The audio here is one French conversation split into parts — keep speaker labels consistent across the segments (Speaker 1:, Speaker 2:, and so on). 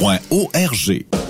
Speaker 1: arpq.org.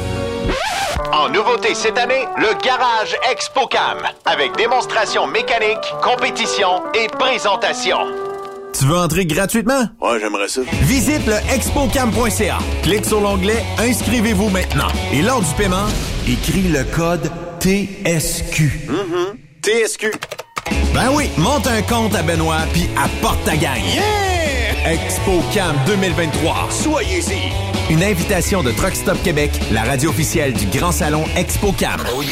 Speaker 2: En nouveauté cette année, le Garage ExpoCam, avec démonstration mécanique, compétition et présentation. Tu veux entrer gratuitement?
Speaker 3: Ouais, j'aimerais ça.
Speaker 2: Visite le expocam.ca. Clique sur l'onglet Inscrivez-vous maintenant. Et lors du paiement, écris le code TSQ. TSQ. Ben oui, monte un compte à Benoît puis apporte ta gagne. Yeah! ExpoCam 2023. Soyez-y. Une invitation de Truck Stop Québec, la radio officielle du Grand Salon ExpoCam. Oh yeah!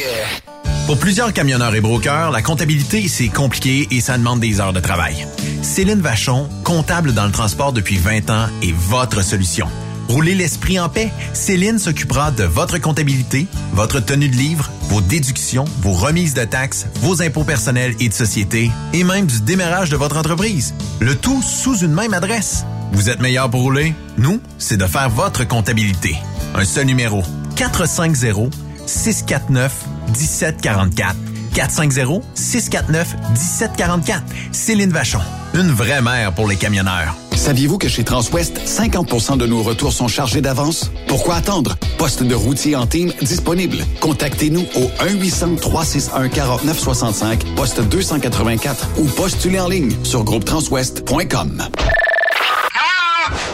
Speaker 2: Pour plusieurs camionneurs et brokers, la comptabilité, c'est compliqué et ça demande des heures de travail. Céline Vachon, comptable dans le transport depuis 20 ans, est votre solution. Roulez l'esprit en paix. Céline s'occupera de votre comptabilité, votre tenue de livre, vos déductions, vos remises de taxes, vos impôts personnels et de société, et même du démarrage de votre entreprise. Le tout sous une même adresse. Vous êtes meilleur pour rouler? Nous, c'est de faire votre comptabilité. Un seul numéro. 450 649 1744. 450-649-1744. Céline Vachon, une vraie mère pour les camionneurs.
Speaker 3: Saviez-vous que chez Transwest, 50% de nos retours sont chargés d'avance? Pourquoi attendre? Poste de routier en team disponible. Contactez-nous au 1-800-361-4965, poste 284 ou postulez en ligne sur groupetranswest.com.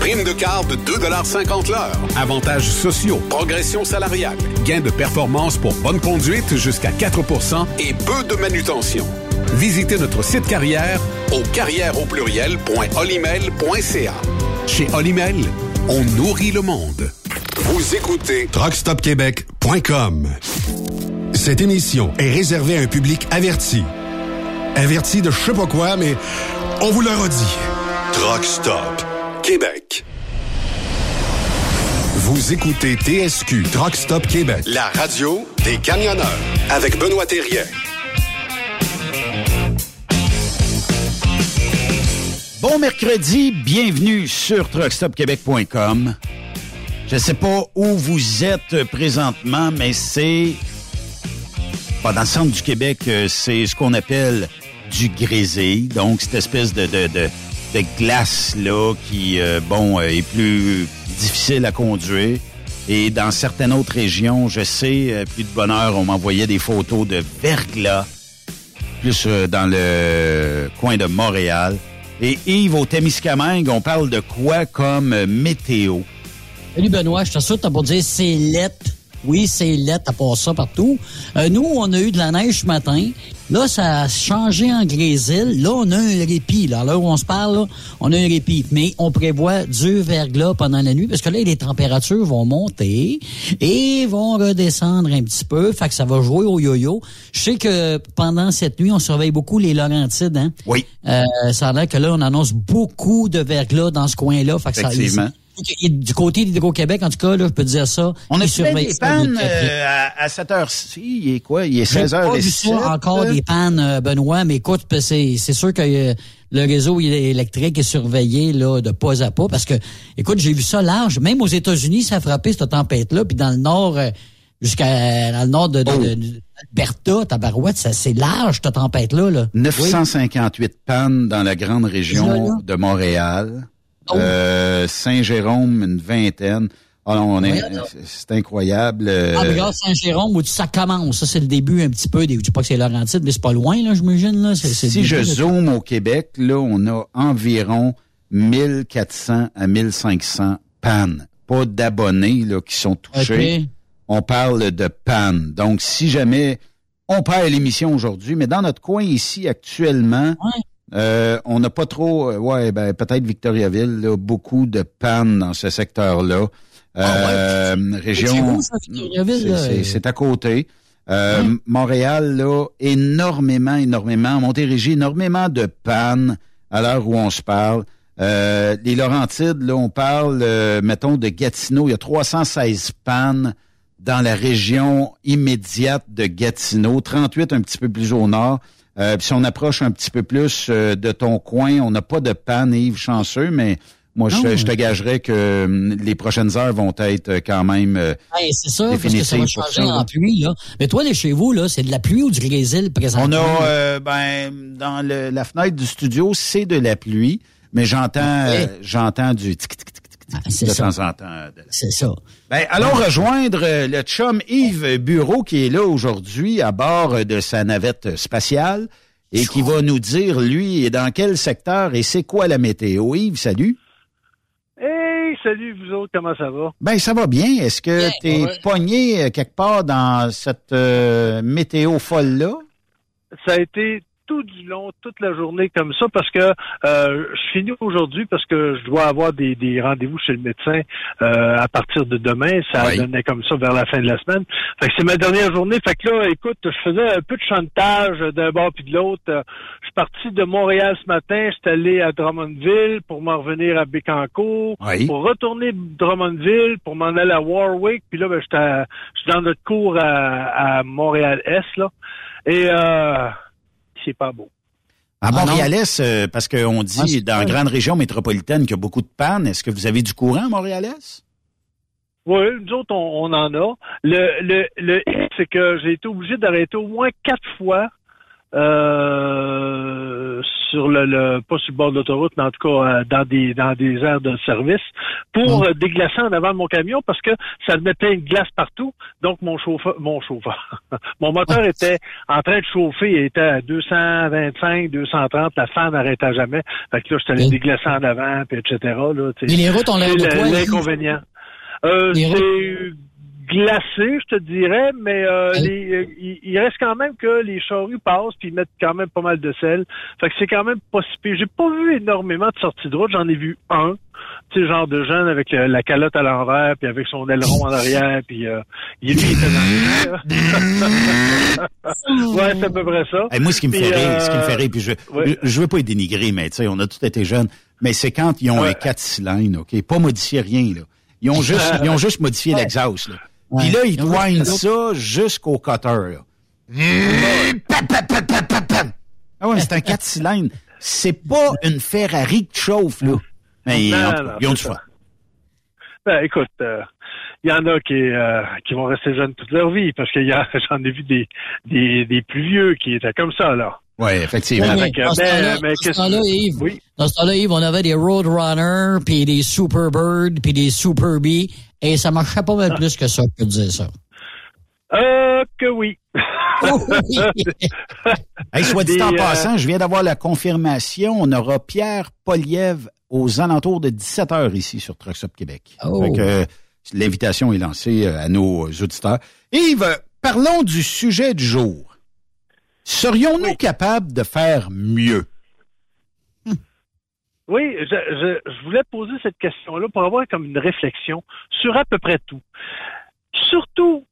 Speaker 4: Prime de quart de 2,50 l'heure. Avantages sociaux, progression salariale, gains de performance pour bonne conduite jusqu'à 4% et peu de manutention. Visitez notre site carrière au carrière au. Chez Olimel, on nourrit le monde. Vous écoutez truckstopquebec.com. Cette émission est réservée à un public averti. Averti de je sais pas quoi, mais on vous le redit. Truck Stop Québec. Vous écoutez TSQ Truck Stop Québec, la radio des camionneurs avec Benoît Thérien.
Speaker 5: Bon mercredi, bienvenue sur truckstopquebec.com. Je sais pas où vous êtes présentement, mais c'est pas dans le centre du Québec, euh, c'est ce qu'on appelle du grésil. Donc cette espèce de, de, de, de glace là qui euh, bon euh, est plus difficile à conduire. Et dans certaines autres régions, je sais, plus de bonheur, on m'envoyait des photos de verglas, plus dans le coin de Montréal. Et Yves, au Témiscamingue, on parle de quoi comme météo?
Speaker 6: Salut Benoît, je t'assure, t'as pour dire c'est lettre. Oui, c'est lettre, t'as pas ça partout. Euh, nous, on a eu de la neige ce matin. Là, ça a changé en grésil. Là, on a un répit. Là, là où on se parle, là, on a un répit. Mais on prévoit du verglas pendant la nuit parce que là, les températures vont monter et vont redescendre un petit peu. Fait que ça va jouer au yo-yo. Je sais que pendant cette nuit, on surveille beaucoup les Laurentides. Hein?
Speaker 5: Oui.
Speaker 6: Euh, ça a l'air que là, on annonce beaucoup de verglas dans ce coin-là. Fait que
Speaker 5: Effectivement.
Speaker 6: Ça, du côté d'Hydro-Québec, en tout cas, là, je peux te dire ça.
Speaker 5: On a
Speaker 6: surveillent
Speaker 5: des pannes euh, à, à cette heure-ci. Il est quoi? Il est
Speaker 6: J'ai
Speaker 5: 16 h
Speaker 6: pas vu ça encore des pannes, euh, Benoît, mais écoute, ben, c'est sûr que euh, le réseau électrique est surveillé là de pas à pas parce que, écoute, j'ai vu ça large. Même aux États-Unis, ça a frappé cette tempête-là, puis dans le nord, euh, jusqu'à dans le nord de, de,
Speaker 5: Oh.
Speaker 6: de- de- Tabarouette, ça c'est large cette tempête-là. Là.
Speaker 5: 958 pannes dans la grande
Speaker 6: Là,
Speaker 5: région
Speaker 6: là.
Speaker 5: de Montréal.
Speaker 6: Oh.
Speaker 5: Euh, Saint-Jérôme, une vingtaine. Ah non, on est, c'est incroyable. euh,
Speaker 6: Ah, mais regarde Saint-Jérôme, où ça commence. Ça, c'est le début un petit peu. Des, je dis pas que c'est Laurentide, mais c'est pas loin, là, j'imagine. Là. C'est, c'est le
Speaker 5: si je zoome au Québec, là, on a environ 1400 à 1500 pannes. Pas d'abonnés là, qui sont touchés. On parle de pannes. Donc, si jamais on perd l'émission aujourd'hui, mais dans notre coin ici actuellement,
Speaker 6: Ouais.
Speaker 5: Euh, on n'a pas trop, euh, ouais, ben peut-être Victoriaville, là, beaucoup de pannes dans ce secteur-là. Euh, région,
Speaker 6: c'est- là?
Speaker 5: c'est- c'est à côté. Euh, Montréal, là, énormément, énormément. Montérégie, énormément de pannes à l'heure où on se parle. Euh, les Laurentides, là, on parle, euh, mettons, de Gatineau. Il y a 316 pannes dans la région immédiate de Gatineau, 38 un petit peu plus au nord. Euh, puis si on approche un petit peu plus euh, de ton coin, on n'a pas de panne, Yves, chanceux, mais moi, je,
Speaker 6: Non.
Speaker 5: je te gagerais que hum, les prochaines heures vont être euh, quand même... euh,
Speaker 6: Hey, c'est ça, parce que ça va changer en pluie, là. Mais toi, les chez vous, là, c'est de la pluie ou du grésil
Speaker 5: On
Speaker 6: présentement?
Speaker 5: a, euh, ben, dans le- la fenêtre du studio, c'est de la pluie, mais j'entends, euh, j'entends du tic tic tic tic tic
Speaker 6: Ah,
Speaker 5: de
Speaker 6: ça.
Speaker 5: temps en temps.
Speaker 6: C'est ça.
Speaker 5: Ben, allons rejoindre euh, le chum Yves Bureau qui est là aujourd'hui à bord euh, de sa navette spatiale et qui va nous dire, lui, est dans quel secteur et c'est quoi la météo. Yves, salut.
Speaker 7: Hey, salut vous autres, comment ça va?
Speaker 5: Ben ça va bien. Est-ce que tu es
Speaker 7: Ouais.
Speaker 5: pogné euh, quelque part dans cette euh, météo folle-là?
Speaker 7: Ça a été tout du long, toute la journée comme ça, parce que euh, je finis aujourd'hui parce que je dois avoir des, des rendez-vous chez le médecin euh, à partir de demain. Ça
Speaker 5: Oui.
Speaker 7: donnait comme ça vers la fin de la semaine. Fait que c'est ma dernière journée. Fait que là, écoute, je faisais un peu de chantage d'un bord puis de l'autre. Je suis parti de Montréal ce matin. Je suis allé à Drummondville pour m'en revenir à Bécancourt.
Speaker 5: Oui.
Speaker 7: Pour retourner Drummondville, pour m'en aller à Warwick. Puis là, ben, j'étais je suis dans notre cours à, à Montréal-Est, là. Et euh, c'est pas beau.
Speaker 5: À
Speaker 6: Ah, non?
Speaker 5: Montréal-Est, euh, parce qu'on dit
Speaker 6: Ah,
Speaker 5: dans la grande région métropolitaine qu'il y a beaucoup de pannes. Est-ce que vous avez du courant à Montréal-Est?
Speaker 7: Oui, nous autres, on, on en a. Le, le, le hic, c'est que j'ai été obligé d'arrêter au moins quatre fois euh, sur le, le pas sur le bord de l'autoroute, mais en tout cas euh, dans des dans des aires de service pour euh, déglacer en avant de mon camion parce que ça mettait une glace partout. Donc mon chauffeur mon chauffeur mon moteur était en train de chauffer, il était à 225, 230, la fan n'arrêtait jamais. Fait que là, je allé
Speaker 6: Oui.
Speaker 7: déglacer en avant, puis etc. Là,
Speaker 6: les routes ont l'air de quoi?
Speaker 7: l'inconvénient. Euh, c'est glacé, je te dirais, mais euh,
Speaker 6: Oui.
Speaker 7: les- euh, il, il reste quand même que les charrues passent puis ils mettent quand même pas mal de sel. Fait que c'est quand même pas si pire. J'ai pas vu énormément de sorties de route, j'en ai vu un. Tu sais, genre de jeune avec le- la calotte à l'envers, puis avec son aileron en arrière, puis euh, il lui, il était dans Ouais, c'est à peu près ça.
Speaker 5: Eh, moi, ce qui me fait rire,
Speaker 7: euh,
Speaker 5: ce qui me fait rire, puis je,
Speaker 7: ouais.
Speaker 5: je, veux pas les dénigrer, mais tu sais, on a tous été jeunes, mais c'est quand ils ont
Speaker 7: Ouais.
Speaker 5: un 4 cylindres, OK? Pas modifié rien, là. Ils ont juste, ils ont juste modifié l'exhaust, Puis là, ils twinent
Speaker 6: juste-
Speaker 5: ça jusqu'au cutter, là. Pam. Ah ouais, c'est un 4 cylindres. C'est pas une Ferrari qui chauffe, là. Mais
Speaker 7: Non, non,
Speaker 5: ils ont du
Speaker 7: ça. Ben, écoute, euh, il y en a qui, euh, qui vont rester jeunes toute leur vie, parce que y a- j'en ai vu des, des, des plus vieux qui étaient comme ça, là.
Speaker 5: Oui, effectivement.
Speaker 6: Oui, dans ce
Speaker 7: ben,
Speaker 6: temps-là- dans ce temps-là, Yves,
Speaker 7: Oui.
Speaker 6: on avait des Roadrunner, puis des Superbird, puis des Superbee, et ça marchait pas mal plus que ça, je peux te dire ça.
Speaker 7: Euh, que oui.
Speaker 6: Oh oui.
Speaker 5: Hey, soit dit en
Speaker 7: euh,
Speaker 5: passant, je viens d'avoir la confirmation. On aura Pierre Poliev aux alentours de 17 heures ici sur Truck Stop Québec.
Speaker 6: Oh.
Speaker 5: Que, euh, l'invitation est lancée euh, à nos auditeurs. Yves, parlons du sujet du jour. Serions-nous capables de faire mieux?
Speaker 7: Oui, je, je, je voulais poser cette question-là pour avoir comme une réflexion sur à peu près tout. Surtout,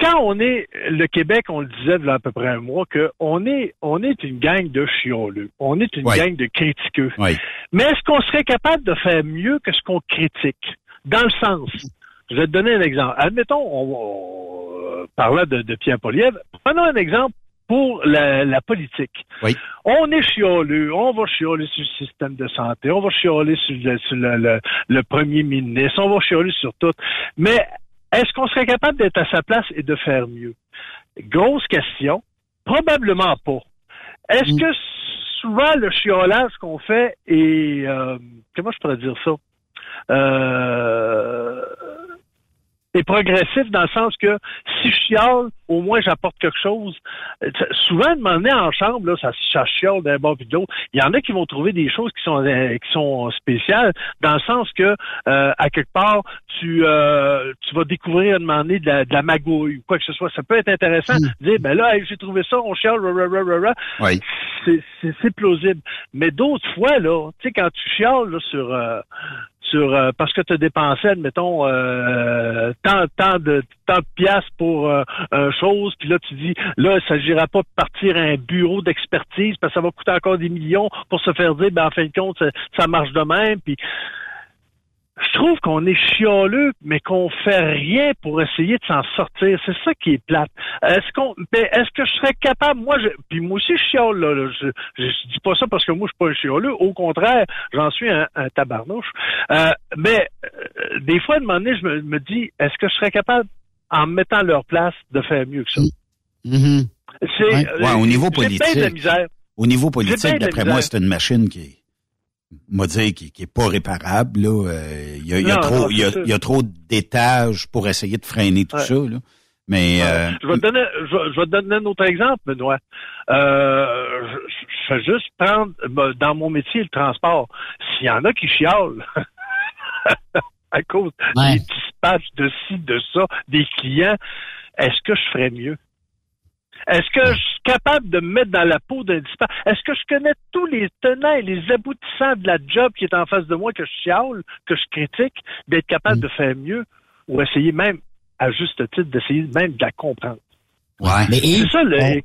Speaker 7: quand on est le Québec, on le disait il y a à peu près un mois, qu'on est, on est une gang de chioleux. On est une
Speaker 5: Ouais.
Speaker 7: gang de critiqueux.
Speaker 5: Oui.
Speaker 7: Mais est-ce qu'on serait capable de faire mieux que ce qu'on critique? Dans le sens, je vais te donner un exemple. Admettons, on, on, euh, parlant de, de Pierre Poliev, prenons un exemple pour la, la politique.
Speaker 5: Oui.
Speaker 7: On est chialeux, on va chialer sur le système de santé, on va chialer sur le, sur le, le- le premier ministre, on va chialer sur tout. Mais est-ce qu'on serait capable d'être à sa place et de faire mieux? Grosse question. Probablement pas. Est-ce
Speaker 6: Mm.
Speaker 7: que souvent le chiolage qu'on fait est euh, comment je pourrais dire ça? Euh, est progressif dans le sens que si je chiale, au moins j'apporte quelque chose. Euh, Souvent, demander en chambre, là, ça, ça chiale d'un bord puis de l'autre. Il y en a qui vont trouver des choses qui sont euh, qui sont spéciales, dans le sens que euh, à quelque part, tu euh, tu vas découvrir à demander de la, de la magouille ou quoi que ce soit. Ça peut être intéressant de dire ben là, hey, j'ai trouvé ça, on chiale.
Speaker 5: Oui.
Speaker 7: C'est- c'est c'est plausible. Mais d'autres fois, là, tu sais, quand tu chiales là, sur euh, sur euh, parce que tu dépensé, admettons, euh, tant, tant de tant de piastres pour euh, une chose, puis là tu dis là, il s'agira pas de partir à un bureau d'expertise parce que ça va coûter encore des millions pour se faire dire ben en fin de compte, ça, ça marche de même, puis je trouve qu'on est chialeux, mais qu'on fait rien pour essayer de s'en sortir. C'est ça qui est plate. Est-ce qu'on, ben, est-ce que je serais capable, moi, je, puis moi aussi je chiale là, là. Je, je, je dis pas ça parce que moi je suis pas un chialeux. Au contraire, j'en suis un, un tabarnouche. Euh, mais euh, des fois, à un moment donné, je me, me dis, est-ce que je serais capable, en me mettant leur place, de faire mieux que ça?
Speaker 6: Mhm.
Speaker 7: C'est,
Speaker 5: Ouais.
Speaker 7: euh,
Speaker 5: Ouais, au niveau
Speaker 7: j'ai bien de la
Speaker 5: politique.
Speaker 7: misère.
Speaker 5: Au niveau politique, d'après moi, c'est une machine qui est, m'a dit, qui, qui est pas réparable, là. Euh, Il y a, y trop, il y a, y trop d'étages pour essayer de freiner tout
Speaker 7: Ouais.
Speaker 5: ça, là. Mais, euh,
Speaker 7: Je vais te donner, je vais, je vais te donner un autre exemple, Benoît. Euh, je, je fais juste prendre ben, dans mon métier le transport. S'il y en a qui chialent, à cause
Speaker 6: Ouais.
Speaker 7: des dispatchs de ci, de ça, des clients, est-ce que je ferais mieux? Est-ce que je suis capable de me mettre dans la peau d'un dispatch? Est-ce que je connais tous les tenants et les aboutissants de la job qui est en face de moi, que je chiale, que je critique, d'être capable de faire mieux ou essayer même, à juste titre, d'essayer même de la comprendre?
Speaker 5: Ouais.
Speaker 7: C'est ça, le...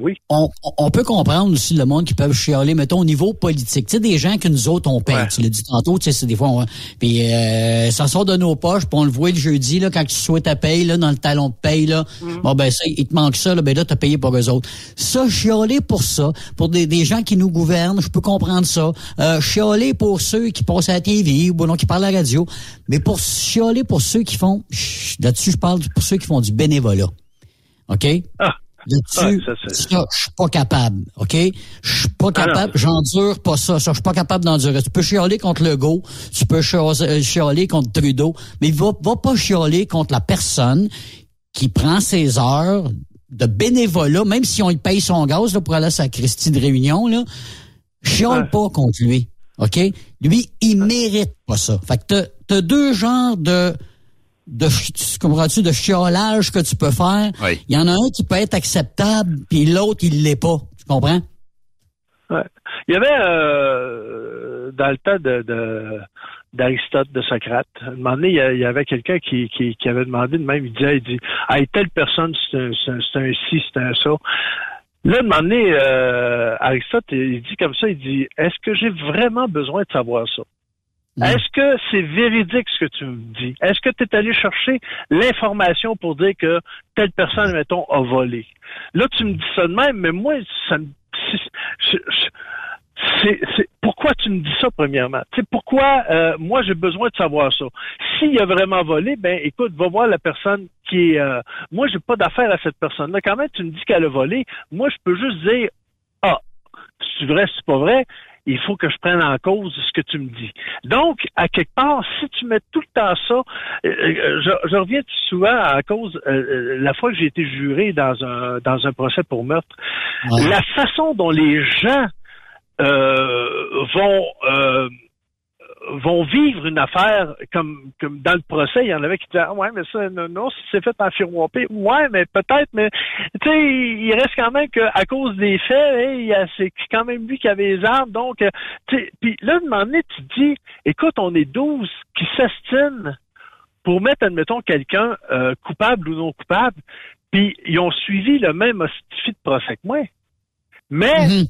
Speaker 7: Oui.
Speaker 6: on, on peut comprendre aussi le monde qui peuvent chialer, mettons, au niveau politique. Tu sais, des gens que nous autres, on paye.
Speaker 7: Ouais.
Speaker 6: Tu l'as dit tantôt, tu sais, c'est des fois, on, puis euh, ça sort de nos poches, puis on le voit le jeudi, là, quand tu souhaites ta paye, là, dans le talon de paye, là, bon, ben ça, il te manque ça, là, ben là, t'as payé pour eux autres. Ça, chialer pour ça, pour des, des gens qui nous gouvernent, je peux comprendre ça. Euh, chialer pour ceux qui passent à la TV, ou bon, non, qui parlent à la radio, mais pour chialer pour ceux qui font, là-dessus, je parle pour ceux qui font du bénévolat. OK?
Speaker 7: Ah.
Speaker 6: Là-dessus,
Speaker 7: ça,
Speaker 6: je suis pas capable, OK? Je suis pas
Speaker 7: Ah,
Speaker 6: capable, j'endure pas ça, ça, je suis pas capable d'endurer. Tu peux chialer contre Legault, tu peux euh, chialer contre Trudeau, mais va, va pas chialer contre la personne qui prend ses heures de bénévolat, même si on lui paye son gaz là, pour aller à sa Christie de réunion, là, chiale
Speaker 7: Ouais.
Speaker 6: pas contre lui, OK? Lui, il mérite pas ça. Fait que t'as, t'as deux genres de de comprends-tu de chiolage que tu peux faire?
Speaker 5: Oui.
Speaker 6: Il y en a un qui peut être acceptable, puis l'autre il l'est pas. Tu comprends?
Speaker 7: Ouais. Il y avait euh, dans le temps de, de- d'Aristote, de Socrate, à un moment donné, il y a- il y avait quelqu'un qui, qui, qui avait demandé de même, il disait, il dit, hey, telle personne, c'est un, c'est un, c'est un ci, c'est un ça. Là, à un moment donné, euh, Aristote, il dit comme ça, il dit, est-ce que j'ai vraiment besoin de savoir ça? Est-ce que c'est véridique ce que tu me dis? Est-ce que tu es allé chercher l'information pour dire que telle personne, mettons, a volé? Là, tu me dis ça de même, mais moi, ça me... c'est- c'est, c'est- pourquoi tu me dis ça premièrement? Sais pourquoi euh, moi j'ai besoin de savoir ça? S'il a vraiment volé, ben écoute, va voir la personne qui est. euh, moi j'ai pas d'affaire à cette personne-là. Quand même tu me dis qu'elle a volé, moi je peux juste dire ah c'est vrai, c'est pas vrai. Il faut que je prenne en cause ce que tu me dis. Donc, à quelque part, si tu mets tout le temps ça, euh, euh, je, je reviens souvent à cause euh, euh, la fois que j'ai été juré dans un dans un procès pour meurtre,
Speaker 6: Ouais.
Speaker 7: la façon dont les gens euh, vont euh, vont vivre une affaire comme comme dans le procès, il y en avait qui disaient ah ouais mais ça non, non c'est fait en firmwapé, ouais mais peut-être mais tu sais il reste quand même que à cause des faits, il y a- c'est quand même lui qui avait les armes donc euh, tu sais puis là un moment donné, tu dis écoute on est 12 qui s'estinent pour mettre admettons quelqu'un euh, coupable ou non coupable puis ils ont suivi le même hostifie de procès que moi. Mais
Speaker 6: Mhm.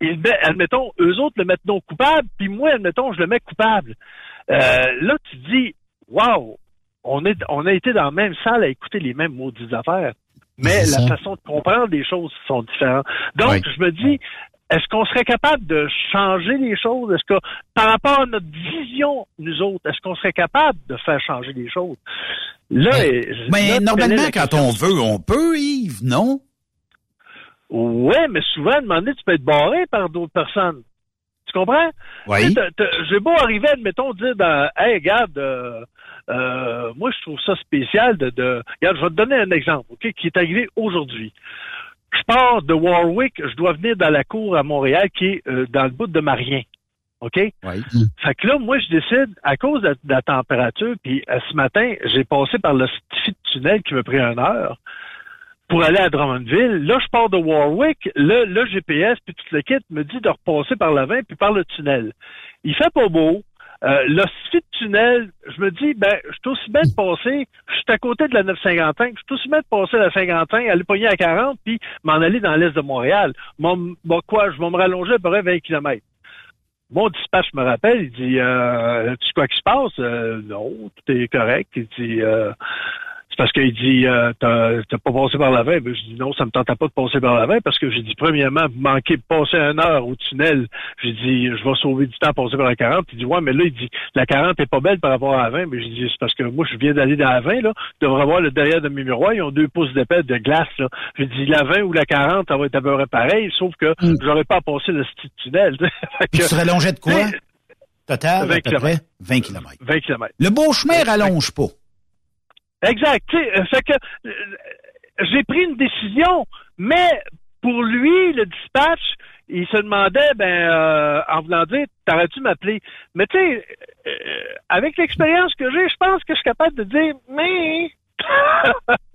Speaker 7: Ils met- admettons, eux autres le mettent non coupable, puis moi, admettons, je le mets coupable. Euh, là, tu dis, wow, on, est, on a été dans la même salle à écouter les mêmes maudites affaires. Mais la façon de comprendre des choses sont différentes. Donc,
Speaker 5: Oui.
Speaker 7: je me dis, est-ce qu'on serait capable de changer les choses? Est-ce que, par rapport à notre vision, nous autres, est-ce qu'on serait capable de faire changer les choses? Là,
Speaker 5: Mais, mais normalement, quand on veut, on peut, Yves, non?
Speaker 7: Ouais, mais souvent, à un moment donné, tu peux être barré par d'autres personnes. Tu comprends?
Speaker 5: Oui.
Speaker 7: J'ai beau arriver, admettons, dire dans Hey, regarde, euh, euh, moi je trouve ça spécial de, de. Regarde, je vais te donner un exemple, OK, qui est arrivé aujourd'hui. Je pars de Warwick, je dois venir dans la cour à Montréal qui est euh, dans le bout de Marien. OK?
Speaker 5: Oui.
Speaker 7: Fait que là, moi, je décide, à cause de, de la température, puis euh, ce matin, j'ai passé par le petit tunnel qui m'a pris une heure pour aller à Drummondville. Là, je pars de Warwick. Le, le GPS, puis tout le kit me dit de repasser par l'avant, puis par le tunnel. Il fait pas beau. Euh, le petit tunnel, je me dis, ben, je suis aussi bien de passer, je suis à côté de la 955, je suis aussi bien de passer la 55, aller pogner à 40, puis m'en aller dans l'est de Montréal. Mon, bon, quoi, je vais me rallonger à peu près 20 km. Mon dispatch me rappelle, il dit euh, Tu sais quoi qui se passe? Euh, non, tout est correct. Il dit euh, parce qu'il dit euh, T'as t'as pas passé par l'avant. Ben, je dis non, ça me tentait pas de passer par l'avant parce que j'ai dit premièrement, vous manquez de passer une heure au tunnel. J'ai dit je vais sauver du temps à passer par la 40. Il dit Ouais, mais là, il dit la 40 est pas belle par rapport à la 20. Mais j'ai dit c'est parce que moi, je viens d'aller dans la 20, là. Je devrais voir le derrière de mes miroirs, ils ont deux pouces d'épais de glace. Là. J'ai dit la 20 ou la 40, ça va être à peu près pareil, sauf que j'aurais pas à passer le petit tunnel. Fait
Speaker 5: Puis
Speaker 7: que-
Speaker 5: tu serais longé de quoi? Total,
Speaker 7: 20
Speaker 5: à peu près
Speaker 7: kilomètres.
Speaker 5: 20 km.
Speaker 7: 20 km.
Speaker 5: Le beau chemin rallonge pas.
Speaker 7: Exact. Euh, fait que euh, j'ai pris une décision, mais pour lui, le dispatch, il se demandait, ben, euh, en voulant dire, t'aurais dû m'appeler. Mais tu sais, euh, avec l'expérience que j'ai, je pense que je suis capable de dire, mais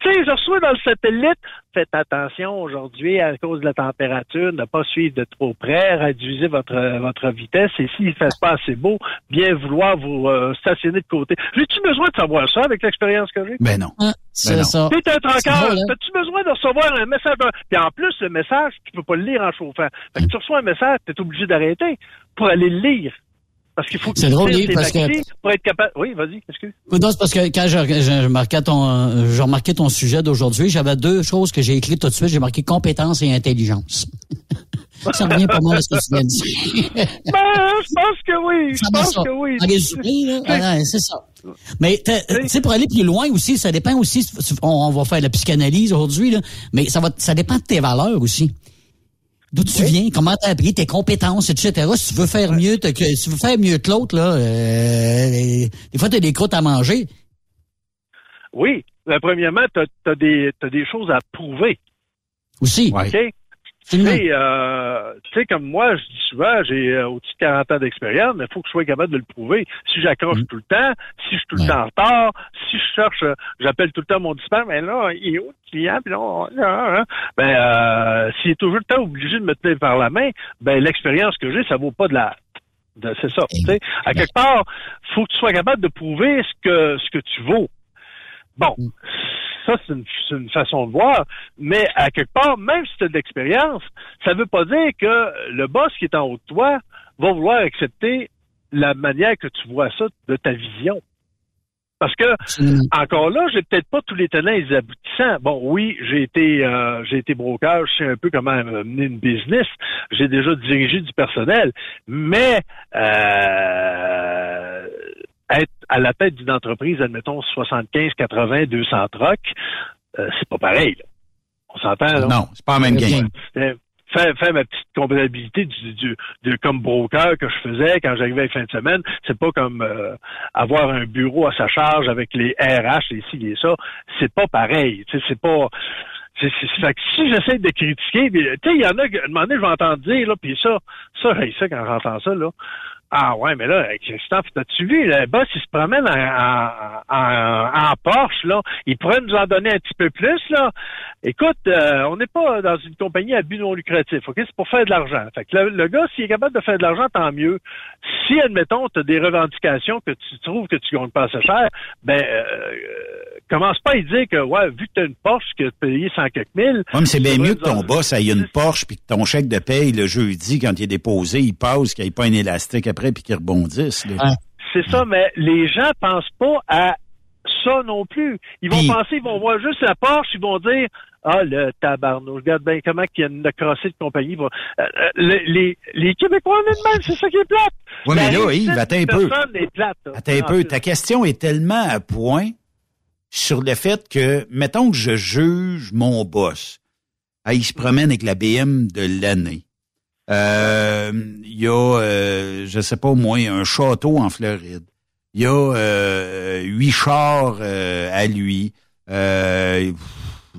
Speaker 7: tu sais, je reçois dans le satellite, faites attention aujourd'hui à cause de la température, ne pas suivre de trop près, réduisez votre votre vitesse et s'il ne fait pas assez beau, bien vouloir vous euh, stationner de côté. J'ai-tu besoin de savoir ça avec l'expérience que j'ai?
Speaker 5: Ben non.
Speaker 6: c'est
Speaker 5: non.
Speaker 6: ça.
Speaker 7: T'es un trancard.
Speaker 6: Hein?
Speaker 7: As-tu besoin de recevoir un message? Puis en plus, le message, tu peux pas le lire en chauffant. Fait que tu reçois un message, tu es obligé d'arrêter pour aller le lire. Parce qu'il faut que
Speaker 6: C'est
Speaker 7: tu
Speaker 6: drôle, oui, parce que-
Speaker 7: pour être capable. Oui, vas-y, excuse.
Speaker 6: Non, c'est parce que quand marquais ton, euh, ton sujet d'aujourd'hui, j'avais deux choses que j'ai écrites tout de suite. J'ai marqué compétence et intelligence. ça revient pas mal à ce que tu viens de dire.
Speaker 7: Ben, je pense que oui. Je pense
Speaker 6: ça.
Speaker 7: que oui.
Speaker 6: Résumé, là, c'est ça. Mais t'as- tu sais, pour aller plus loin aussi, ça dépend aussi. On, on va faire la psychanalyse aujourd'hui, là, mais ça va, ça dépend de tes valeurs aussi. D'où tu viens, comment t'as appris, tes compétences, etc. Si tu veux faire mieux, que- si tu veux faire mieux que l'autre, là, euh, des fois t'as des croûtes à manger.
Speaker 7: Oui. Ben, premièrement, tu as, des, t'as des choses à prouver.
Speaker 6: Aussi.
Speaker 7: OK? Tu sais, euh, tu sais, comme moi, je dis souvent, j'ai euh, au-dessus de 40 ans d'expérience, mais il faut que je sois capable de le prouver. Si j'accroche tout le temps, si je suis tout le temps en retard, si je cherche, euh, j'appelle tout le temps mon dispatch, mais là, il est où le client? Puis là, on- là, hein. ben, euh, s'il est toujours le temps obligé de me tenir par la main, ben, l'expérience que j'ai, ça vaut pas de la... de- C'est ça. tu sais. À quelque part, faut que tu sois capable de prouver ce que, ce que tu vaux. Bon, ça, c'est une, façon de voir, mais à quelque part, même si tu as de l'expérience, ça ne veut pas dire que le boss qui est en haut de toi va vouloir accepter la manière que tu vois ça de ta vision. Parce que, encore là, j'ai peut-être pas tous les tenants et les aboutissants. Bon, oui, j'ai été euh, j'ai été broker, je sais un peu comment mener une business, j'ai déjà dirigé du personnel, mais euh, être à la tête d'une entreprise, admettons 75, 80, 200 trocs, euh, c'est pas pareil. là. On s'entend là?
Speaker 5: Non, c'est pas la même game.
Speaker 7: Faire, faire ma petite comptabilité du, du, de, comme broker que je faisais quand j'arrivais à la fin de semaine, c'est pas comme euh, avoir un bureau à sa charge avec les RH et ci et ça. C'est pas pareil. Tu sais, C'est pas. C'est, c'est, fait que si j'essaie de critiquer, tu sais, il y en a, à un moment donné, je vais entendre dire, là, puis ça, ça, hey, ça, quand j'entends ça, là, ah ouais, mais là, Christophe, t'as-tu vu, le boss, il se promène en, en, en, en Porsche, là. Il pourrait nous en donner un petit peu plus, là. Écoute, euh, on n'est pas dans une compagnie à but non lucratif, OK? C'est pour faire de l'argent. Fait que le, le gars, s'il est capable de faire de l'argent, tant mieux. Si, admettons, tu as des revendications que tu trouves que tu gagnes pas assez cher, ben, euh, commence pas à dire que, ouais, vu que tu as une Porsche que tu payé 100 quelques mille.
Speaker 5: Ouais, mais c'est bien mieux que ton boss ait une Porsche puis que ton chèque de paye le jeudi, quand il est déposé, il passe, qu'il n'y ait pas un élastique après puis qu'il rebondisse. là.
Speaker 7: C'est ça, mais les gens pensent pas à ça non plus. Ils vont
Speaker 5: Puis-
Speaker 7: penser, ils vont voir juste la Porsche, ils vont dire Ah, le tabarnouche, regarde bien comment qu'il y a une crossée de compagnie. Euh, euh, les, les, les Québécois, on est de même, c'est ça qui est plate.
Speaker 5: Ouais, mais là, Yves, attends un peu.
Speaker 7: plate. là.
Speaker 5: Attends un
Speaker 7: Ah,
Speaker 5: peu, ta question est tellement à point sur le fait que, mettons que je juge mon boss. Ah, il se promène avec la BM de l'année. Euh, Il y a, euh, je sais pas au moins, un château en Floride. Il y a euh, huit chars euh, à lui. Euh,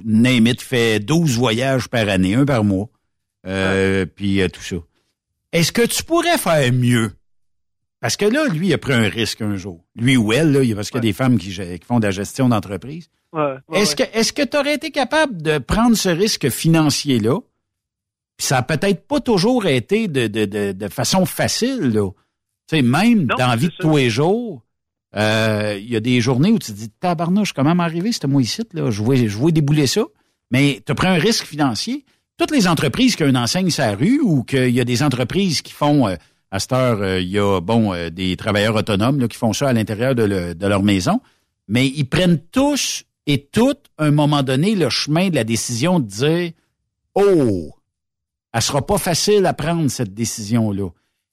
Speaker 5: name it, fait 12 voyages par année, un par mois. Euh, Puis euh, tout ça. Est-ce que tu pourrais faire mieux? Parce que là, lui, il a pris un risque un jour. Lui ou elle, là, il y a- parce qu'il y a des femmes qui, font de la gestion d'entreprise.
Speaker 7: Ouais, ouais,
Speaker 5: Est-ce que est-ce que tu aurais été capable de prendre ce risque financier-là? Puis ça a peut-être pas toujours été de, de, de, de façon facile, là. Tu sais, même dans la vie de tous les jours, euh, il y a des journées où tu te dis Tabarnouche, comment m'arriver, c'était moi ici, là? Je voulais, je voulais débouler ça. Mais tu pris un risque financier. Toutes les entreprises qui ont une enseigne sur la rue ou qu'il y a des entreprises qui font euh, à cette heure, euh, il y a bon euh, des travailleurs autonomes là, qui font ça à l'intérieur de, le- de leur maison, mais ils prennent tous et toutes, à un moment donné, le chemin de la décision de dire Oh, elle sera pas facile à prendre cette décision-là.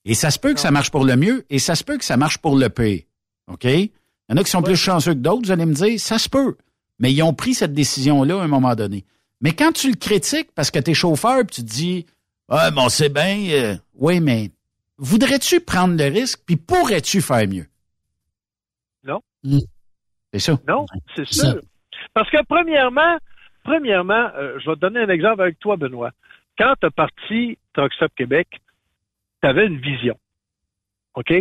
Speaker 5: Et ça se peut que ça marche pour le mieux et ça se peut que ça marche pour le pire. OK? Il y en a qui sont plus chanceux que d'autres, vous allez me dire, ça se peut. Mais ils ont pris cette décision-là à un moment donné. Mais quand tu le critiques parce que tu es chauffeur puis tu te dis Ah, bon, c'est bien, euh, oui, mais voudrais-tu prendre le risque puis pourrais-tu faire mieux?
Speaker 7: Non.
Speaker 5: C'est ça.
Speaker 7: Non, c'est sûr. Parce que premièrement, premièrement, euh, je vais te donner un exemple avec toi, Benoît. Quand tu as parti Truck Stop Québec, tu avais une vision. OK?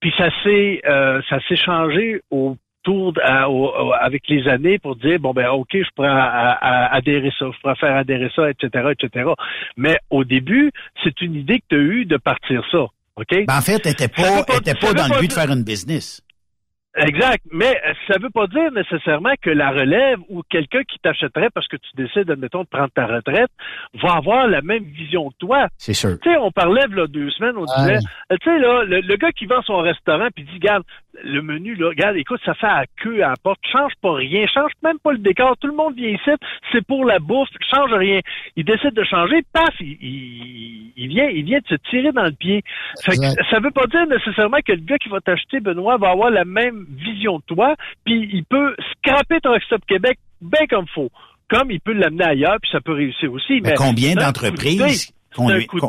Speaker 7: Puis ça s'est euh, ça s'est changé au tour de- à- au- au- avec les années pour dire bon ben OK, je pourrais à- à- adhérer ça, je pourrais faire adhérer ça, etc., etc. Mais au début, c'est une idée que tu as eue de partir ça. OK?
Speaker 5: Ben, en fait, n'était
Speaker 7: Ça
Speaker 5: pas,
Speaker 7: pas-
Speaker 5: dans le but de faire une business.
Speaker 7: Exact. Mais euh, ça veut pas dire nécessairement que la relève ou quelqu'un qui t'achèterait parce que tu décides, admettons, de prendre ta retraite, va avoir la même vision que toi.
Speaker 5: C'est sûr.
Speaker 7: Tu sais, on parlait là deux semaines, on disait, euh, tu sais là, le, le gars qui vend son restaurant puis dit, regarde, le menu là, regarde, écoute, ça fait à queue à la porte, change pas rien, change même pas le décor, tout le monde vient ici, c'est pour la bouffe, change rien. Il décide de changer, paf, il, il, il vient, il vient de se tirer dans le pied. Fait que ça veut pas dire nécessairement que le gars qui va t'acheter, Benoît, va avoir la même vision que toi, puis il peut scraper ton Stop Québec bien comme faut. Comme il peut l'amener ailleurs, puis ça peut réussir aussi.
Speaker 5: Mais
Speaker 7: Mais
Speaker 5: combien d'entreprises qu'on lui- qu'on-.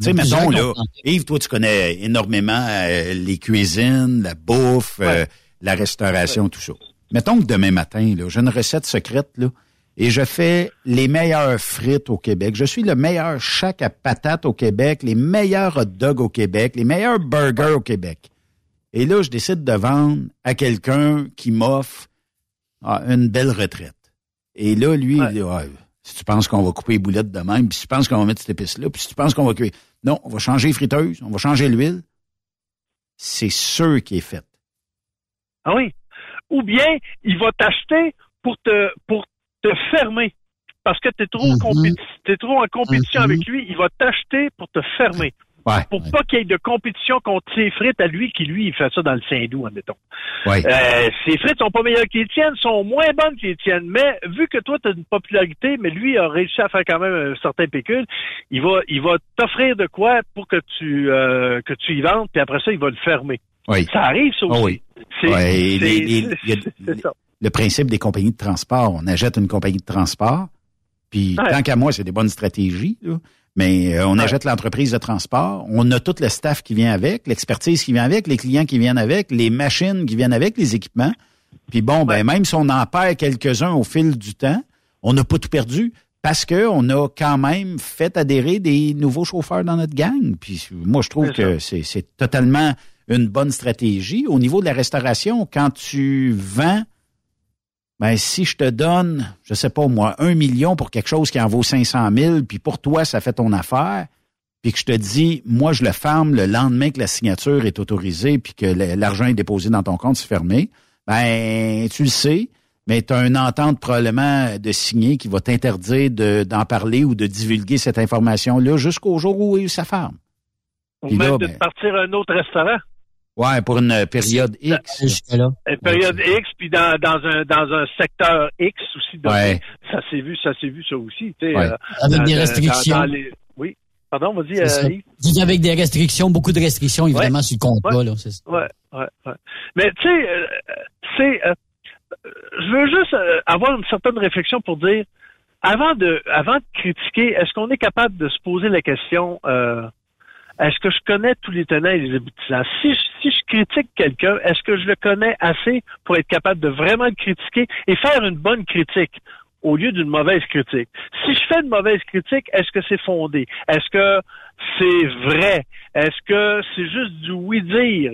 Speaker 5: Tu sais, mettons, là. Yves, toi, tu connais énormément euh, les cuisines, la bouffe, euh, la restauration, tout ça. Mettons que demain matin, là, j'ai une recette secrète, là, et je fais les meilleures frites au Québec. Je suis le meilleur chac à patates au Québec, les meilleurs hot dogs au Québec, les meilleurs burgers au Québec. Et là, je décide de vendre à quelqu'un qui m'offre ah, une belle retraite. Et là, lui, il dit, Ouais, si tu penses qu'on va couper les boulettes de même, puis si tu penses qu'on va mettre cette épice-là, puis si tu penses qu'on va cuire. Non, on va changer les friteuses, on va changer l'huile. C'est sûr qui est fait.
Speaker 7: Ah oui. Ou bien, il va t'acheter pour te, pour te fermer. Parce que tu es
Speaker 6: Mhm.
Speaker 7: t'es trop en compétition avec lui, il va t'acheter pour te fermer.
Speaker 5: Ouais.
Speaker 7: Pour pas qu'il y ait de compétition contre ses frites à lui, qui lui, il fait ça dans le Saint-Doux, admettons.
Speaker 5: Ouais.
Speaker 7: Euh, ses frites sont pas meilleures que les tiennes, sont moins bonnes que les tiennes. Mais vu que toi, tu as une popularité, mais lui a réussi à faire quand même un certain pécule, il va, il va t'offrir de quoi pour que tu, euh, que tu y vendes, puis après ça, il va le fermer.
Speaker 5: Oui.
Speaker 7: Ça arrive, ça aussi.
Speaker 5: Ah oui.
Speaker 7: C'est
Speaker 5: Ouais,
Speaker 7: ça.
Speaker 5: Le principe des compagnies de transport, on achète une compagnie de transport, puis tant qu'à moi, c'est des bonnes stratégies, là. Mais euh, on achète l'entreprise de transport, on a tout le staff qui vient avec, l'expertise qui vient avec, les clients qui viennent avec, les machines qui viennent avec, les équipements. Puis bon, ben même si on en perd quelques-uns au fil du temps, on n'a pas tout perdu parce que on a quand même fait adhérer des nouveaux chauffeurs dans notre gang. Puis moi, je trouve que c'est c'est totalement une bonne stratégie. Au niveau de la restauration, quand tu vends ben, si je te donne, je sais pas moi, un million pour quelque chose qui en vaut 500 000, puis pour toi, ça fait ton affaire, puis que je te dis, moi, je le ferme le lendemain que la signature est autorisée, puis que l'argent est déposé dans ton compte, c'est fermé, ben, tu le sais, mais tu as une entente probablement de signer qui va t'interdire de- d'en parler ou de divulguer cette information-là jusqu'au jour où ça ferme.
Speaker 7: Ou même
Speaker 5: là,
Speaker 7: de
Speaker 5: ben-
Speaker 7: partir à un autre restaurant.
Speaker 5: Ouais, pour une période X.
Speaker 6: Jusque-là.
Speaker 7: Une période X, puis dans, dans, un, dans un secteur X aussi.
Speaker 5: Ouais.
Speaker 7: Ça s'est vu, ça s'est vu ça aussi. tu sais,
Speaker 5: Ouais.
Speaker 7: euh,
Speaker 6: Avec
Speaker 7: dans-
Speaker 6: des restrictions.
Speaker 7: dans les- Oui. Pardon, vas-y, euh,
Speaker 6: avec des restrictions, beaucoup de restrictions, évidemment, sur le contrat,
Speaker 7: Ouais.
Speaker 6: là, c'est ça.
Speaker 7: Ouais, ouais, ouais. Mais tu sais, euh, c'est, euh, euh, je veux juste euh, avoir une certaine réflexion pour dire, avant de, avant de critiquer, est-ce qu'on est capable de se poser la question, euh, est-ce que je connais tous les tenants et les aboutissants? Si je, critique quelqu'un, est-ce que je le connais assez pour être capable de vraiment le critiquer et faire une bonne critique? au lieu d'une mauvaise critique? Si je fais une mauvaise critique, est-ce que c'est fondé? Est-ce que c'est vrai? Est-ce que c'est juste du oui-dire?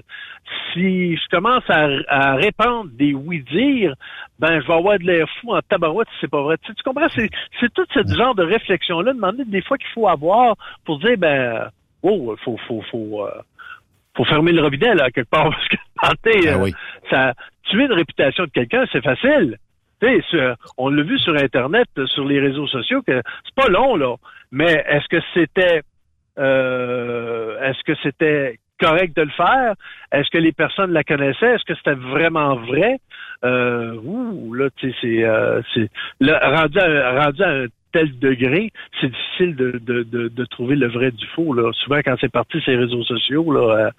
Speaker 7: Si je commence à, répandre des oui-dire, ben je vais avoir de l'air fou en tabarouette si c'est pas vrai. Tu comprends? C'est, c'est tout ce genre de réflexion-là, demander des fois qu'il faut avoir pour dire, ben, oh, faut, faut, faut, euh, faut fermer le robinet, là, quelque part, parce que, tenter, euh, ça, tuer une réputation de quelqu'un, c'est facile. Sur- on l'a vu sur Internet, euh, sur les réseaux sociaux, que c'est pas long, là. Mais est-ce que c'était euh, est-ce que c'était correct de le faire? Est-ce que les personnes la connaissaient? Est-ce que c'était vraiment vrai? Euh, ouh, là, tu sais, c'est, euh, rendu, à, rendu à un tel degré, c'est difficile de, de, de, de trouver le vrai du faux. Là. Souvent, quand c'est parti ces réseaux sociaux, là,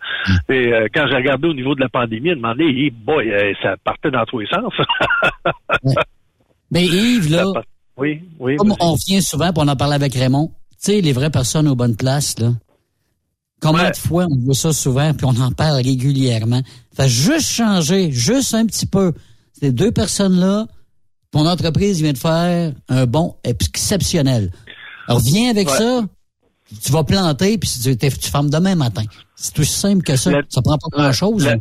Speaker 7: euh, et, euh, quand j'ai regardé au niveau de la pandémie, demandais, hey boy, euh, ça partait dans tous les sens.
Speaker 6: Mais Yves, là,
Speaker 7: part- oui, oui.
Speaker 6: comme on vient souvent, puis on en parlait avec Raymond, tu sais, les vraies personnes aux bonnes places, là. Combien
Speaker 7: Ouais.
Speaker 6: de fois on voit ça souvent, puis on en parle régulièrement? Fait juste changer, juste un petit peu. Ces deux personnes-là, ton entreprise vient de faire un bon exceptionnel. Reviens avec
Speaker 7: Ouais.
Speaker 6: ça, tu vas planter, puis tu, fermes demain matin. C'est aussi simple que ça. Ça prend pas grand-chose. Hein.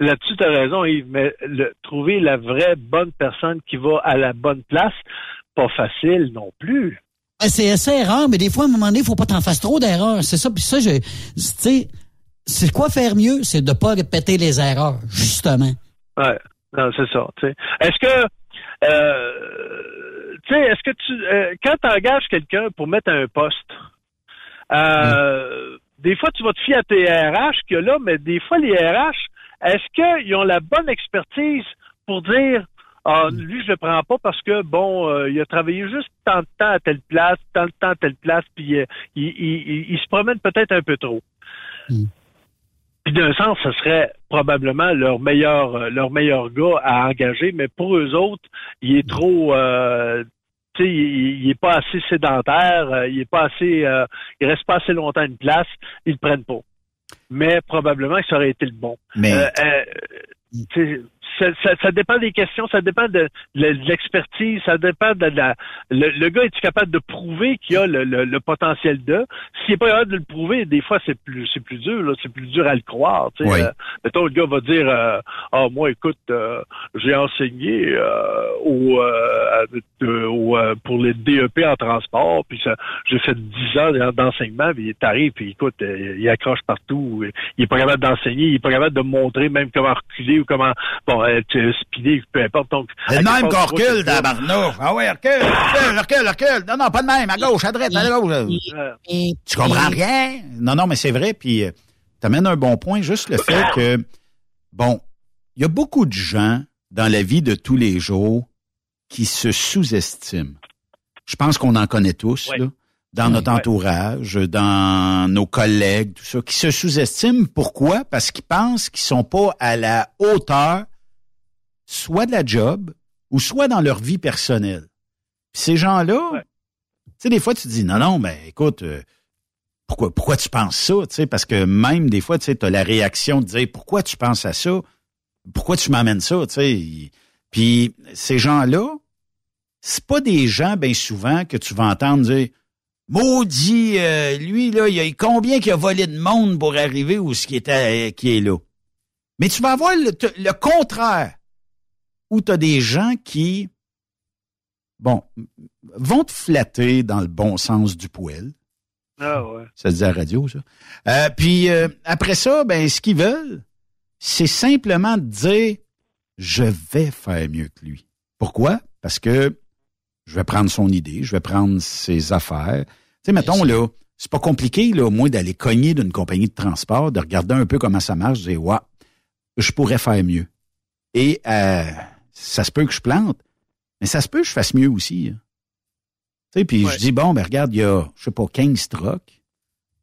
Speaker 7: Là-dessus, tu as raison, Yves, mais le- trouver la vraie bonne personne qui va à la bonne place, pas facile non plus.
Speaker 6: Ben, c'est assez erreur, mais des fois, à un moment donné, il faut pas t'en fasses trop d'erreurs. C'est ça. Puis ça, je, tu sais, c'est quoi faire mieux? C'est de pas répéter les erreurs, justement.
Speaker 7: Ouais, non, c'est ça. tu sais. Est-ce que, euh, tu sais, est-ce que tu, euh, quand tu engages quelqu'un pour mettre un poste, euh, des fois tu vas te fier à tes RH qu'il y a là, mais des fois les RH, est-ce qu'ils ont la bonne expertise pour dire, ah, lui je le prends pas parce que bon, euh, il a travaillé juste tant de temps à telle place, tant de temps à telle place, puis euh, il, il, il- il se promène peut-être un peu trop. Puis d'un sens, ce serait probablement leur meilleur euh, leur meilleur gars à engager, mais pour eux autres, il est trop euh, tu sais, il, il est pas assez sédentaire, euh, il est pas assez euh, il reste pas assez longtemps à une place, ils le prennent pas. Mais probablement que ça aurait été le bon.
Speaker 5: Mais-
Speaker 7: Euh, euh, tu sais, ça, ça- ça dépend des questions, ça dépend de, de l'expertise, ça dépend de la. Le, le gars est capable de prouver qu'il a le, le- le potentiel de? S'il n'est pas capable de le prouver, des fois c'est plus c'est plus dur, c'est plus dur à le croire. tu sais.
Speaker 5: Oui.
Speaker 7: Euh, mettons, le gars va dire euh, Ah, moi, écoute, euh, j'ai enseigné euh, au, euh, euh, au, euh, pour les DEP en transport, puis ça, j'ai fait 10 ans d'en- d'enseignement, puis il t'arrive, puis écoute, euh, il accroche partout, il est pas capable d'enseigner, il est pas capable de montrer même comment reculer ou comment bon euh, speeder, peu importe. Donc,
Speaker 5: le même qu'on recule, tabarnouche. Ah ouais, recule, recule, recule, recule. Non, non, pas de même. À gauche, à droite, à gauche.
Speaker 7: Euh,
Speaker 5: Tu comprends rien? Non, non, mais c'est vrai. Puis, tu amènes un bon point. Juste le fait que, bon, il y a beaucoup de gens dans la vie de tous les jours qui se sous-estiment. Je pense qu'on en connaît tous, là, dans notre entourage, dans nos collègues, tout ça, qui se sous-estiment. Pourquoi? Parce qu'ils pensent qu'ils sont pas à la hauteur, soit de la job, ou soit dans leur vie personnelle. Puis ces gens-là, tu sais, des fois, tu te dis, non, non, ben, écoute, euh, pourquoi, pourquoi tu penses ça, tu sais, parce que même des fois, tu sais, as la réaction de dire, pourquoi tu penses à ça? Pourquoi tu m'amènes ça, tu sais? Puis ces gens-là, c'est pas des gens, bien souvent, que tu vas entendre dire, maudit, euh, lui, là, il y a combien qu'il a volé de monde pour arriver où ce qui était, qui est là? Mais tu vas avoir le contraire, où tu as des gens qui, bon, vont te flatter dans le bon sens du poil.
Speaker 7: Ah ouais.
Speaker 5: Ça se dit à la radio, ça. Euh, puis euh, après ça, ben ce qu'ils veulent, c'est simplement de dire je vais faire mieux que lui. Pourquoi? Parce que je vais prendre son idée, je vais prendre ses affaires. Tu sais, mettons, là, c'est pas compliqué, là, au moins d'aller cogner d'une compagnie de transport, de regarder un peu comment ça marche, de dire, ouais, je pourrais faire mieux. Et euh, ça se peut que je plante, mais ça se peut que je fasse mieux aussi. hein. Tu sais, puis je dis, bon, ben regarde, il y a, je sais pas, 15 trucks.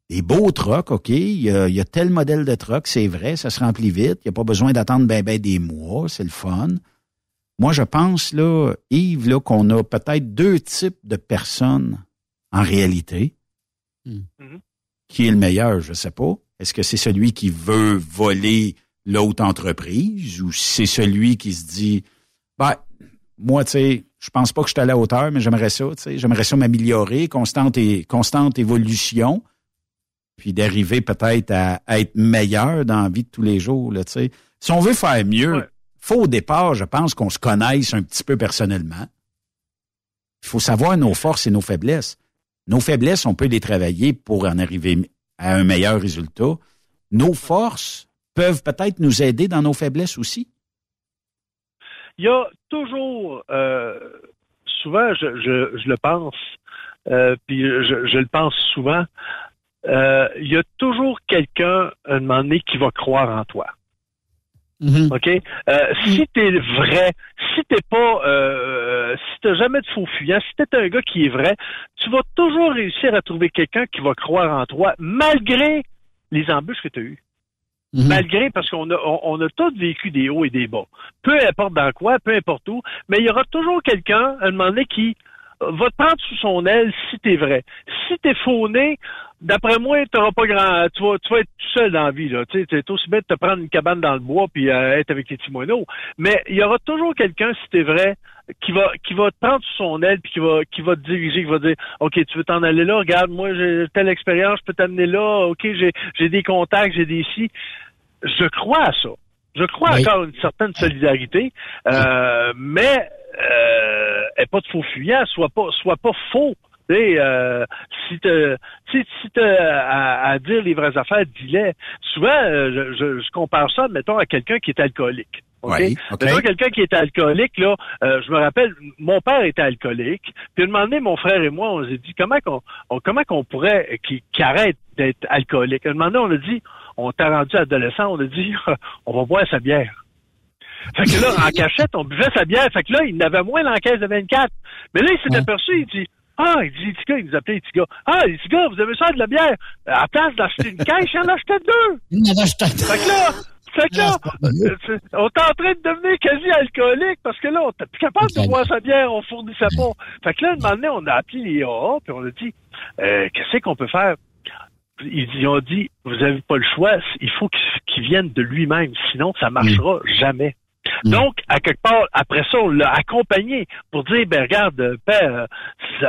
Speaker 5: Des beaux trucks, OK. Il y a, il y a tel modèle de truck, c'est vrai, ça se remplit vite. Il n'y a pas besoin d'attendre ben, ben des mois, c'est le fun. Moi, je pense, là, Yves, là, qu'on a peut-être deux types de personnes en réalité. Qui est le meilleur, je sais pas. Est-ce que c'est celui qui veut voler l'autre entreprise ou c'est celui qui se dit, ben, moi, tu sais, je pense pas que je suis à la hauteur, mais j'aimerais ça, tu sais, j'aimerais ça m'améliorer, constante et constante évolution, puis d'arriver peut-être à, à être meilleur dans la vie de tous les jours, là, tu sais. Si on veut faire mieux, faut au départ, je pense qu'on se connaisse un petit peu personnellement. Il faut savoir nos forces et nos faiblesses. Nos faiblesses, on peut les travailler pour en arriver à un meilleur résultat. Nos forces peuvent peut-être nous aider dans nos faiblesses aussi.
Speaker 7: Il y a toujours, euh, souvent, je, je, je le pense, euh, puis je, je le pense souvent, euh, il y a toujours quelqu'un, à un moment donné, qui va croire en toi. OK? Euh, si t'es vrai, si t'es pas, euh, si t'as jamais de faux fuyant, si t'es un gars qui est vrai, tu vas toujours réussir à trouver quelqu'un qui va croire en toi, malgré les embûches que tu as eues. Malgré, parce qu'on a, on, on a tous vécu des hauts et des bas. Peu importe dans quoi, peu importe où, mais il y aura toujours quelqu'un, à un moment qui, va te prendre sous son aile si t'es vrai. Si t'es fauné, d'après moi, t'auras pas grand, tu vas, tu vas être tout seul dans la vie, là. Tu sais, aussi bête de te prendre une cabane dans le bois puis euh, être avec les petits moineaux. Mais il y aura toujours quelqu'un, si t'es vrai, qui va, qui va te prendre sous son aile puis qui va, qui va te diriger, qui va dire, OK, tu veux t'en aller là, regarde, moi, j'ai telle expérience, je peux t'amener là, OK, j'ai, j'ai des contacts, j'ai des si. Je crois à ça. Je crois encore une certaine solidarité, euh, mais euh, pas de faux fuyant, soit pas, soit pas faux. Euh, si tu si, si à, à, dire les vraies affaires, dis-les. Souvent, euh, je, je, compare ça, mettons, à quelqu'un qui est alcoolique. Okay? Oui, quelqu'un qui est alcoolique, là, euh, je me rappelle, mon père était alcoolique. Puis un moment donné, mon frère et moi, on s'est dit comment qu'on comment qu'on pourrait qu'il arrête d'être alcoolique? Un moment donné, on a dit, on t'a rendu adolescent, on a dit, on va boire sa bière. Fait que là, en cachette, on buvait sa bière. Fait que là, il n'avait moins l'encaisse de 24. Mais là, il s'est aperçu, il dit, ah, il dit, Tika, il nous appelait Tika. Ah, il dit, gars, vous avez ça de la bière? À place d'acheter une caisse, il en achetait deux.
Speaker 6: Il en achetait deux.
Speaker 7: Fait que là, fait que là, on est en train de devenir quasi alcoolique parce que là, on n'était plus capable de boire sa bière, on fournissait pas. Fait que là, un moment donné, on a appelé les AA, puis on a dit, euh, qu'est-ce qu'on peut faire? Ils ont dit, vous n'avez pas le choix, il faut qu'il vienne de lui-même, sinon ça marchera jamais. Mm. Donc, à quelque part, après ça, on l'a accompagné pour dire, ben regarde, père,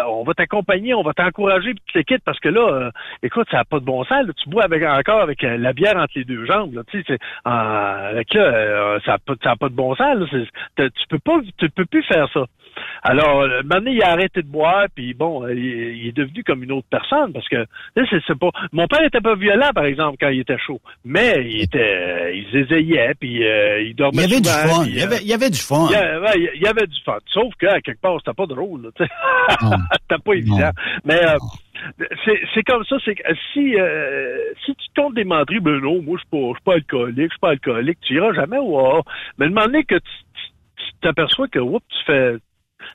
Speaker 7: on va t'accompagner, on va t'encourager, puis tu t'équites parce que là, euh, écoute, ça n'a pas de bon sens. tu bois avec encore avec euh, la bière entre les deux jambes. Là, tu sais, avec là, euh, ça n'a pas, pas, de bon sens. tu peux pas, tu peux plus faire ça. Alors, maintenant, il a arrêté de boire, puis bon, il, est devenu comme une autre personne, parce que là, c'est pas. Mon père était pas violent, par exemple, quand il était chaud, mais il était, il zézayait, puis il dormait.
Speaker 5: Il y avait du fun. il, y avait, il y avait du fun.
Speaker 7: Il y avait, du fun. Sauf que quelque part, c'était pas drôle. c'était pas évident. Mais c'est comme ça, c'est que si si tu comptes des menteries, ben non, moi je suis pas, pas alcoolique, je suis pas alcoolique, tu iras jamais au Mais le moment donné que tu t'aperçois que oups, tu fais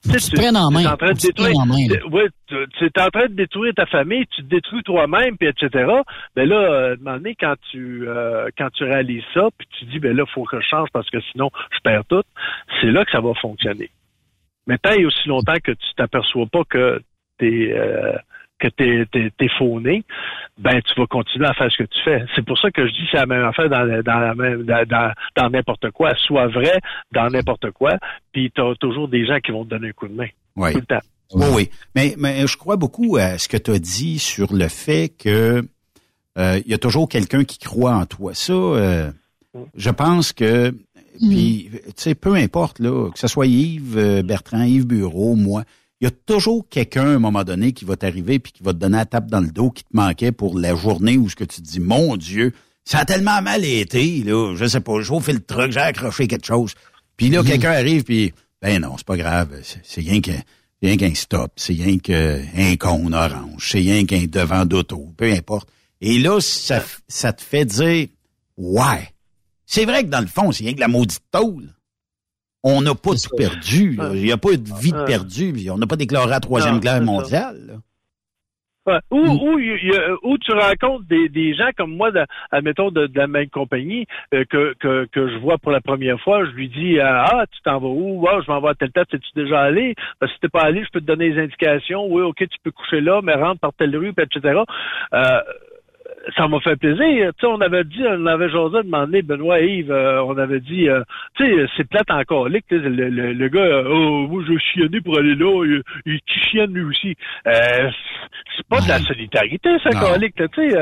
Speaker 6: tu, tu prennes en main.
Speaker 7: Es en train de détruire, en main, ouais, tu, es en train de détruire ta famille, tu te détruis toi-même, puis etc. Ben là, euh, donné, quand tu euh, quand tu réalises ça, puis tu dis ben là, faut que je change parce que sinon je perds tout, c'est là que ça va fonctionner. Mais tant et aussi longtemps que tu t'aperçois pas que t'es euh, que t'es es, fauné, ben tu vas continuer à faire ce que tu fais. C'est pour ça que je dis c'est la même affaire dans dans la même dans, dans n'importe quoi. Soit vrai dans n'importe quoi, puis tu as toujours des gens qui vont te donner un coup de main.
Speaker 5: Oui.
Speaker 7: Tout le temps.
Speaker 5: Oui, oui. Mais, mais je crois beaucoup à ce que tu as dit sur le fait que euh, il y a toujours quelqu'un qui croit en toi. Ça, euh, je pense que mm. puis tu sais, peu importe là, que ce soit Yves euh, Bertrand, Yves Bureau, moi, il y a toujours quelqu'un à un moment donné qui va t'arriver puis qui va te donner la tape dans le dos qui te manquait pour la journée où ce que tu te dis mon Dieu, ça a tellement mal été là, je sais pas, j'ai chauffé le truc, j'ai accroché quelque chose. Puis là quelqu'un arrive puis ben non, c'est pas grave, c'est rien que rien qu'un stop, c'est rien qu'un con orange, c'est rien qu'un devant d'auto, peu importe. Et là ça ça te fait dire ouais. C'est vrai que dans le fond, c'est rien que la maudite tôle on n'a pas tout perdu. Il n'y a pas de vie perdue. On n'a pas déclaré la troisième guerre mondiale.
Speaker 7: Ou, mm. ou, tu rencontres des, gens comme moi, de, admettons, de, de la même compagnie, euh, que, que, je vois pour la première fois, je lui dis Ah, tu t'en vas où? Ah, je m'en vais à telle tête, es-tu déjà allé? Que si t'es pas allé, je peux te donner des indications. Oui, OK, tu peux coucher là, mais rentre par telle rue, etc. Euh, ça m'a fait plaisir. Tu sais, on avait dit, on avait jasé demandé, Benoît Yves, euh, on avait dit, euh, tu sais, c'est plate encore, le, le, le, gars, euh, oh, moi, je chienner pour aller là, il, il chienne lui aussi. c'est pas de la solidarité, ça, colique, tu sais,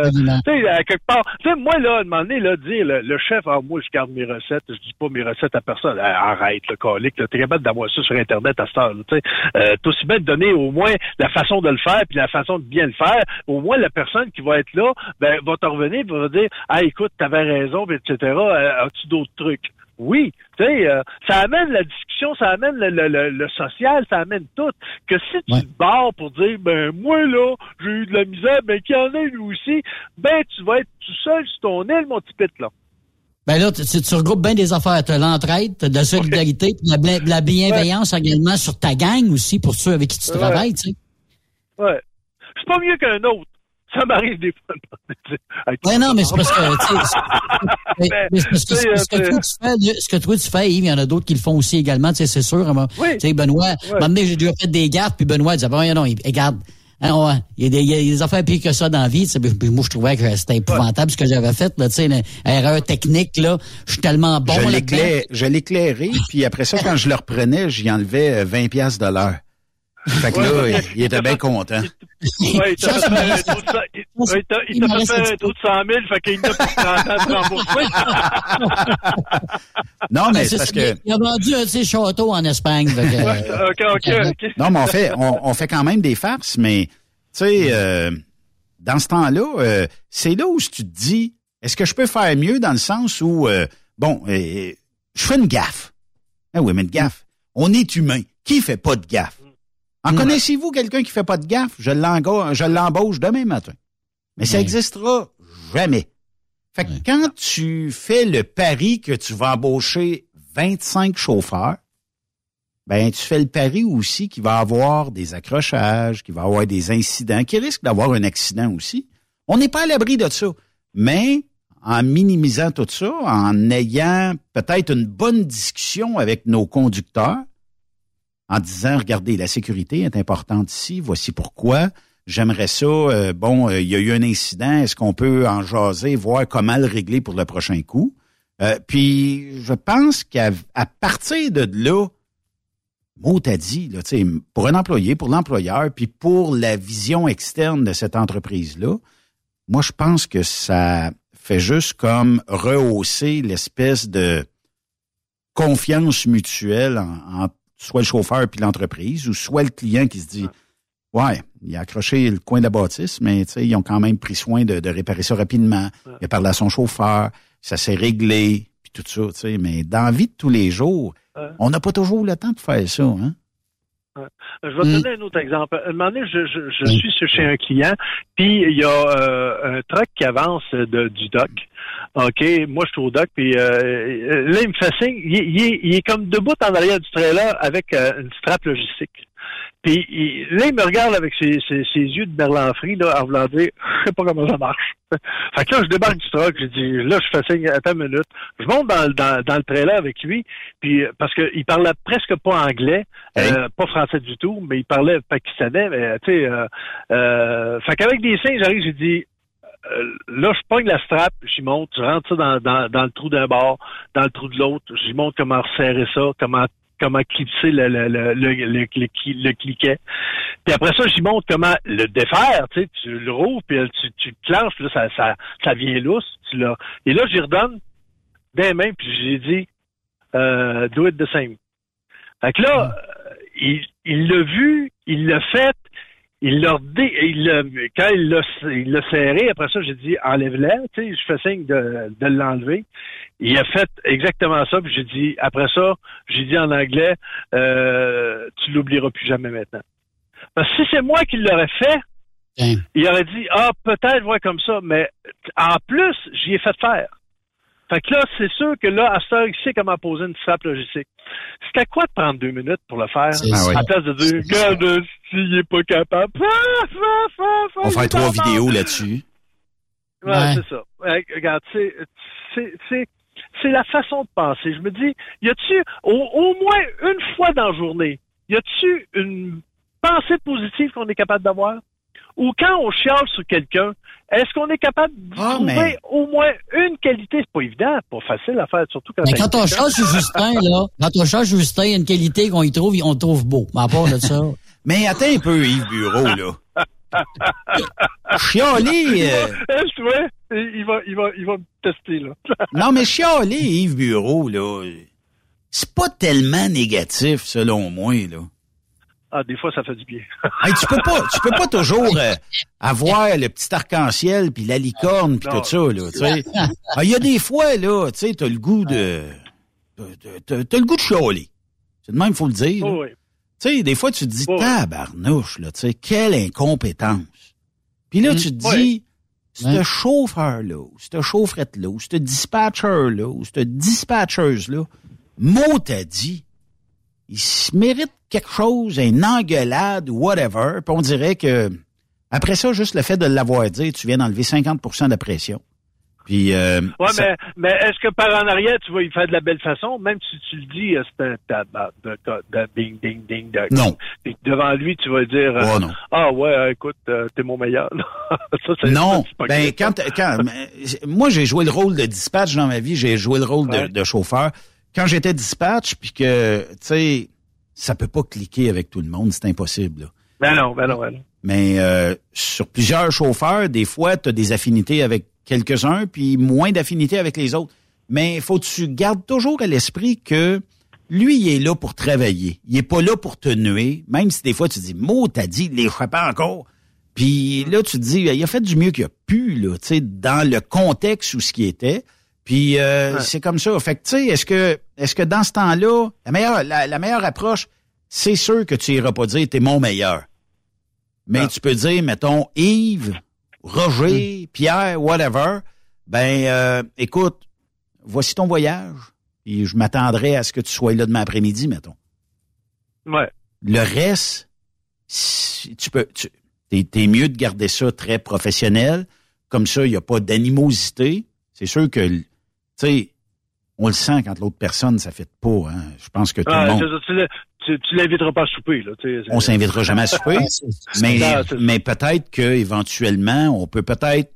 Speaker 7: à quelque part. Tu sais, moi, là, demander, là, dire, le, chef, ah, moi, je garde mes recettes, je dis pas mes recettes à personne. arrête, le colique, t'es capable d'avoir ça sur Internet à cette heure, tu sais. Euh, t'es aussi bien de donner au moins la façon de le faire, puis la façon de bien le faire. Au moins, la personne qui va être là, ben, va te revenir et va dire Ah, écoute, t'avais raison, etc. Euh, as-tu d'autres trucs? Oui, tu sais, euh, ça amène la discussion, ça amène le, social, ça amène tout. Que si tu te barres pour dire, ben moi là, j'ai eu de la misère, ben qu'il y en a lui aussi, ben tu vas être tout seul sur ton île, mon petit pit, là.
Speaker 6: Ben là, tu, tu regroupes bien des affaires. Tu l'entraide, tu de la solidarité, de la, bienveillance également sur ta gang aussi, pour ceux avec qui tu travailles, tu sais.
Speaker 7: Ouais. Suis pas mieux qu'un autre ça m'arrive des fois.
Speaker 6: ouais, non, mais c'est parce que, Mais-
Speaker 7: mais,
Speaker 6: mais c'est parce que ce, que
Speaker 7: euh,
Speaker 6: toi, tu fais, ce que toi tu fais, Yves, il y en a d'autres qui le font aussi également, tu sais, c'est sûr.
Speaker 7: Oui.
Speaker 6: Tu sais, Benoît, j'ai déjà fait des gaffes, puis Benoît disait, bon, non, Yves, regarde, hein, ouais, il y, a des, il y a des affaires pires que ça dans la vie. tu sais, puis- moi, je trouvais que c'était épouvantable ce que j'avais fait, là, tu sais, une erreur technique, là. Je suis tellement bon
Speaker 5: je l'éclairais, puis après ça, quand je le reprenais, j'y enlevais euh, 20 pièces de l'heure. Fait que là, il, il était bien content.
Speaker 7: Ouais, il ouais, il t'a- fait faire
Speaker 6: un
Speaker 7: trou de 100 000, fait qu'il n'a plus 30 ans de rembourser.
Speaker 5: Non, mais
Speaker 6: Ben,
Speaker 5: c'est parce que...
Speaker 6: Il a vendu un de ses châteaux en Espagne. fait que, euh,
Speaker 7: OK, OK, OK.
Speaker 5: Non, mais on fait, on, on fait quand même des farces, mais tu sais, euh, dans ce temps-là, euh, c'est là où tu te dis, est-ce que je peux faire mieux dans le sens où, euh, bon, euh, je fais une gaffe. Ah oui, mais une gaffe. On est humain. Qui fait pas de gaffe? En connaissez-vous quelqu'un qui fait pas de gaffe? Je l'embauche demain matin. Mais ça
Speaker 6: Ouais.
Speaker 5: existera jamais. Fait que quand tu fais le pari que tu vas embaucher 25 chauffeurs, ben tu fais le pari aussi qu'il va avoir des accrochages, qu'il va avoir des incidents, qu'il risque d'avoir un accident aussi. On n'est pas à l'abri de ça. Mais en minimisant tout ça, en ayant peut-être une bonne discussion avec nos conducteurs, en disant, regardez, la sécurité est importante ici, voici pourquoi. J'aimerais ça, euh, bon, euh, il y a eu un incident, est-ce qu'on peut en jaser, voir comment le régler pour le prochain coup? Euh, puis, je pense qu'à partir de là, mot à dit, là, pour un employé, pour l'employeur, puis pour la vision externe de cette entreprise-là, moi, je pense que ça fait juste comme rehausser l'espèce de confiance mutuelle en soit le chauffeur puis l'entreprise, ou soit le client qui se dit Ouais, il a accroché le coin de la bâtisse, mais tu sais, ils ont quand même pris soin de, de réparer ça rapidement. Il a parlé à son chauffeur, ça s'est réglé, puis tout ça, tu sais. Mais dans la vie de tous les jours, on n'a pas toujours le temps de faire ça, hein?
Speaker 7: Je vais te
Speaker 6: Mm.
Speaker 7: donner un autre exemple. Un moment donné, je, je, je suis sur- chez un client, puis il y a euh, un truck qui avance de, du dock. OK, moi je suis au dock, puis euh, euh, là, il me fait signe. Il, il est, il est comme debout en arrière du trailer avec euh, une strap logistique. Puis il- là, il me regarde avec ses, ses, ses yeux de merlanfri, là, en voulant dire Je sais pas comment ça marche. Fait que là, je débarque du truck, j'ai dit là, je fais signe, attends une minute. Je monte dans, le- dans, dans le trailer avec lui, puis euh, parce qu'il parlait presque pas anglais, euh, pas français du tout, mais il parlait pakistanais, mais tu sais, euh, euh, fait qu'avec des signes, j'arrive, j'ai dit là, je pogne la strap, j'y monte, je rentre ça dans, dans, dans le trou d'un bord, dans le trou de l'autre, j'y montre comment resserrer ça, comment comment clipser le, le, le, le, le, le, cli- le cliquet. Puis après ça, j'y montre comment le défaire, tu sais, tu le rouvres, puis euh, tu, tu le clenches, puis là, ça, ça, ça vient lousse, tu l'as. Et là, j'y redonne des mains, puis j'ai dit euh, do it the same. Fait que là, euh, il il l'a vu, il l'a fait, il l'a redé- il quand il l'a il serré, après ça, j'ai dit enlève-le, tu sais, je fais signe de, de l'enlever. Il a fait exactement ça, puis j'ai dit après ça, j'ai dit en anglais, euh, tu l'oublieras plus jamais maintenant. Parce que si c'est moi qui l'aurais fait, il aurait dit ah peut-être ouais comme ça, mais en plus j'y ai fait faire. Fait que là, c'est sûr que là, heure, il sait comment poser une strap logistique. C'est à quoi de prendre deux minutes pour le faire?
Speaker 5: Ah.
Speaker 7: À la place de dire, regarde, s'il est pas capable.
Speaker 5: On va faire trois vidéos là-dessus.
Speaker 7: Ouais,
Speaker 6: Ouais.
Speaker 7: c'est ça. Regarde, c'est, c'est, c'est, c'est la façon de penser. Je me dis, y a-tu, au, au moins une fois dans la journée, y a-tu une pensée positive qu'on est capable d'avoir? Ou quand on chiale sur quelqu'un, est-ce qu'on est capable de
Speaker 5: Ah,
Speaker 7: trouver
Speaker 5: mais-
Speaker 7: au moins une qualité? C'est pas évident, pas facile à faire, surtout quand
Speaker 6: Mais quand on change sur Justin, là, quand on change sur Justin, il y a une qualité qu'on y trouve, on le trouve beau. Mais à part de ça.
Speaker 5: Mais attends un peu, Yves Bureau, là. Chialer, euh,
Speaker 7: Hein, tu vois, il va, il va, il va me tester, là.
Speaker 5: non, mais chialer, Yves Bureau, là, c'est pas tellement négatif, selon moi, là.
Speaker 7: Ah, des fois, ça fait du bien.
Speaker 5: Hey, tu peux pas, tu peux pas toujours euh, avoir le petit arc-en-ciel puis la licorne puis tout ça là. Tu sais, Ah, il y a des fois là, tu sais, t'as le goût de, t'as, le goût de chialer. C'est de même, faut le dire.
Speaker 7: Oh, oui.
Speaker 5: Tu sais, des fois tu te dis
Speaker 7: Ouais.
Speaker 5: tabarnouche là, tu sais, quelle incompétence. Puis là tu te dis, ce
Speaker 6: Ouais.
Speaker 5: chauffeur là, ce chaufferette là, ce dispatcher là, ce dispatcheuse là, mot t'a dit, il se mérite quelque chose, une engueulade ou whatever, puis on dirait que après ça, juste le fait de l'avoir dit, tu viens d'enlever 50% de la pression. Puis, euh,
Speaker 7: Ouais,
Speaker 5: ça-
Speaker 7: mais, mais est-ce que par en arrière, tu vas y faire de la belle façon, même si tu le dis, euh, c'est un ding, ding, ding,
Speaker 5: Non.
Speaker 7: Et devant lui, tu vas dire, euh,
Speaker 5: Oh, non.
Speaker 7: ah ouais, euh, écoute, euh, t'es mon meilleur. ça, c'est
Speaker 5: non,
Speaker 7: c'est pas
Speaker 5: ben quand, quand moi j'ai joué le rôle de dispatch dans ma vie, j'ai joué le rôle de, chauffeur. Quand j'étais dispatch, puis que tu sais, ça peut pas cliquer avec tout le monde, c'est impossible. là.
Speaker 7: Ben non, ben non, ben non.
Speaker 5: Mais euh, sur plusieurs chauffeurs, des fois, tu as des affinités avec quelques-uns, puis moins d'affinités avec les autres. Mais faut que tu gardes toujours à l'esprit que lui, il est là pour travailler. Il est pas là pour te nuer, même si des fois tu dis, mot, t'as dit, il l'échappait encore. Puis là, tu te dis, il a fait du mieux qu'il a pu, là, tu sais, dans le contexte où ce qui était. Puis euh, c'est comme ça. Fait que, tu sais, est-ce que, est-ce que dans ce temps-là, la meilleure, la, la meilleure approche, c'est sûr que tu iras pas dire, t'es mon meilleur. Mais tu peux dire, mettons, Yves, Roger, Pierre, whatever. Ben, euh, écoute, voici ton voyage. Et je m'attendrai à ce que tu sois là demain après-midi, mettons.
Speaker 7: Ouais.
Speaker 5: Le reste, si tu peux, tu, t'es, t'es mieux de garder ça très professionnel. Comme ça, il n'y a pas d'animosité. C'est sûr que, tu sais, on le sent quand l'autre personne, ça fait pas. Hein. Je pense que tout
Speaker 7: Ah,
Speaker 5: le monde.
Speaker 7: c'est ça, tu tu, tu l'inviteras pas à souper, là. tu sais,
Speaker 5: On s'invitera jamais à souper. mais
Speaker 7: c'est ça.
Speaker 5: mais peut-être que éventuellement, on peut peut-être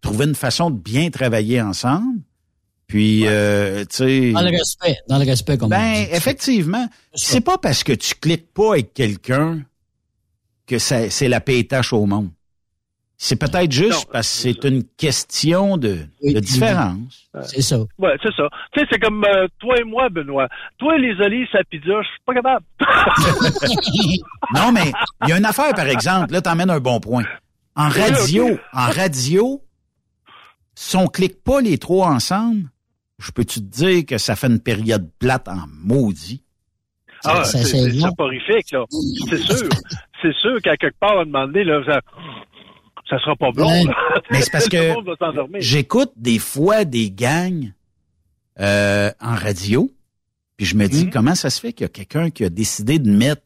Speaker 5: trouver une façon de bien travailler ensemble. Puis, euh, tu sais.
Speaker 6: Dans le respect, dans le respect, comme on
Speaker 5: Ben,
Speaker 6: dit.
Speaker 5: effectivement. C'est pas parce que tu cliques pas avec quelqu'un que c'est la paix et tâche au monde. C'est peut-être juste parce que c'est une question de, de différence.
Speaker 6: C'est ça.
Speaker 7: Ouais, c'est ça. Tu sais, c'est comme euh, toi et moi, Benoît. Toi, les olives, sa pizza, je suis pas capable.
Speaker 5: Non, mais il y a une affaire, par exemple, là, t'emmènes un bon point. En
Speaker 7: Oui,
Speaker 5: radio, en radio, si on clique pas les trois ensemble, je peux-tu te dire que ça fait une période plate en maudit?
Speaker 7: Ah,
Speaker 6: Ça-
Speaker 7: c'est
Speaker 6: c'est
Speaker 7: c'est soporifique, là. C'est sûr. C'est sûr qu'à quelque part, à un moment donné, là, ça, ça sera pas bon.
Speaker 5: Ouais.
Speaker 7: là.
Speaker 5: Mais c'est parce que j'écoute des fois des gangs euh, en radio, puis je me
Speaker 7: Hmm.
Speaker 5: dis comment ça se fait qu'il y a quelqu'un qui a décidé de mettre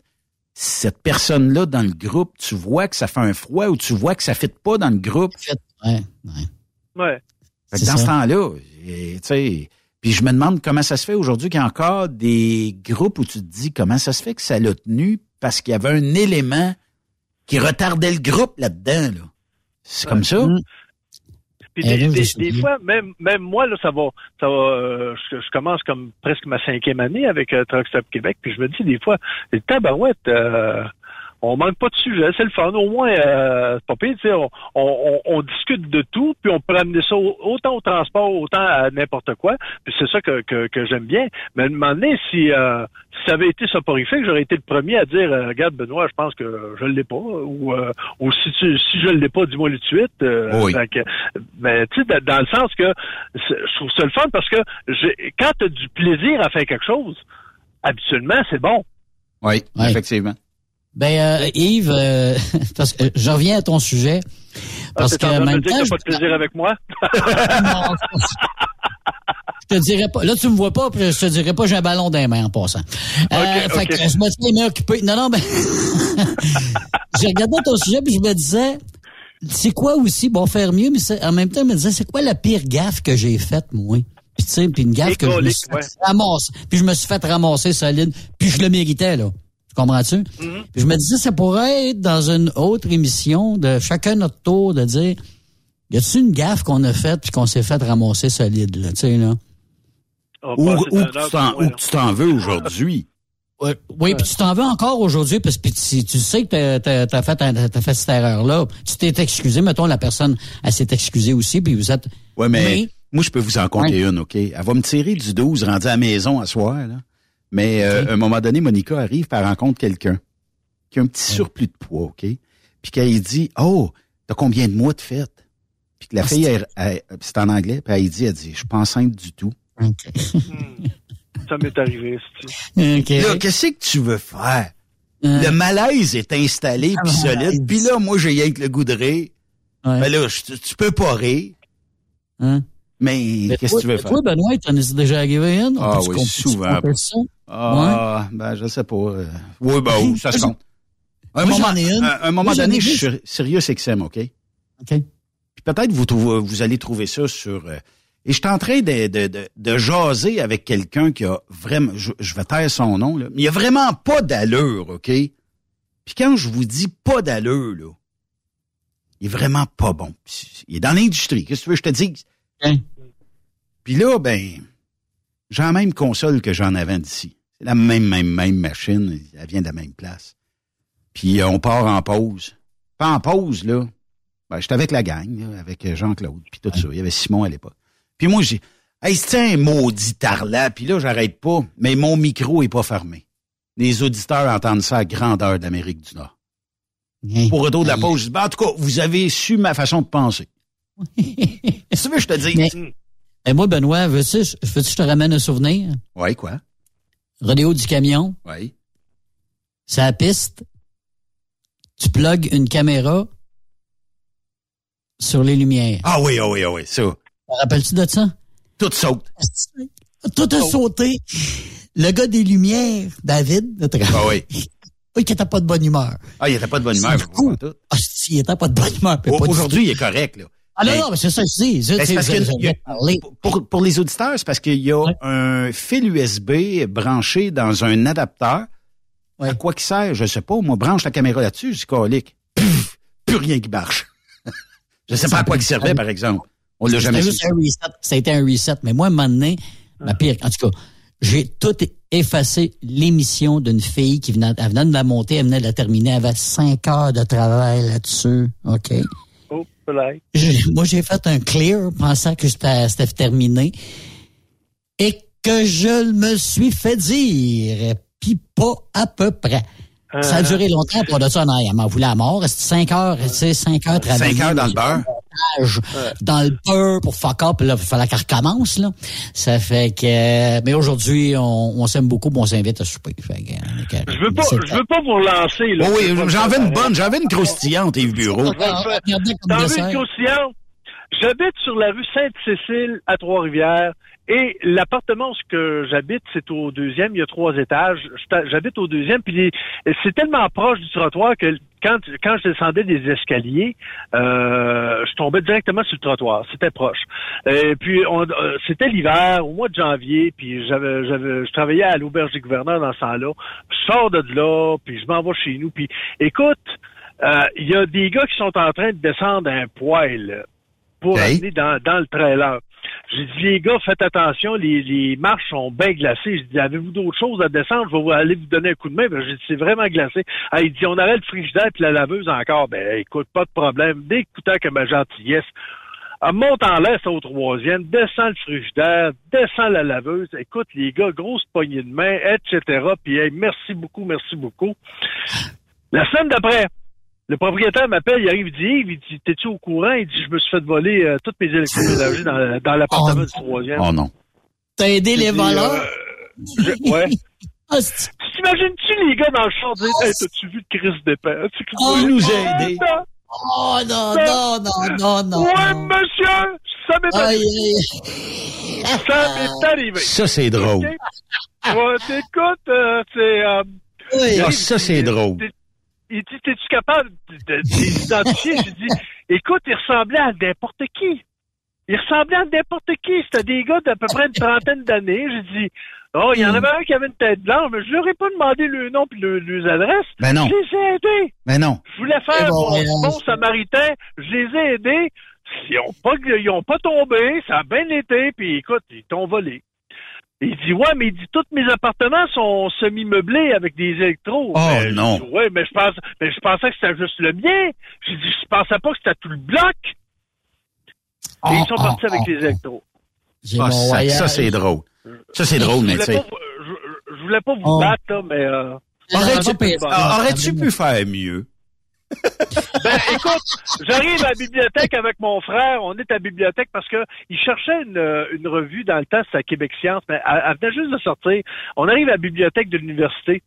Speaker 5: cette personne-là dans le groupe? Tu vois que ça fait un froid ou tu vois que ça fit pas dans le groupe?
Speaker 6: Ouais,
Speaker 7: Ouais.
Speaker 5: Fait que
Speaker 6: C'est
Speaker 5: dans
Speaker 6: ça.
Speaker 5: ce temps-là, tu sais, puis je me demande comment ça se fait aujourd'hui qu'il y a encore des groupes où tu te dis comment ça se fait que ça l'a tenu parce qu'il y avait un élément qui retardait le groupe là-dedans. Là. C'est comme ça?
Speaker 7: Puis
Speaker 6: Eh,
Speaker 7: des, fois, même, même moi, là, ça va, ça va, euh, je, je commence comme presque ma cinquième année avec euh, Truck Stop Québec, puis je me dis des fois, les tabarouettes, euh, on manque pas de sujet, c'est le fun. Au moins, euh, c'est pas pire, tu sais, on, on, on- on discute de tout, puis on peut amener ça au- autant au transport, autant à n'importe quoi. Puis c'est ça que, que, que j'aime bien. Mais à un moment donné, si, euh, si ça avait été soporifique, j'aurais été le premier à dire, euh, regarde Benoît, je pense que je l'ai pas, ou, euh, ou si tu, si je l'ai pas, dis-moi tout de suite. Euh,
Speaker 5: Oui.
Speaker 7: ben, tu sais, dans, le sens que c'est- je trouve ça le fun parce que j'ai- quand tu as du plaisir à faire quelque chose, habituellement, c'est bon.
Speaker 5: Oui, effectivement.
Speaker 6: Ben, euh, Yves, euh, parce que je reviens à ton sujet. Parce
Speaker 7: Ah,
Speaker 6: que
Speaker 7: t'es en
Speaker 6: même
Speaker 7: dire
Speaker 6: temps,
Speaker 7: que
Speaker 6: je,
Speaker 7: t'as pas de plaisir avec moi?
Speaker 6: Non, je te dirais pas. Là, tu me vois pas, puis je te dirais pas, j'ai un ballon dans les mains en passant. Euh, fait que je me suis bien occupé. Non, non, ben. j'ai regardé ton sujet, puis je me disais, c'est quoi aussi, bon, faire mieux, mais en même temps, je me disais, c'est quoi la pire gaffe que j'ai faite, moi? Puis, tu sais, puis une gaffe que je me suis fait
Speaker 7: ouais.
Speaker 6: ramasser. Puis je me suis fait ramasser solide, puis je le méritais, là. Tu comprends-tu? Puis je me disais, ça pourrait être dans une autre émission de chacun notre tour de dire, y a-tu une gaffe qu'on a faite puis qu'on s'est fait ramasser solide, là, tu sais, là?
Speaker 7: On
Speaker 5: Ou, ou tu t'en-
Speaker 7: ouais,
Speaker 5: ou que tu t'en veux aujourd'hui.
Speaker 6: Ouais, oui, puis tu t'en veux encore aujourd'hui parce que tu, tu sais que t'as- t'as fait, cette erreur-là. Tu t'es excusé, mettons, la personne, elle s'est excusée aussi, puis vous êtes...
Speaker 5: Mais,
Speaker 6: Mais-
Speaker 5: moi, je peux vous en compter une, OK? Elle va me tirer du 12 rendu à la maison à soir, là. Mais euh, à un moment donné, Monica arrive, puis elle rencontre quelqu'un qui a un petit surplus de poids, OK? Puis qu'elle dit, oh, t'as combien de mois de fête? Puis que la
Speaker 6: Ah,
Speaker 5: fille,
Speaker 6: c'est-
Speaker 5: elle- elle- c'est en anglais, puis elle dit, elle dit, je suis pas enceinte du tout.
Speaker 7: Ça m'est arrivé, c'est
Speaker 6: OK.
Speaker 5: Là, qu'est-ce que tu veux faire?
Speaker 6: Euh,
Speaker 5: Le malaise est installé
Speaker 6: Ah,
Speaker 5: puis solide. Puis là, moi, j'ai rien que le goût de rire.
Speaker 6: ouais.
Speaker 5: Mais là, je- tu peux pas rire.
Speaker 6: Hein?
Speaker 5: Mais
Speaker 6: Mais
Speaker 5: qu'est-ce que tu veux faire?
Speaker 6: Toi, Benoît, t'en es déjà arrivé une?
Speaker 5: Ah oui, souvent. Ah, ben, je sais pas. euh, Oui, ben, oui, ça se compte? Un moment, un, moment donné, je suis Sirius XM, OK?
Speaker 6: OK.
Speaker 5: Puis peut-être vous, trouvez- vous allez trouver ça sur... euh, et je suis en train de, de, de, de jaser avec quelqu'un qui a vraiment... Je, je vais taire son nom, là. Mais il a vraiment pas d'allure, OK? Puis quand je vous dis pas d'allure, là, il est vraiment pas bon. Il est dans l'industrie. Qu'est-ce que tu veux que je te dise? Puis là, ben, j'ai la même console que j'en avais d'ici. C'est la même, même, même machine. Elle vient de la même place. Puis euh, on part en pause. Pas en pause, là. Ben, j'étais avec la gang, là, avec euh, Jean-Claude, puis tout ça. Il y avait Simon à l'époque. Puis moi, j'ai... Hey, c'est un maudit tarlat. Puis là, j'arrête pas. Mais mon micro est pas fermé. Les auditeurs entendent ça à grandeur d'Amérique du Nord. Pour retour de la pause, je dis, ben, en tout cas, vous avez su ma façon de penser. Qu'est-ce que tu veux que je te dise?
Speaker 6: Et moi, Benoît, veux-tu veux que je te ramène un souvenir?
Speaker 5: Oui, quoi?
Speaker 6: Rodéo du camion.
Speaker 5: Oui.
Speaker 6: C'est la piste. Tu plugues une caméra sur les lumières.
Speaker 5: Ah oui, ah oui, ah oui, ça.
Speaker 6: Te rappelles-tu de ça?
Speaker 5: Tout saute.
Speaker 6: Tout a sauté. Le gars des lumières, David, notre
Speaker 5: Ah oui.
Speaker 6: Oui, qui était pas de bonne humeur.
Speaker 5: Ah, il était pas de bonne humeur.
Speaker 6: Fou. Ah, si, il était pas de bonne humeur. mais
Speaker 5: Aujourd'hui, il est correct, là.
Speaker 6: Ah non,
Speaker 5: Mais-
Speaker 6: non, mais c'est ça que je dis.
Speaker 5: Ben, parce que
Speaker 6: je-
Speaker 5: pour, pour les auditeurs, c'est parce qu'il y a un fil USB branché dans un adapteur. À quoi qui sert? Je sais pas. Moi, branche la caméra là-dessus, je colique. Plus rien qui marche. je sais pas à quoi il servait, par exemple. On l'a jamais
Speaker 6: juste un reset. Ça a été un reset. Mais moi, à un moment donné, ma pire, en tout cas, j'ai tout effacé l'émission d'une fille qui venait, elle venait de la monter, elle venait de la terminer, elle avait cinq heures de travail là-dessus. OK? Moi, j'ai fait un clear pensant que c'était terminé et que je me suis fait dire, puis pas à peu près. Ça a duré longtemps pour de ça, non, elle m'en voulait à mort. C'était cinq heures, tu sais, cinq heures travailler.
Speaker 5: Cinq heures dans le beurre.
Speaker 6: Dans le beurre pour fuck up, là, il fallait qu'elle recommence, là. Ça fait que, euh, mais aujourd'hui, on, on s'aime beaucoup, puis on s'invite à souper. Fait que.
Speaker 7: Je veux pas, je veux pas vous relancer, là.
Speaker 5: Oh oui, j'en veux une bonne, j'en veux une croustillante, Yves Bureau.
Speaker 7: Je vais le faire.
Speaker 6: Regardez comme
Speaker 7: T'en veux une croustillante? J'habite sur la rue Sainte-Cécile à Trois-Rivières et l'appartement que j'habite, c'est au deuxième, il y a trois étages. J'habite au deuxième, puis c'est tellement proche du trottoir que quand, quand je descendais des escaliers, euh, je tombais directement sur le trottoir. C'était proche. Et puis euh, c'était l'hiver, au mois de janvier, puis j'avais, j'avais, je travaillais à l'auberge du gouverneur dans ce temps-là. Je sors de là, puis je m'en vais chez nous. Puis écoute, euh, il y a des gars qui sont en train de descendre un poêle pour
Speaker 5: Ok.
Speaker 7: amener dans, dans le trailer. J'ai dit, les gars, faites attention, les, marches sont bien glacées. J'ai dit, avez-vous d'autres choses à descendre? Je vais aller vous donner un coup de main. Ben, J'ai dit, c'est vraiment glacé. Ah, il dit, on arrête le frigidaire puis la laveuse encore. Ben, écoute, pas de problème. D'écoutant que ma gentillesse. Elle monte en l'air, c'est au troisième, descend le frigidaire, descend la laveuse. Écoute, les gars, grosse poignée de main, etc. Puis, hey, merci beaucoup, merci beaucoup. La semaine d'après, le propriétaire m'appelle, il arrive, il dit, Yves, il dit, t'es-tu au courant? Il dit, je me suis fait voler euh, toutes mes électroménagers dans, dans l'appartement du troisième.
Speaker 5: Oh non.
Speaker 6: T'as aidé les voleurs?
Speaker 7: euh, je- ouais. T'imagines-tu les gars dans le char dire, hey, t'as-tu vu le Chris d'épais? Tu
Speaker 6: Oh,
Speaker 5: Il nous a aidés.
Speaker 6: Oh non, non, non, non, non.
Speaker 7: Ouais,
Speaker 6: non.
Speaker 7: monsieur! Ça m'est arrivé. Ça m'est arrivé.
Speaker 5: Ça, c'est drôle.
Speaker 7: Ouais, t'écoutes, euh, c'est... euh,
Speaker 6: Oui.
Speaker 5: Ah, ça, c'est drôle.
Speaker 7: Il dit, t'es-tu capable de, de, de les identifier? J'ai dit, écoute, il ressemblait à n'importe qui. Il ressemblait à n'importe qui. C'était des gars d'à peu près une trentaine d'années. J'ai dit, oh, il y en avait un qui avait une tête blanche, mais je leur ai pas demandé le nom puis le, les adresses.
Speaker 5: Ben non.
Speaker 7: Je les ai aidés.
Speaker 5: Mais non.
Speaker 7: Je voulais faire
Speaker 6: Eh bon,
Speaker 7: mon bon samaritain. Je les ai aidés. Ils ont pas, ils ont pas tombé. Ça a bien été. Puis écoute, ils t'ont volé. Il dit, ouais, mais il dit, tous mes appartements sont semi-meublés avec des électros.
Speaker 5: Oh,
Speaker 7: Mais je
Speaker 5: non.
Speaker 7: dis, ouais, mais je pense, mais je pensais que c'était juste le mien. J'ai dit, je pensais pas que c'était tout le bloc. Et ils sont
Speaker 6: Oh,
Speaker 7: partis
Speaker 6: oh,
Speaker 7: avec
Speaker 6: oh.
Speaker 7: les électros.
Speaker 5: Ah,
Speaker 6: mon
Speaker 5: ça, c'est drôle. Ça, c'est drôle,
Speaker 7: Je
Speaker 5: mais tu
Speaker 7: voulais
Speaker 5: sais.
Speaker 7: pas, vous- je, je voulais pas vous
Speaker 6: Oh.
Speaker 7: battre, là, mais, euh,
Speaker 5: ah, aurais-tu pu faire mieux?
Speaker 7: Ben, écoute, j'arrive à la bibliothèque avec mon frère. On est à la bibliothèque parce que il cherchait une, euh, revue dans le temps, c'était à Québec Science, mais elle, venait juste de sortir. On arrive à la bibliothèque de l'université.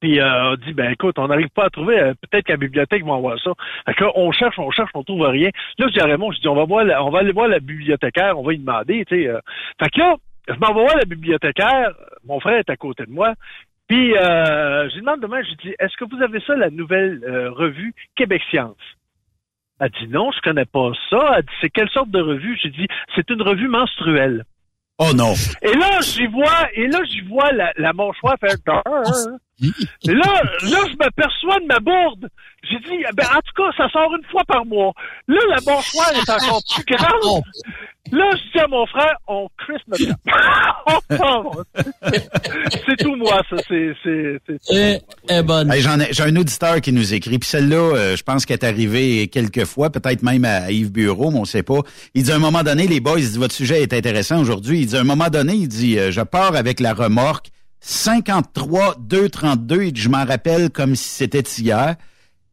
Speaker 7: Puis euh, on dit, ben écoute, on n'arrive pas à trouver, euh, peut-être qu'à la bibliothèque vont voir ça. Fait que là, on cherche, on cherche, on trouve rien. Là, je dis Raymond, je dis, on va voir, on va aller voir la bibliothécaire, on va lui demander, tu sais. Fait que là, je m'en vais voir la bibliothécaire, mon frère est à côté de moi. Puis euh, je lui demande demain, je lui dis, est-ce que vous avez ça, la nouvelle euh, revue Québec Science? Elle dit non, je connais pas ça. Elle dit c'est quelle sorte de revue? J'ai dit c'est une revue menstruelle.
Speaker 5: Oh non.
Speaker 7: Et là, j'y vois, et là, j'y vois la, la mâchoire faire Et là, là, je m'aperçois de ma bourde. J'ai dit, ben, en tout cas, ça sort une fois par mois. Là, la mâchoire est encore plus grande. Là, je dis à mon frère, on crisse notre camp. On part. C'est tout moi, ça. C'est, c'est, c'est.
Speaker 6: Eh, bonne.
Speaker 5: Hey, j'en ai, j'ai un auditeur qui nous écrit, puis celle-là, euh, je pense qu'elle est arrivée quelques fois, peut-être même à Yves Bureau, mais on sait pas. Il dit à un moment donné, les boys, il dit, votre sujet est intéressant aujourd'hui. Il dit à un moment donné, il dit, euh, je pars avec la remorque 53 232, il dit, je m'en rappelle comme si c'était hier,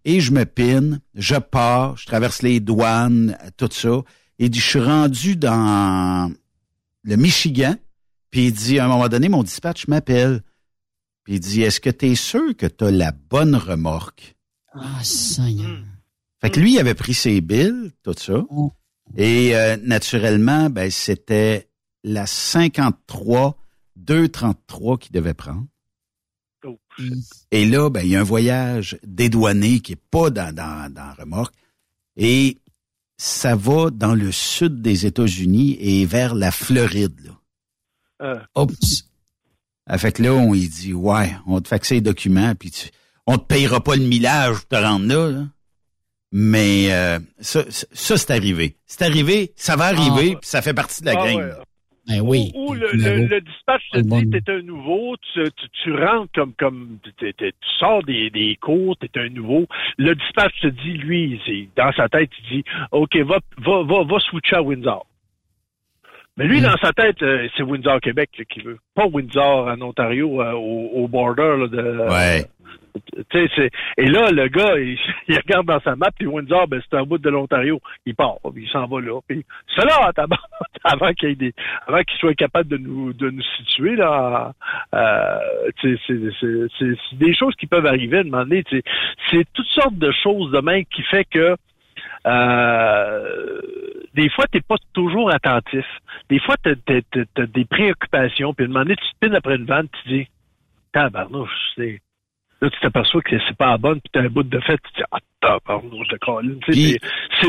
Speaker 5: et je me pine, je pars, je traverse les douanes, tout ça. Dit, je suis rendu dans le Michigan, puis il dit, à un moment donné, mon dispatch m'appelle. Puis il dit, est-ce que tu es sûr que tu as la bonne remorque?
Speaker 6: Ah, Seigneur.
Speaker 5: Fait que lui, il avait pris ses billes, tout ça. Et euh, naturellement, ben, c'était la 53 233 qu'il devait prendre. Et là, ben, il y a un voyage dédouané qui est pas dans, dans, dans remorque. Et ça va dans le sud des États-Unis et vers la Floride. Là.
Speaker 7: Euh,
Speaker 6: Oups.
Speaker 5: Ah, fait que là, on dit, ouais, on te faxer les documents, puis tu, on te payera pas le millage pour te rendre là. là. Mais euh, ça, ça, c'est arrivé. C'est arrivé, ça va arriver, puis ça fait partie de la
Speaker 7: Ah
Speaker 5: gang.
Speaker 7: ouais.
Speaker 6: Ben oui.
Speaker 7: Le, le,
Speaker 6: oui.
Speaker 7: le dispatch te dit, t'es un nouveau, tu, tu, tu rentres comme, comme, t'es- t'es- tu sors des, des cours, t'es un nouveau. Le dispatch te dit, lui, dans sa tête, il dit, OK, va, va, va, va switcher à Windsor. Mais lui, dans sa tête, euh, c'est Windsor, Québec, qu'il veut. Pas Windsor, en Ontario, euh, au, au border, là, de,
Speaker 5: Ouais.
Speaker 7: tu sais, c'est- et là, le gars, il, il regarde dans sa map, puis Windsor, ben, c'est un bout de l'Ontario. Il part, puis il s'en va là. Puis c'est là, avant qu'il y ait des, avant qu'il soit capable de nous, de nous situer, là, euh, c'est, c'est, c'est, c'est des choses qui peuvent arriver à un moment donné, tu sais. C'est toutes sortes de choses de même qui fait que, euh, des fois, t'es pas toujours attentif. Des fois, t'as, t'as des préoccupations, puis à un moment donné, tu te pines après une vanne, tu dis, tabarnouche, c'est, Là, tu t'aperçois que c'est pas la bonne, puis t'as un bout de fait, tu te dis, ah, tabarnouche de colline. C'est-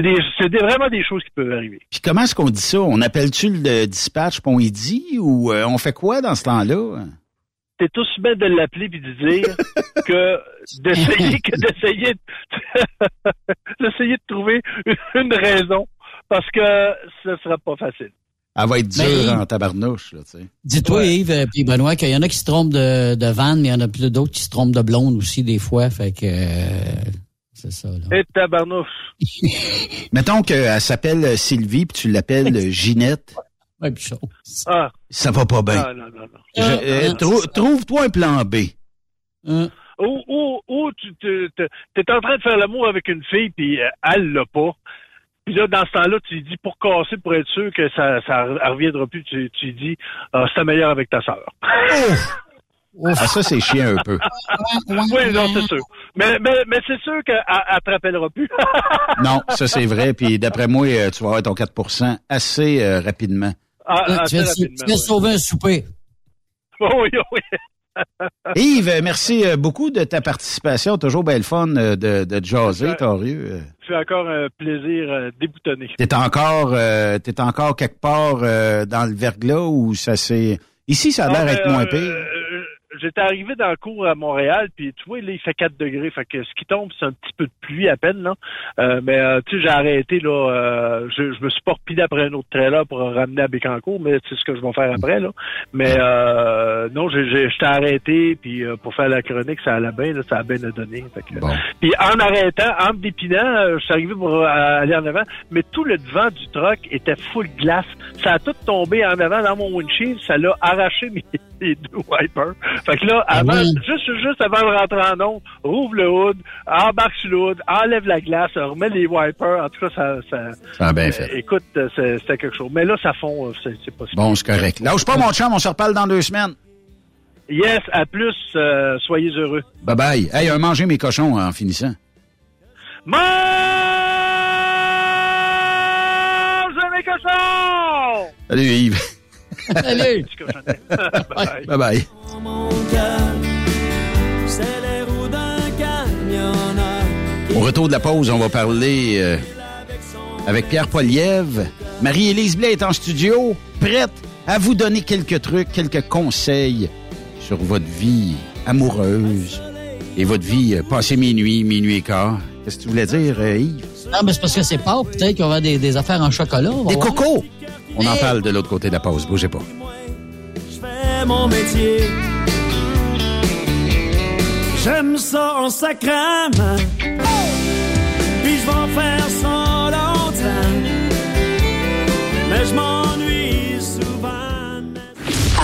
Speaker 7: des, des- vraiment des choses qui peuvent arriver.
Speaker 5: Puis comment est-ce qu'on dit ça? On appelle-tu le dispatch puis on y dit ou euh, on fait quoi dans ce temps-là?
Speaker 7: T'es tous bien de l'appeler puis de dire que d'essayer que d'essayer de- d'essayer de trouver une raison parce que ce sera pas facile.
Speaker 5: Elle va être dure
Speaker 6: Ben,
Speaker 5: en tabarnouche, là, tu sais.
Speaker 6: Dis-toi, Yves, euh, puis Benoît, qu'il y en a qui se trompent de, de van, mais il y en a plus d'autres qui se trompent de blonde aussi, des fois. Fait que, euh, c'est ça, là.
Speaker 7: Et tabarnouche.
Speaker 5: Mettons qu'elle s'appelle Sylvie puis tu l'appelles Ginette.
Speaker 7: Ah,
Speaker 5: Ça va pas bien.
Speaker 7: ah, non, non, non.
Speaker 5: Je- euh, trou- Trouve-toi un plan B.
Speaker 6: Hein?
Speaker 7: Ou, ou, ou tu te- te- t'es en train de faire l'amour avec une fille puis euh, elle l'a pas. Puis là, dans ce temps-là, tu dis pour casser, pour être sûr que ça, ça reviendra plus, tu, dis ah, c'est meilleur avec ta sœur.
Speaker 5: Ah, ça, c'est chiant un peu.
Speaker 7: oui, non, c'est sûr. Mais, mais, mais c'est sûr qu'elle elle te rappellera plus.
Speaker 5: Non, ça, c'est vrai. Puis d'après moi, euh, tu vas avoir ton 4% assez euh, rapidement.
Speaker 7: Ah,
Speaker 6: tu vas, tu
Speaker 7: rapidement,
Speaker 6: vas sauver un souper.
Speaker 7: Oui, oui.
Speaker 5: Yves, euh, merci euh, beaucoup de ta participation. Toujours belle fun euh, de, de jaser. Torieux.
Speaker 7: C'est encore un plaisir déboutonné.
Speaker 5: T'es encore, euh, t'es encore quelque part euh, dans le verglas où ça s'est... Ici, ça a l'air
Speaker 7: Non,
Speaker 5: d'être
Speaker 7: mais,
Speaker 5: moins
Speaker 7: euh,
Speaker 5: pire.
Speaker 7: J'étais arrivé dans le cours à Montréal, puis tu vois, là, il fait 4 degrés. Fait que ce qui tombe, c'est un petit peu de pluie à peine, là. Euh, mais euh, tu sais, j'ai arrêté, là. euh, je, je me suis pas repiné après un autre trailer pour ramener à Bécancourt, mais c'est ce que je vais faire après, là. Mais euh, non, j'ai- j'ai- j'étais arrêté, puis euh, pour faire la chronique, ça allait bien, là, ça a bien donné. Fait que,
Speaker 5: Bon.
Speaker 7: Puis en arrêtant, en me dépinant, euh, je suis arrivé pour aller en avant, mais tout le devant du truck était full glace. Ça a tout tombé en avant dans mon windshield, ça l'a arraché mes, mes deux wipers. Fait que là, avant,
Speaker 6: oui.
Speaker 7: juste, juste avant de rentrer en onde, rouvre le hood, embarque sur le hood, enlève la glace, remet les wipers. En tout cas, ça, ça,
Speaker 5: Ça a bien
Speaker 7: euh,
Speaker 5: fait.
Speaker 7: écoute, euh, c'était quelque chose. Mais là, ça fond, euh, c'est si
Speaker 5: Bon, c'est correct. Lâche pas, mon chum, on se reparle dans deux semaines.
Speaker 7: Yes, à plus, euh, soyez heureux.
Speaker 5: Bye-bye. Hey, un manger mes cochons en finissant.
Speaker 7: Mange mes cochons!
Speaker 5: Salut, Yves.
Speaker 6: Salut!
Speaker 7: Cochonnet. Bye.
Speaker 5: Bye-bye. Au retour de la pause, on va parler euh, avec Pierre Polièvre. Marie-Élise Blais est en studio, prête à vous donner quelques trucs, quelques conseils sur votre vie amoureuse et votre vie euh, passée minuit, minuit et quart. Qu'est-ce que tu voulais dire, euh, Yves?
Speaker 6: Non, mais c'est parce que c'est pas peut-être qu'on va des, des affaires en chocolat.
Speaker 5: Des
Speaker 6: voir.
Speaker 5: cocos! On en parle de l'autre côté de la pause. Bougez pas.
Speaker 8: fais mon métier. J'aime ça en sacrament. Puis je vais en faire ça longtemps. Mais je souvent.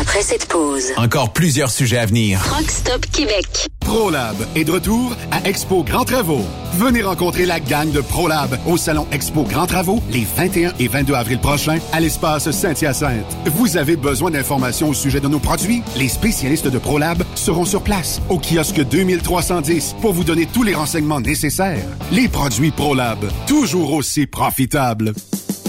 Speaker 9: Après cette pause,
Speaker 2: Encore plusieurs sujets à venir.
Speaker 9: Rockstop Québec.
Speaker 4: ProLab est de retour à Expo Grand Travaux. Venez rencontrer la gang de ProLab au salon Expo Grand Travaux les 21 et 22 avril prochains à l'espace Saint-Hyacinthe. Vous avez besoin d'informations au sujet de nos produits? Les spécialistes de ProLab seront sur place au kiosque 2310 pour vous donner tous les renseignements nécessaires. Les produits ProLab, toujours aussi profitables.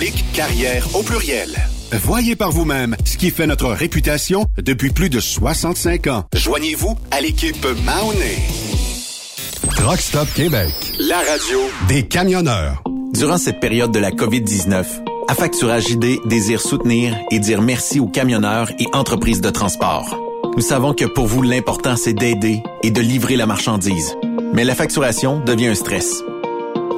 Speaker 4: oblique carrière au pluriel. Voyez par vous-même ce qui fait notre réputation depuis plus de 65 ans. Joignez-vous à l'équipe Mahoney. Truck Stop Québec. La radio des camionneurs.
Speaker 2: Durant cette période de la COVID-19, Affacturage JD désire soutenir et dire merci aux camionneurs et entreprises de transport. Nous savons que pour vous, l'important, c'est d'aider et de livrer la marchandise. Mais la facturation devient un stress.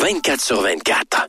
Speaker 10: 24 sur 24.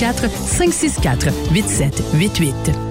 Speaker 11: 1-844-564-8788.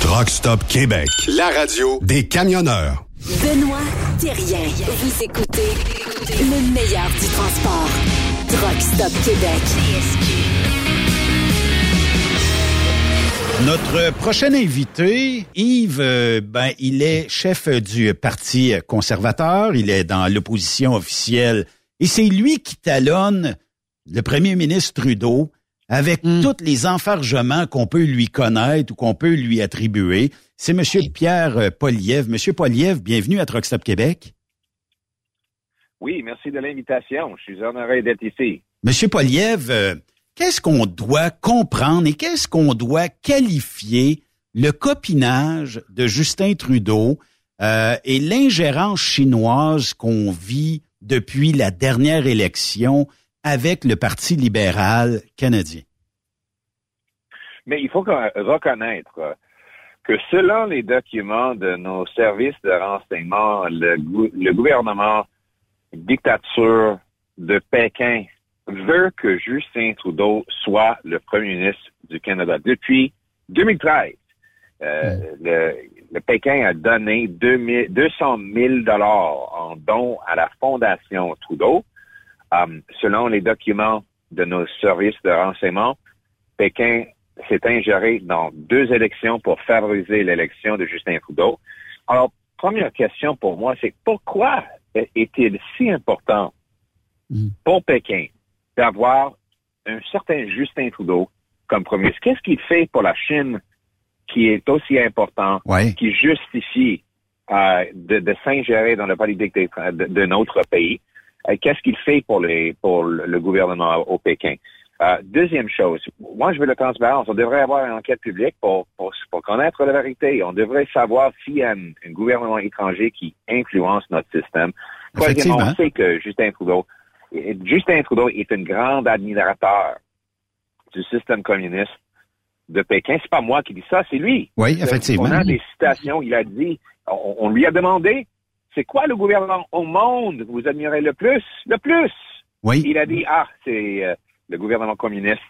Speaker 4: Truck Stop Québec. La radio des camionneurs.
Speaker 9: Benoît Thérien. Vous écoutez le meilleur du transport. Truck Stop Québec.
Speaker 5: Notre prochain invité, Yves, euh, ben, il est chef du Parti conservateur, il est dans l'opposition officielle, et c'est lui qui talonne le premier ministre Trudeau avec tous les enfargements qu'on peut lui connaître ou qu'on peut lui attribuer. C'est Monsieur Pierre euh, Poliev. Monsieur Poliev, bienvenue à Truck Stop Québec.
Speaker 12: Oui, merci de l'invitation. Je suis honoré d'être ici.
Speaker 5: Monsieur Poliev, euh, qu'est-ce qu'on doit comprendre et qu'est-ce qu'on doit qualifier le copinage de Justin Trudeau euh, et l'ingérence chinoise qu'on vit depuis la dernière élection avec le Parti libéral canadien?
Speaker 12: Mais il faut reconnaître que selon les documents de nos services de renseignement, le, gou- le gouvernement dictature de Pékin veut que Justin Trudeau soit le premier ministre du Canada. Depuis 2013, euh, le, le Pékin a donné 2000 200 000 dollars en dons à la Fondation Trudeau. Um, selon les documents de nos services de renseignement, Pékin s'est ingéré dans deux élections pour favoriser l'élection de Justin Trudeau. Alors, première question pour moi, c'est pourquoi est-il si important pour Pékin d'avoir un certain Justin Trudeau comme premier ministre? Qu'est-ce qu'il fait pour la Chine qui est aussi important,
Speaker 5: Ouais.
Speaker 12: qui justifie euh, de, de s'ingérer dans la politique de, de- de notre pays? Euh, Qu'est-ce qu'il fait pour, les, pour le gouvernement au Pékin? Euh, deuxième chose, moi je veux la transparence. On devrait avoir une enquête publique pour, pour, pour connaître la vérité. On devrait savoir s'il y a un, un gouvernement étranger qui influence notre système. Troisièmement, on sait que Justin Trudeau, Justin Trudeau est un grand admirateur du système communiste de Pékin. C'est pas moi qui dis ça, c'est lui.
Speaker 5: Oui, effectivement.
Speaker 12: On a des citations. Il a dit, on, on lui a demandé, c'est quoi le gouvernement au monde que vous admirez le plus? Le plus!
Speaker 5: Oui.
Speaker 12: Il a dit, ah, c'est euh, le gouvernement communiste.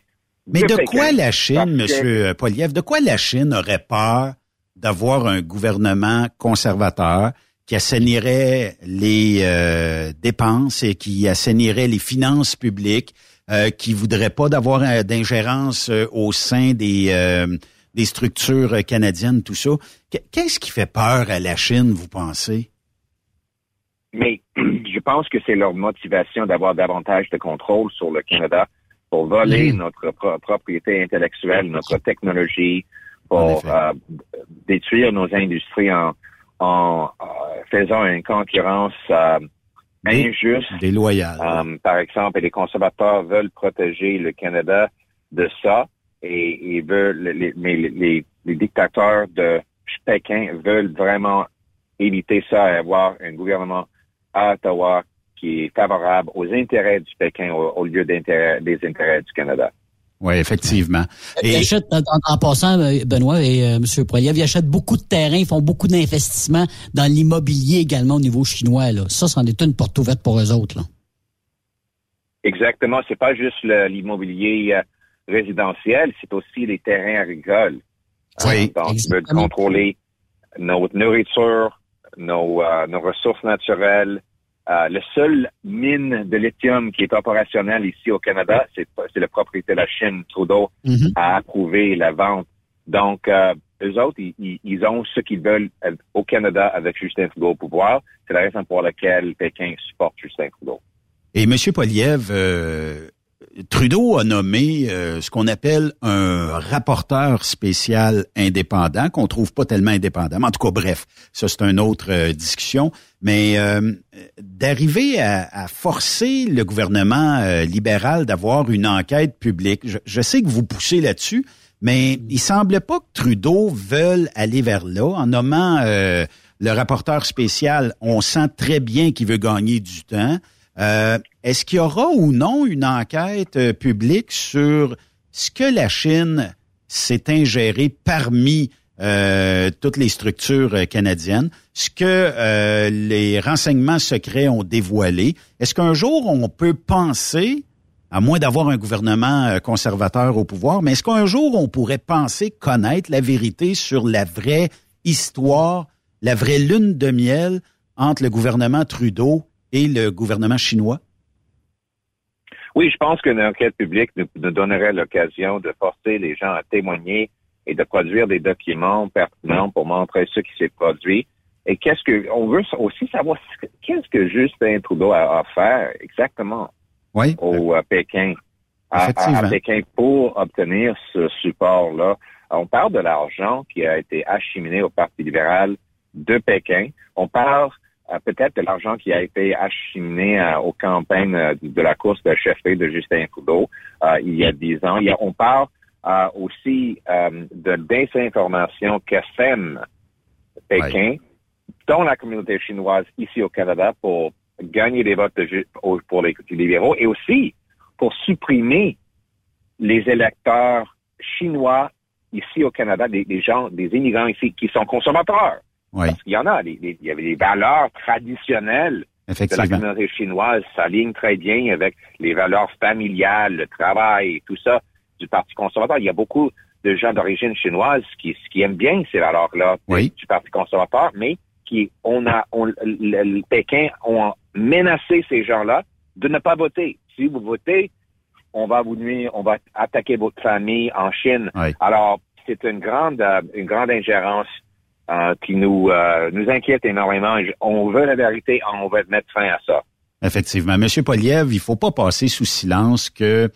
Speaker 5: Mais de quoi la Chine, Monsieur Poliev, de quoi la Chine aurait peur d'avoir un gouvernement conservateur qui assainirait les euh, dépenses et qui assainirait les finances publiques, euh, qui voudrait pas d'avoir euh, d'ingérence euh, au sein des euh, des structures canadiennes, tout ça? Qu- Qu'est-ce qui fait peur à la Chine, vous pensez?
Speaker 12: Mais je pense que c'est leur motivation d'avoir davantage de contrôle sur le Canada pour voler notre pro- propriété intellectuelle, notre technologie, pour euh, détruire nos industries en, en euh, faisant une concurrence euh, injuste.
Speaker 5: Déloyal.
Speaker 12: Euh, par exemple, et les conservateurs veulent protéger le Canada de ça et ils veulent, les, mais les, les- les dictateurs de Pékin veulent vraiment éviter ça et avoir un gouvernement à Ottawa qui est favorable aux intérêts du Pékin au, au lieu des intérêts du Canada.
Speaker 5: Oui, effectivement.
Speaker 6: Ils achètent, en, passant, euh, Benoît et euh, M. Poiliev, ils achètent beaucoup de terrains, ils font beaucoup d'investissements dans l'immobilier également au niveau chinois. Là. Ça, c'en est une porte ouverte pour eux autres. Là.
Speaker 12: Exactement, c'est pas juste le- l'immobilier euh, résidentiel, c'est aussi les terrains agricoles.
Speaker 5: Oui,
Speaker 12: Euh, donc, ils veulent contrôler notre nourriture, nos, euh, nos ressources naturelles. Euh, le seul mine de lithium qui est opérationnel ici au Canada, c'est la propriété de la Chine. Trudeau a approuvé la vente. Donc, euh, eux autres, ils, ont ce qu'ils veulent au Canada avec Justin Trudeau au pouvoir. C'est la raison pour laquelle Pékin supporte Justin Trudeau.
Speaker 5: Et M. Poliev, euh, Trudeau a nommé euh, ce qu'on appelle un rapporteur spécial indépendant, qu'on trouve pas tellement indépendant. Mais en tout cas, bref, ça c'est une autre euh, discussion. Mais euh, d'arriver à, forcer le gouvernement libéral d'avoir une enquête publique, je, je sais que vous poussez là-dessus, mais il semble pas que Trudeau veuille aller vers là en nommant le rapporteur spécial. On sent très bien qu'il veut gagner du temps. Euh, Est-ce qu'il y aura ou non une enquête euh, publique sur ce que la Chine s'est ingérée parmi euh, toutes les structures canadiennes, ce que les renseignements secrets ont dévoilé? Est-ce qu'un jour on peut penser, à moins d'avoir un gouvernement conservateur au pouvoir, mais est-ce qu'un jour on pourrait penser connaître la vérité sur la vraie histoire, la vraie lune de miel entre le gouvernement Trudeau et le gouvernement chinois?
Speaker 12: Oui, je pense qu'une enquête publique nous, nous donnerait l'occasion de forcer les gens à témoigner et de produire des documents pertinents pour montrer ce qui s'est produit. Et qu'est-ce que on veut aussi savoir ce que- qu'est-ce que Justin Trudeau a à faire exactement
Speaker 5: oui.
Speaker 12: au Pékin, à, à-. Pékin pour obtenir ce support-là. On parle de l'argent qui a été acheminé au Parti libéral de Pékin. On parle peut-être de l'argent qui a été acheminé euh, aux campagnes euh, de la course de chefferie de Justin Trudeau euh, il y a dix ans. Il y a- on parle euh, aussi euh, de désinformation que sème Pékin dans la communauté chinoise ici au Canada pour gagner des votes de pour les libéraux et aussi pour supprimer les électeurs chinois ici au Canada, des, des gens, des immigrants ici qui sont consommateurs.
Speaker 5: Oui.
Speaker 12: Parce qu'il y en a, il y avait des valeurs traditionnelles de la communauté chinoise s'alignent très bien avec les valeurs familiales, le travail tout ça du Parti conservateur. Il y a beaucoup de gens d'origine chinoise qui, qui aiment bien ces valeurs-là du Parti conservateur, mais qui on a on, le, le Pékin ont menacé ces gens-là de ne pas voter. Si vous votez, on va vous nuire, on va attaquer votre famille en Chine.
Speaker 5: Oui.
Speaker 12: Alors, c'est une grande euh, une grande ingérence euh, qui nous euh, nous inquiète énormément. On veut la vérité, on veut mettre fin à ça.
Speaker 5: Effectivement. Monsieur Poliev, il faut pas passer sous silence que,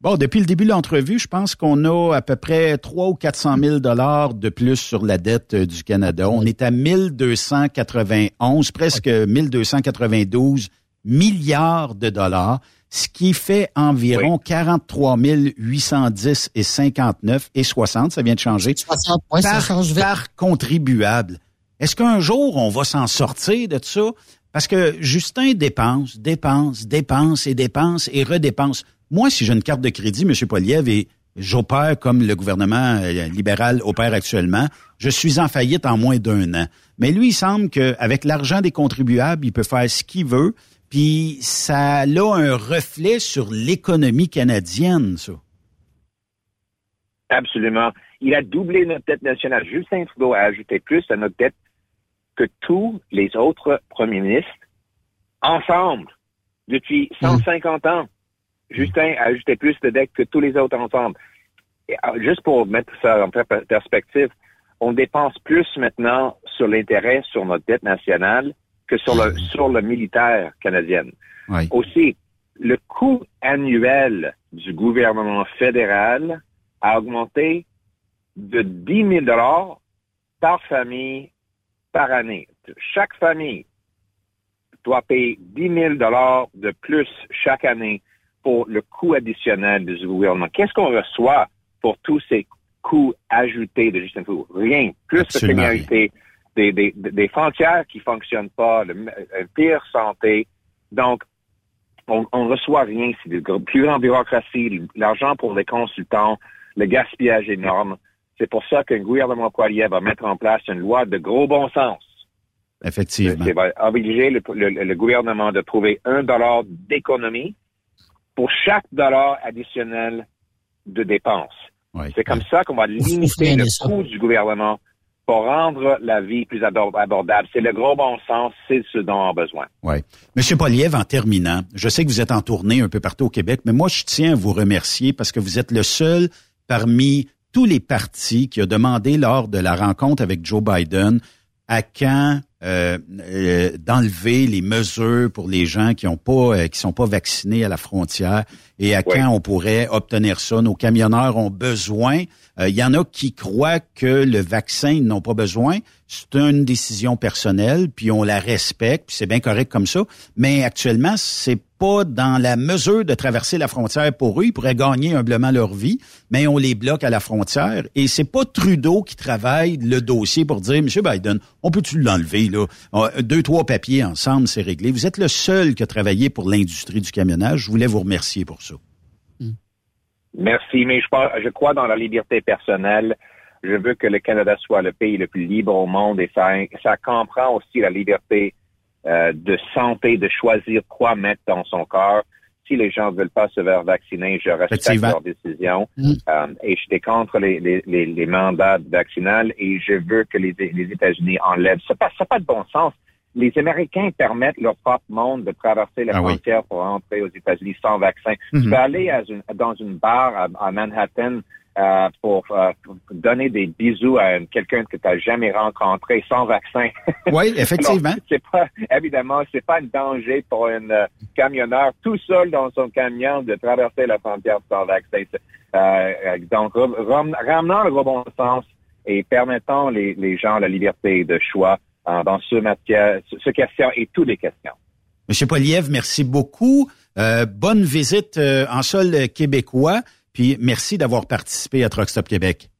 Speaker 5: bon, depuis le début de l'entrevue, je pense qu'on a à peu près 3 ou 400 000 dollars de plus sur la dette euh, du Canada. On est à 1291, presque 1292 milliards de dollars, ce qui fait environ 43 810 et 59 et 60, ça vient de changer,
Speaker 6: 60, ouais, ça
Speaker 5: par,
Speaker 6: change vite.
Speaker 5: par contribuable. Est-ce qu'un jour, on va s'en sortir de ça? Parce que Justin dépense, dépense, dépense et dépense et redépense. Moi, si j'ai une carte de crédit, M. Poliev, et j'opère comme le gouvernement euh, libéral opère actuellement, je suis en faillite en moins d'un an. Mais lui, il semble qu'avec l'argent des contribuables, il peut faire ce qu'il veut, puis ça a un reflet sur l'économie canadienne, ça.
Speaker 12: Absolument. Il a doublé notre dette nationale. Justin Trudeau a ajouté plus à notre dette que tous les autres premiers ministres ensemble depuis 150 ans. Justin a ajouté plus de dette que tous les autres ensemble. Et, euh, juste pour mettre ça en per- perspective, on dépense plus maintenant sur l'intérêt sur notre dette nationale que sur le sur le militaire canadien.
Speaker 5: Oui.
Speaker 12: Aussi, le coût annuel du gouvernement fédéral a augmenté de 10 000 dollars par famille par année. Chaque famille doit payer 10 000 dollars de plus chaque année pour le coût additionnel du gouvernement. Qu'est-ce qu'on reçoit pour tous ces coûts ajoutés de Justin Trudeau? Rien. Plus
Speaker 5: Absolument
Speaker 12: de des, des, des frontières qui fonctionnent pas, le, euh, pire santé. Donc, on, on reçoit rien. C'est de gr- plus grande bureaucratie, l'argent pour les consultants, le gaspillage énorme. C'est pour ça qu'un gouvernement Poilier va mettre en place une loi de gros bon sens.
Speaker 5: Effectivement.
Speaker 12: C'est va obliger le, le- le gouvernement de trouver un dollar d'économie pour chaque dollar additionnel de dépenses. C'est comme ça qu'on va limiter le coût du gouvernement pour rendre la vie plus abord- abordable. C'est le gros bon sens, c'est ce dont on a besoin.
Speaker 5: Oui. Monsieur Poliev, en terminant, je sais que vous êtes en tournée un peu partout au Québec, mais moi, je tiens à vous remercier parce que vous êtes le seul parmi tous les partis qui a demandé lors de la rencontre avec Joe Biden à quand euh, euh, d'enlever les mesures pour les gens qui ont pas euh, qui sont pas vaccinés à la frontière et à quand on pourrait obtenir ça. Nos camionneurs ont besoin. Euh, Il y en a qui croient que le vaccin ils n'ont pas besoin. C'est une décision personnelle, puis on la respecte, puis c'est bien correct comme ça. Mais actuellement, c'est pas dans la mesure de traverser la frontière pour eux. Ils pourraient gagner humblement leur vie, mais on les bloque à la frontière. Et c'est pas Trudeau qui travaille le dossier pour dire, Monsieur Biden, on peut-tu l'enlever là? Euh, Deux trois papiers ensemble, c'est réglé. Vous êtes le seul qui a travaillé pour l'industrie du camionnage. Je voulais vous remercier pour ça.
Speaker 12: Merci, mais je, pense- je crois dans la liberté personnelle. Je veux que le Canada soit le pays le plus libre au monde et ça, ça comprend aussi la liberté euh, de santé, de choisir quoi mettre dans son corps. Si les gens ne veulent pas se faire vacciner, je respecte leur décision. Euh, et j'étais contre les, les, les, les mandats vaccinales et je veux que les, les États-Unis enlèvent. Ça n'a pas, pas de bon sens. Les Américains permettent leur propre monde de traverser la
Speaker 5: Ah oui.
Speaker 12: frontière pour entrer aux États-Unis sans vaccin.
Speaker 5: Mhm.
Speaker 12: Tu peux aller à une- dans une bar à, à Manhattan euh, pour, euh, pour donner des bisous à quelqu'un que tu n'as jamais rencontré sans vaccin.
Speaker 5: Oui, effectivement.
Speaker 12: C'est pas évidemment, c'est pas un danger pour un euh, camionneur tout seul dans son camion de traverser la frontière sans vaccin. Euh, donc, ram- ram- ramenant le bon sens et permettant les, les gens la liberté de choix euh, dans ce matière, ce, question et toutes les questions.
Speaker 5: Monsieur Poliev, merci beaucoup. Euh, bonne visite euh, en sol québécois. Puis merci d'avoir participé à Truck Stop Québec.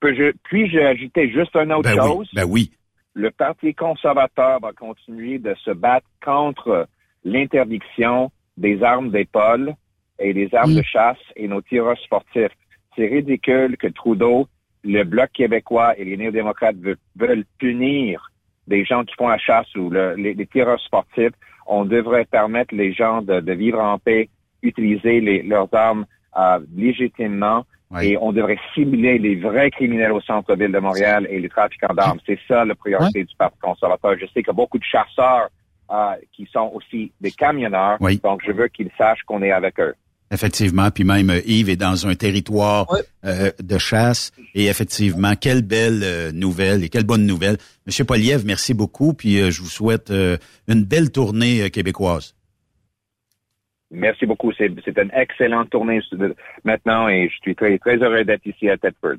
Speaker 12: Puis-je ajouter juste une autre
Speaker 5: Ben oui,
Speaker 12: chose?
Speaker 5: ben oui.
Speaker 12: le Parti conservateur va continuer de se battre contre l'interdiction des armes d'épaule et des armes de chasse et nos tireurs sportifs. C'est ridicule que Trudeau, le Bloc québécois et les néo-démocrates veulent, veulent punir des gens qui font la chasse ou le- les, les tireurs sportifs. On devrait permettre les gens de, de vivre en paix, utiliser les- leurs armes euh, légitimement et on devrait cibler les vrais criminels au centre-ville de Montréal et les trafiquants d'armes. C'est ça la priorité du Parti conservateur. Je sais qu'il y a beaucoup de chasseurs euh, qui sont aussi des camionneurs,
Speaker 5: Oui.
Speaker 12: donc je veux qu'ils sachent qu'on est avec eux.
Speaker 5: Effectivement, puis même euh, Yves est dans un territoire euh, de chasse. Et effectivement, quelle belle euh, nouvelle et quelle bonne nouvelle. Monsieur Poliev, merci beaucoup, puis euh, je vous souhaite une belle tournée québécoise.
Speaker 12: Merci beaucoup. C'est c'est une excellente tournée maintenant et je suis très, très heureux d'être ici à Thetford.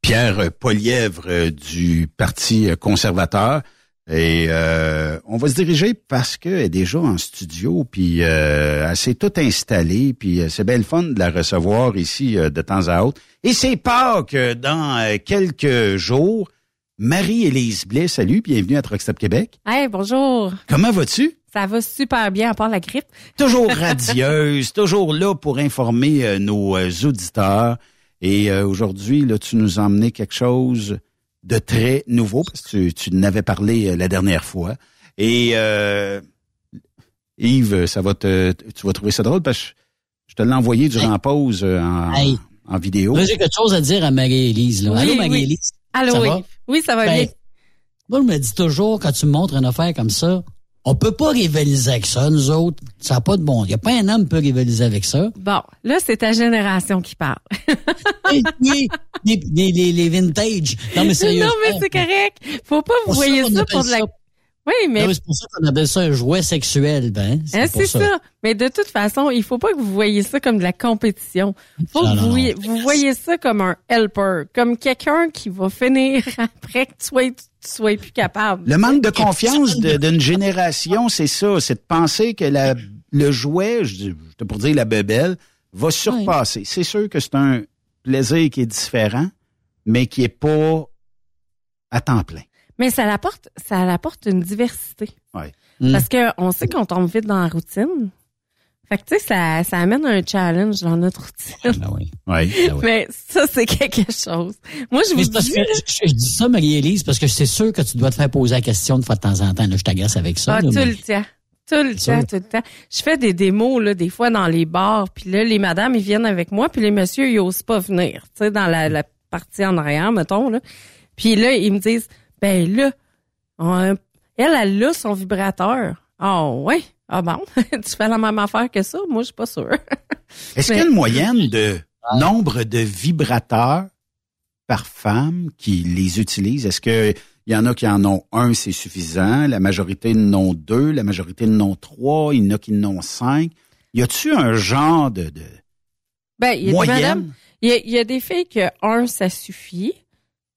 Speaker 5: Pierre Polièvre du Parti conservateur. Et euh, on va se diriger parce qu'elle est déjà en studio, puis euh, elle s'est tout installée, puis euh, c'est bien le fun de la recevoir ici euh, de temps à autre. Et c'est Pâques euh, dans quelques jours. Marie-Élise Blais, salut, bienvenue à Truck Stop Québec.
Speaker 13: Hey, bonjour.
Speaker 5: Comment vas-tu?
Speaker 13: Ça va super bien à part la grippe.
Speaker 5: Toujours radieuse, toujours là pour informer nos auditeurs. Et euh, aujourd'hui, là, tu nous as emmené quelque chose de très nouveau, parce que tu, tu n'avais parlé euh, la dernière fois. Et euh, Yves, ça va te, tu vas trouver ça drôle parce que je te l'ai envoyé durant la pause euh, en,
Speaker 6: Hey.
Speaker 5: en vidéo.
Speaker 6: J'ai quelque chose à dire à Marie-Élise. là.
Speaker 13: Oui,
Speaker 6: Allô,
Speaker 13: oui.
Speaker 6: Marie-Élise?
Speaker 13: Allô,
Speaker 6: Ça
Speaker 13: oui.
Speaker 6: va?
Speaker 13: Oui, ça va
Speaker 6: Ben,
Speaker 13: bien.
Speaker 6: Moi, je me dis toujours, quand tu me montres une affaire comme ça, on peut pas rivaliser avec ça, nous autres. Ça n'a pas de bon. Il n'y a pas un homme qui peut rivaliser avec ça.
Speaker 13: Bon, là, c'est ta génération qui parle.
Speaker 6: les, les, les, les vintage. Non, mais sérieusement.
Speaker 13: non, mais c'est correct. Faut pas vous voyez ça pour de la...
Speaker 6: ça-
Speaker 13: Oui, mais
Speaker 6: c'est pour ça qu'on appelle ça un jouet sexuel, ben.
Speaker 13: Hein, c'est ça. Mais de toute façon, il faut pas que vous voyez ça comme de la compétition. faut
Speaker 6: Non,
Speaker 13: que vous,
Speaker 6: non.
Speaker 13: voyez, vous voyez ça comme un helper, comme quelqu'un qui va finir après que tu sois, tu sois plus capable.
Speaker 5: Le manque de confiance d'une génération, c'est ça. C'est de penser que la, le jouet, je dis- j'étais pour dire la bebelle, va surpasser. C'est sûr que c'est un plaisir qui est différent, mais qui est pas à temps plein.
Speaker 13: Mais ça apporte, ça apporte une diversité.
Speaker 5: Ouais.
Speaker 13: Parce que on sait qu'on tombe vite dans la routine. Fait que tu sais, ça, ça amène un challenge dans notre routine.
Speaker 5: Oui.
Speaker 13: Mais ça, c'est quelque chose. Moi, je vous
Speaker 6: parce
Speaker 13: dis.
Speaker 6: que je, je dis ça, Marie-Élise, parce que c'est sûr que tu dois te faire poser la question une fois de temps en temps. Là, je t'agace avec ça.
Speaker 13: Ah,
Speaker 6: là,
Speaker 13: tout
Speaker 6: mais-
Speaker 13: le temps. Tout le temps, tout le temps. Je fais des démos, là, des fois dans les bars, puis là, les madames, ils viennent avec moi, puis les messieurs, ils osent pas venir, tu sais, dans la, la partie en arrière, mettons, là. Puis là, ils me disent, ben là, on- elle, elle a son vibrateur. Ah ouais? Ah bon? tu fais la même affaire que ça? Moi, je suis pas sûre.
Speaker 5: Est-ce qu'il y a une moyenne de nombre de vibrateurs par femme qui les utilisent? Est-ce que il y en a qui en ont un, c'est suffisant? La majorité en ont deux, la majorité en ont trois, il y en a qui en ont cinq. Y a-tu un genre de, de
Speaker 13: Ben, il y a des
Speaker 5: moyenne?
Speaker 13: il y a, il y a des filles que un, ça suffit,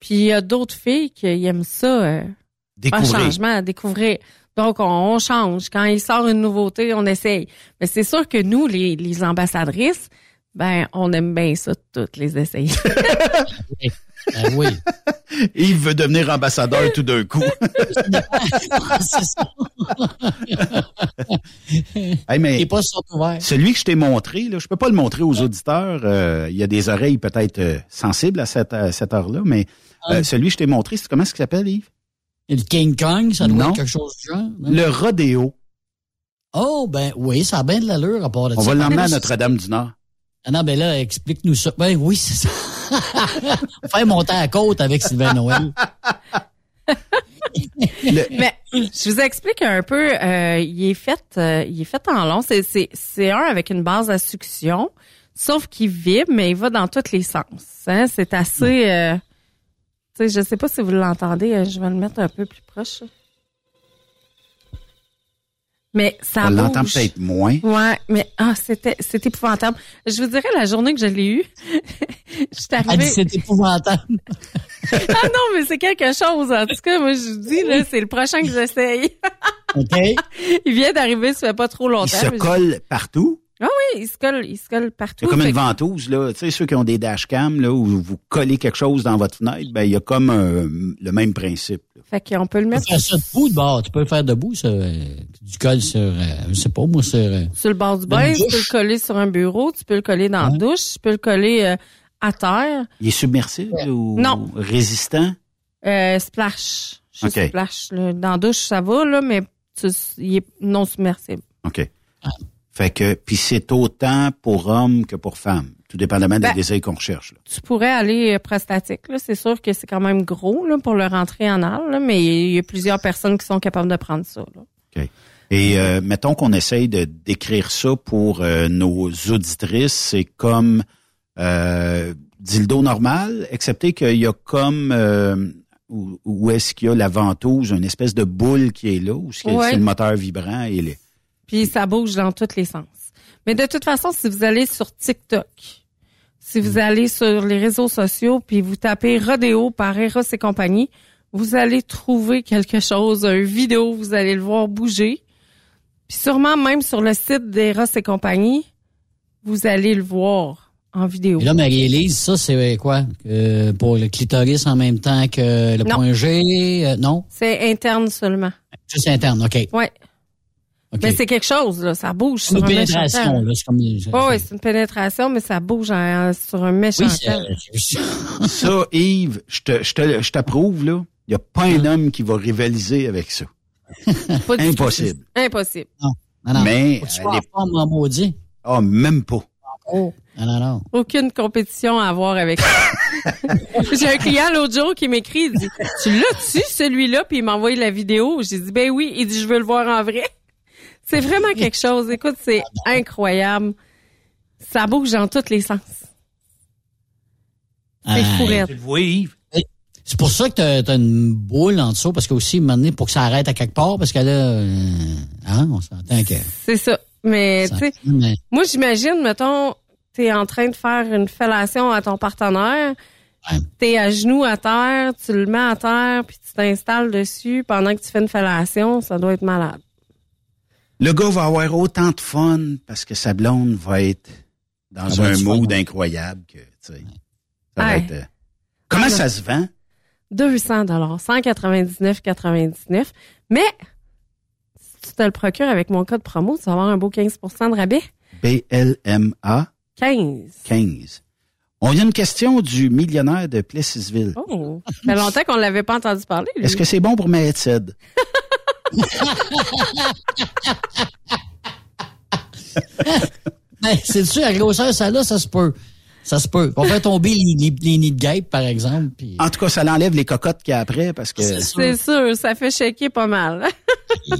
Speaker 13: puis il y a d'autres filles qui aiment ça, euh,
Speaker 5: Découvrir.
Speaker 13: Un changement, découvrir. Donc, on, on change. Quand il sort une nouveauté, on essaye. Mais c'est sûr que nous, les, les ambassadrices, ben, on aime bien ça, toutes les essayer.
Speaker 6: Ben oui.
Speaker 5: Yves veut devenir ambassadeur tout d'un coup. Hey, mais
Speaker 6: Il est pas
Speaker 5: celui que je t'ai montré, là, je peux pas le montrer aux auditeurs. euh, Il y a des oreilles peut-être euh, sensibles à cette, à cette heure-là, mais euh,
Speaker 6: Ah.
Speaker 5: celui que je t'ai montré, c'est comment est-ce qu'il s'appelle, Yves?
Speaker 6: Le King Kong, ça doit
Speaker 5: Non.
Speaker 6: être quelque chose du genre.
Speaker 5: Le rodéo.
Speaker 6: Oh, ben oui, ça a bien de l'allure à part de
Speaker 5: On
Speaker 6: ça.
Speaker 5: va l'emmener à Notre-Dame-du-Nord.
Speaker 6: Ah non, ben là, explique-nous ça. Ben oui, c'est ça. Faire monter à la côte avec Sylvain Noël.
Speaker 13: Mais je vous explique un peu. euh, il est fait, euh, il est fait en long. C'est c'est c'est un avec une base à succion, sauf qu'il vibre, mais il va dans tous les sens. Hein? C'est assez. Euh, sais, je sais pas si vous l'entendez. euh, Je vais le mettre un peu plus proche. Mais ça
Speaker 5: On l'entend peut-être moins.
Speaker 13: Ouais, mais ah, c'était c'était épouvantable. Je vous dirais la journée que je l'ai eu, je suis
Speaker 6: Elle dit
Speaker 13: arrivée.
Speaker 6: c'est épouvantable.
Speaker 13: ah non, mais c'est quelque chose. En tout cas, moi je vous dis là, c'est le prochain que j'essaye.
Speaker 6: OK?
Speaker 13: il vient d'arriver, ça fait pas trop longtemps.
Speaker 5: Il se
Speaker 13: je-
Speaker 5: colle partout.
Speaker 13: Ah oui, il se colle, il se colle partout.
Speaker 5: C'est comme une ventouse, là. Tu sais, ceux qui ont des dashcams, là, où vous collez quelque chose dans votre fenêtre, ben, il y a comme un- le même principe. là.
Speaker 13: Fait qu'on peut le
Speaker 6: Tu
Speaker 13: mettre
Speaker 6: peux faire ça debout de bord. Tu peux le faire debout, ça. euh, Du col sur, euh, je sais pas, moi, sur... euh,
Speaker 13: sur le bord du bain, tu peux le coller sur un bureau, tu peux le coller dans la douche, tu peux le coller euh, à terre.
Speaker 5: Il est submersible ou
Speaker 13: Non.
Speaker 5: résistant?
Speaker 13: Euh, splash. Splash. là. Dans la douche, ça va, là, mais tu- il est non submersible.
Speaker 5: OK. Fait que, puis c'est autant pour hommes que pour femmes, tout dépendamment
Speaker 13: Ben,
Speaker 5: des désirs qu'on recherche. là.
Speaker 13: Tu pourrais aller euh, prostatique, là. C'est sûr que c'est quand même gros, là, pour le rentrer en là, mais il y a plusieurs personnes qui sont capables de prendre ça, là.
Speaker 5: OK. Et euh, mettons qu'on essaye de décrire ça pour euh, nos auditrices, c'est comme euh, dildo normal, excepté qu'il y a comme euh, où, où est-ce qu'il y a la ventouse, une espèce de boule qui est là, où c'est
Speaker 13: Ouais.
Speaker 5: c'est le moteur vibrant et les.
Speaker 13: Puis ça bouge dans tous les sens. Mais de toute façon, si vous allez sur TikTok, si vous allez sur les réseaux sociaux, puis vous tapez Rodéo par Eros et compagnie, vous allez trouver quelque chose, une vidéo, vous allez le voir bouger. Puis sûrement même sur le site d'Eros et compagnie, vous allez le voir en vidéo.
Speaker 6: Et là, Marie-Élise, ça, c'est quoi? Euh, pour le clitoris en même temps que le
Speaker 13: Non.
Speaker 6: point G? euh, non?
Speaker 13: C'est interne seulement.
Speaker 6: Juste interne, OK.
Speaker 13: Ouais. Mais c'est quelque chose, là. Ça bouge
Speaker 6: C'est
Speaker 13: sur
Speaker 6: une
Speaker 13: un méchant
Speaker 6: pénétration, là. C'est comme...
Speaker 13: Oh, oui, c'est une pénétration, mais ça bouge sur un méchant
Speaker 6: Oui,
Speaker 13: temps.
Speaker 5: Ça, Yves, je te, je te, je t'approuve là. Il n'y a pas un homme qui va rivaliser avec ça.
Speaker 13: Pas du tout.
Speaker 5: Impossible.
Speaker 13: Impossible.
Speaker 6: Non, non.
Speaker 5: Mais
Speaker 6: Faut que tu
Speaker 5: euh, les-
Speaker 6: en maudit.
Speaker 5: ah, même pas.
Speaker 6: Oh. Non, non, non.
Speaker 13: Aucune compétition à avoir avec ça. J'ai un client l'autre jour qui m'écrit, il dit Tu l'as-tu celui-là? Puis il m'a envoyé la vidéo. J'ai dit Ben oui. Il dit Je veux le voir en vrai. C'est vraiment quelque chose. Écoute, c'est incroyable. Ça bouge dans tous les sens. C'est
Speaker 6: Ah,
Speaker 13: fourrette.
Speaker 5: Tu le vois, Yves?
Speaker 6: C'est pour ça que t'as as une boule en dessous, parce que aussi, maintenant, pour que ça arrête à quelque part, parce que là, euh, hein, on s'entend que...
Speaker 13: C'est ça. Mais, tu sais,
Speaker 6: mais-
Speaker 13: moi, j'imagine, mettons, t'es en train de faire une fellation à ton partenaire, t'es à genoux à terre, tu le mets à terre, puis tu t'installes dessus pendant que tu fais une fellation, ça doit être malade.
Speaker 5: Le gars va avoir autant de fun parce que sa blonde va être dans
Speaker 6: Ça va
Speaker 5: un mood
Speaker 6: fun.
Speaker 5: incroyable que, tu sais. Ça va être, euh, Comment ça se vend?
Speaker 13: 200 dollars, 199,99. Mais si tu te le procures avec mon code promo, tu vas avoir un beau 15% de rabais.
Speaker 5: BLMA
Speaker 13: 15.
Speaker 5: 15. On a une question du millionnaire de Plessisville.
Speaker 13: Oh, ça fait longtemps qu'on l'avait pas entendu parler. lui.
Speaker 5: Est-ce que c'est bon pour ma headset?
Speaker 6: Ben, c'est sûr, à grosseur, ça là, ça se peut. Ça se peut. On fait tomber les, les, les nids de guêpes, par exemple. Puis...
Speaker 5: En tout cas, ça l'enlève les cocottes qu'il y a après parce que.
Speaker 13: C'est sûr, ça fait shaker pas mal.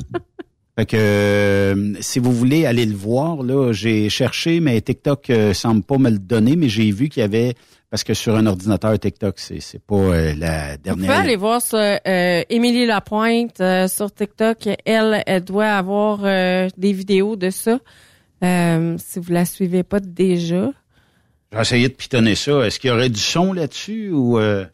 Speaker 5: Fait que euh, si vous voulez aller le voir, là, j'ai cherché, mais TikTok euh, semble pas me le donner, mais j'ai vu qu'il y avait parce que sur un ordinateur TikTok, c'est c'est pas euh, la
Speaker 13: Vous pouvez
Speaker 5: dernière.
Speaker 13: aller voir sur euh, Émilie Lapointe euh, sur TikTok. Elle, elle doit avoir euh, des vidéos de ça. Euh, si vous la suivez pas déjà.
Speaker 5: J'ai essayé de pitonner ça. Est-ce qu'il y aurait du son là-dessus ou euh,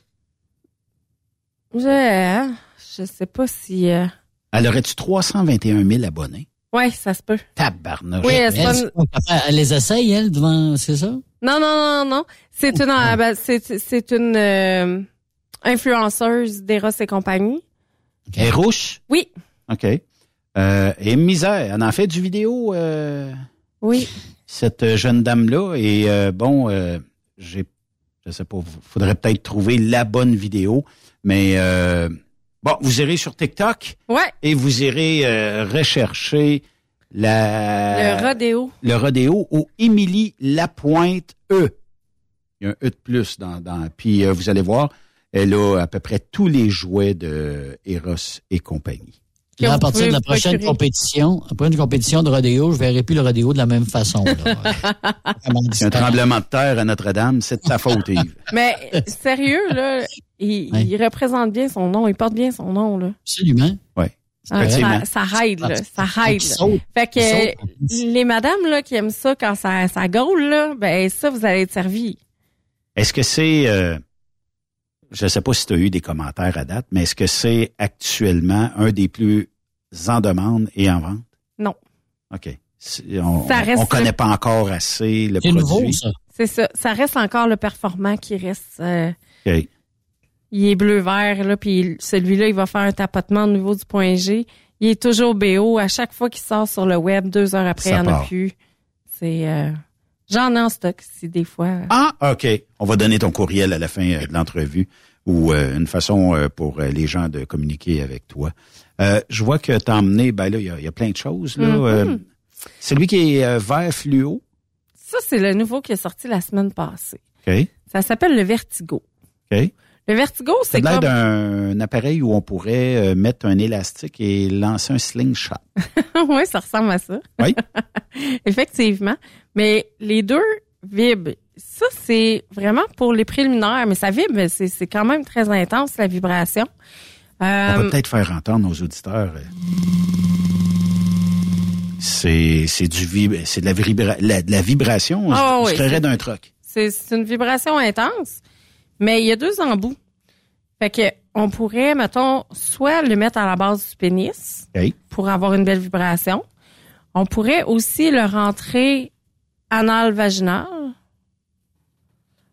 Speaker 13: Je, hein, je sais pas si. euh,
Speaker 5: elle aurait-tu 321 000 abonnés?
Speaker 13: Ouais, ça se peut.
Speaker 5: Tabarnouche.
Speaker 13: Oui, elle, c'est pas
Speaker 6: Elle,
Speaker 13: une-
Speaker 6: elle les essaye, elle, devant, c'est ça?
Speaker 13: Non, non, non, non. C'est une,
Speaker 5: Oh.
Speaker 13: euh, ben, c'est, c'est une euh, influenceuse d'Eros et compagnie.
Speaker 5: Elle est rouge?
Speaker 13: Oui.
Speaker 5: OK. Euh, et misère, elle en fait du vidéo, euh,
Speaker 13: Oui.
Speaker 5: cette jeune dame-là. Et euh, bon, euh, j'ai, je sais pas, faudrait peut-être trouver la bonne vidéo. Mais euh, bon, vous irez sur TikTok
Speaker 13: Ouais.
Speaker 5: et vous irez euh, rechercher la
Speaker 13: Le rodéo.
Speaker 5: le rodéo ou Émilie Lapointe E. Il y a un E de plus dans, dans puis euh, vous allez voir, elle a à peu près tous les jouets de Eros et compagnie.
Speaker 6: Là, à partir de la prochaine
Speaker 13: procurer.
Speaker 6: compétition, après une compétition de rodéo, je verrai plus le rodéo de la même façon. là.
Speaker 5: Un tremblement de terre à Notre-Dame, c'est de ta faute, Yves.
Speaker 13: Mais sérieux, là, il,
Speaker 6: Ouais.
Speaker 13: il représente bien son nom. Il porte bien son nom, là.
Speaker 6: Absolument.
Speaker 5: Oui.
Speaker 13: Ah,
Speaker 5: Effectivement.
Speaker 13: ça, ça là. Ça aide.
Speaker 6: Qui
Speaker 13: là.
Speaker 6: saute.
Speaker 13: Fait que les madames là qui aiment ça quand ça, ça gaule, là, ben ça, vous allez être servi.
Speaker 5: Est-ce que c'est, euh, je ne sais pas si tu as eu des commentaires à date, mais est-ce que c'est actuellement un des plus en demande et en vente?
Speaker 13: Non.
Speaker 5: OK. On
Speaker 13: Ça reste
Speaker 5: ne connaît pas encore assez le
Speaker 6: C'est
Speaker 5: produit.
Speaker 13: C'est ça. Ça reste encore le performant qui reste. euh,
Speaker 5: OK.
Speaker 13: Il est bleu-vert, là, puis celui-là, il va faire un tapotement au niveau du point G. Il est toujours BO. À chaque fois qu'il sort sur le web, deux heures après,
Speaker 5: Ça
Speaker 13: il n'y en a
Speaker 5: part.
Speaker 13: plus. C'est... euh, J'en ai en stock, si des fois.
Speaker 5: Ah, OK. On va donner ton courriel à la fin euh, de l'entrevue ou euh, une façon euh, pour les gens de communiquer avec toi. Je vois que tu as emmené, ben là, il y a- y, a plein de choses. Là.
Speaker 13: Mhm.
Speaker 5: Euh, celui qui est vert fluo.
Speaker 13: Ça, c'est le nouveau qui est sorti la semaine passée.
Speaker 5: OK.
Speaker 13: Ça s'appelle le Vertigo.
Speaker 5: OK.
Speaker 13: Le Vertigo,
Speaker 5: C'est
Speaker 13: comme...
Speaker 5: d'un appareil où on pourrait euh, mettre un élastique et lancer un slingshot.
Speaker 13: oui, ça ressemble à ça.
Speaker 5: Oui.
Speaker 13: Effectivement. Mais les deux vibrent. Ça, c'est vraiment pour les préliminaires, mais ça vibre, c'est quand même très intense, la vibration.
Speaker 5: On
Speaker 13: Euh,
Speaker 5: peut peut-être faire entendre aux auditeurs. C'est c'est du c'est de la, vibra- la- de la vibration.
Speaker 13: Ah
Speaker 5: je
Speaker 13: oui, c'est-
Speaker 5: d'un truc.
Speaker 13: c'est une vibration intense, mais il y a deux embouts. Fait que on pourrait, mettons, soit le mettre à la base du pénis pour avoir une belle vibration. On pourrait aussi le rentrer anal-vaginal.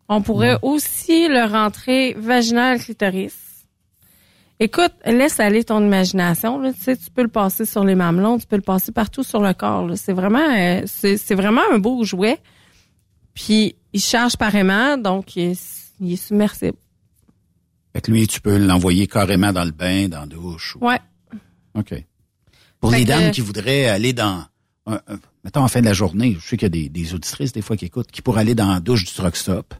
Speaker 13: On pourrait aussi le rentrer vaginal-clitoris. Écoute, laisse aller ton imagination. Là. Tu sais, tu peux le passer sur les mamelons, tu peux le passer partout sur le corps. C'est vraiment, euh, c'est vraiment un beau jouet. Puis il charge par aimant, donc il est, submersible.
Speaker 5: Fait que lui, tu peux l'envoyer carrément dans le bain, dans la douche.
Speaker 13: Ouais.
Speaker 5: OK. Pour
Speaker 13: Fait
Speaker 5: les
Speaker 13: que-
Speaker 5: dames qui voudraient aller dans, un- un- mettons en fin de la journée, je sais qu'il y a des, des auditrices des fois qui écoutent, qui pourraient aller dans la douche du truck stop.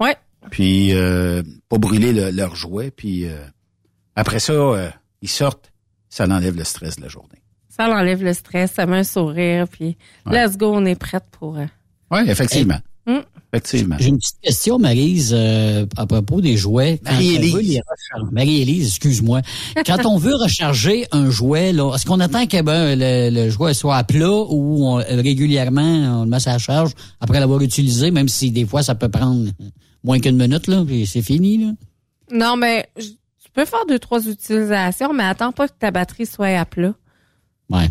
Speaker 13: Ouais.
Speaker 5: Puis euh, pas brûler le- leur jouet. Puis euh, après ça, euh, ils sortent, ça enlève le stress de la journée.
Speaker 13: Ça l'enlève le stress, ça met un sourire, puis
Speaker 5: Ouais.
Speaker 13: let's go, on est prête pour.
Speaker 5: Oui, effectivement. Effectivement.
Speaker 6: J'ai une petite question, Maryse, euh, à propos des jouets. Quand
Speaker 5: Marie-Élise.
Speaker 6: on veut les recharger- Marie-Élise, excuse-moi. Quand on veut recharger un jouet, là, est-ce qu'on attend que ben, le, le jouet soit à plat ou on- régulièrement on le met à sa charge après l'avoir utilisé, même si des fois ça peut prendre moins qu'une minute, là, puis c'est fini, là?
Speaker 13: Non, mais je- tu peux faire deux, trois utilisations, mais attends pas que ta batterie soit à plat.
Speaker 6: Ouais.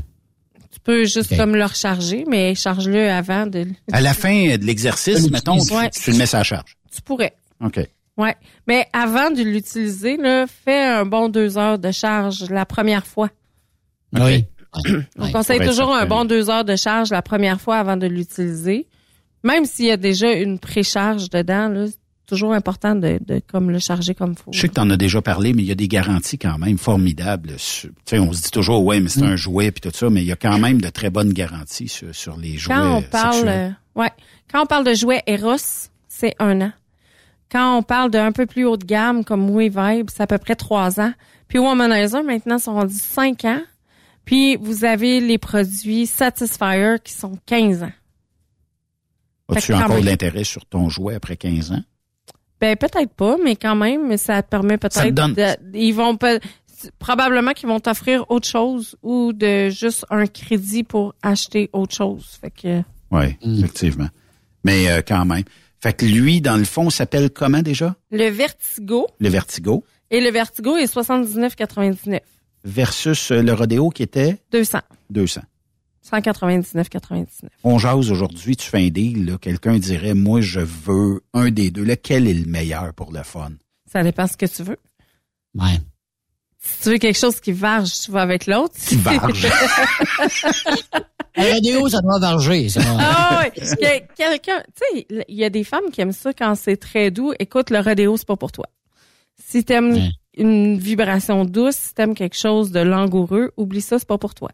Speaker 13: Tu peux juste comme le recharger, mais charge-le avant de.
Speaker 5: À la fin de l'exercice, mettons, tu,
Speaker 13: Ouais.
Speaker 5: tu le mets à charge.
Speaker 13: Tu pourrais.
Speaker 5: OK.
Speaker 13: Ouais. Mais avant de l'utiliser, là, fais un bon deux heures de charge la première fois.
Speaker 6: Oui.
Speaker 13: On conseille toujours un bon deux heures de charge la première fois avant de l'utiliser. Même s'il y a déjà une précharge dedans, là, c'est toujours important de, de comme le charger comme faut.
Speaker 5: Je sais que tu en as déjà parlé, mais il y a des garanties quand même formidables. on se dit toujours, ouais, mais c'est
Speaker 13: Mm.
Speaker 5: un jouet puis tout ça, mais il y a quand même de très bonnes garanties sur, sur les jouets
Speaker 13: Quand on parle,
Speaker 5: sexuels.
Speaker 13: euh, ouais, quand on parle de jouets Eros, c'est un an. Quand on parle d'un peu plus haut de gamme comme We Vibe, c'est à peu près trois ans. Puis Womanizer maintenant sont rendus cinq ans. Puis vous avez les produits Satisfyer qui sont 15 ans.
Speaker 5: As-tu encore de l'intérêt sur ton jouet après 15 ans?
Speaker 13: Ben peut-être pas, mais quand même, ça te permet
Speaker 5: Ça te
Speaker 13: peut-être.
Speaker 5: donne-
Speaker 13: de- ils vont peut- probablement qu'ils vont t'offrir autre chose ou de juste un crédit pour acheter autre chose. Fait que
Speaker 5: Oui,
Speaker 13: Mm.
Speaker 5: effectivement. Mais euh, quand même. Fait que lui, dans le fond, s'appelle comment déjà?
Speaker 13: le Vertigo
Speaker 5: Le Vertigo
Speaker 13: et le Vertigo est 79,99.
Speaker 5: versus euh, le Rodéo qui était?
Speaker 13: 200.
Speaker 5: 200.
Speaker 13: 199,99.
Speaker 5: On jase aujourd'hui, tu fais un deal, là, quelqu'un dirait, moi, je veux un des deux. Lequel est le meilleur pour le fun?
Speaker 13: Ça dépend ce que tu veux.
Speaker 6: Ouais.
Speaker 13: Si tu veux quelque chose qui varge, tu vas avec l'autre.
Speaker 5: Qui varge?
Speaker 6: Un radio, ça doit varger, ça.
Speaker 13: Ah ouais. Que- Quelqu'un, tu sais, il y a des femmes qui aiment ça quand c'est très doux. Écoute, le rodéo, c'est pas pour toi. Si t'aimes une vibration douce, si t'aimes quelque chose de langoureux, oublie ça, c'est pas pour toi.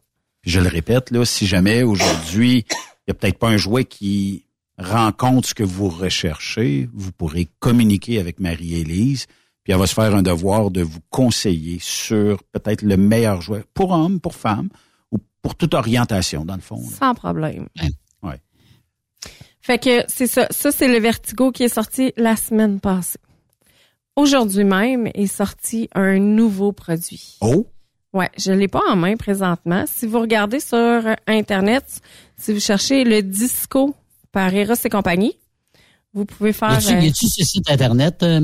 Speaker 5: Je le répète, là, si jamais aujourd'hui, il n'y a peut-être pas un jouet qui rencontre ce que vous recherchez, vous pourrez communiquer avec Marie-Élise, puis elle va se faire un devoir de vous conseiller sur peut-être le meilleur jouet pour homme, pour femme, ou pour toute orientation, dans le fond. là.
Speaker 13: Sans problème.
Speaker 5: Ouais.
Speaker 13: Fait que c'est ça. Ça, c'est le Vertigo qui est sorti la semaine passée. Aujourd'hui même est sorti un nouveau produit.
Speaker 5: Oh!
Speaker 13: Ouais, je l'ai pas en main présentement. Si vous regardez sur euh, Internet, si vous cherchez le disco par Eros et compagnie, vous pouvez faire...
Speaker 6: Y a-tu
Speaker 13: euh,
Speaker 6: y a-tu ce site Internet, euh,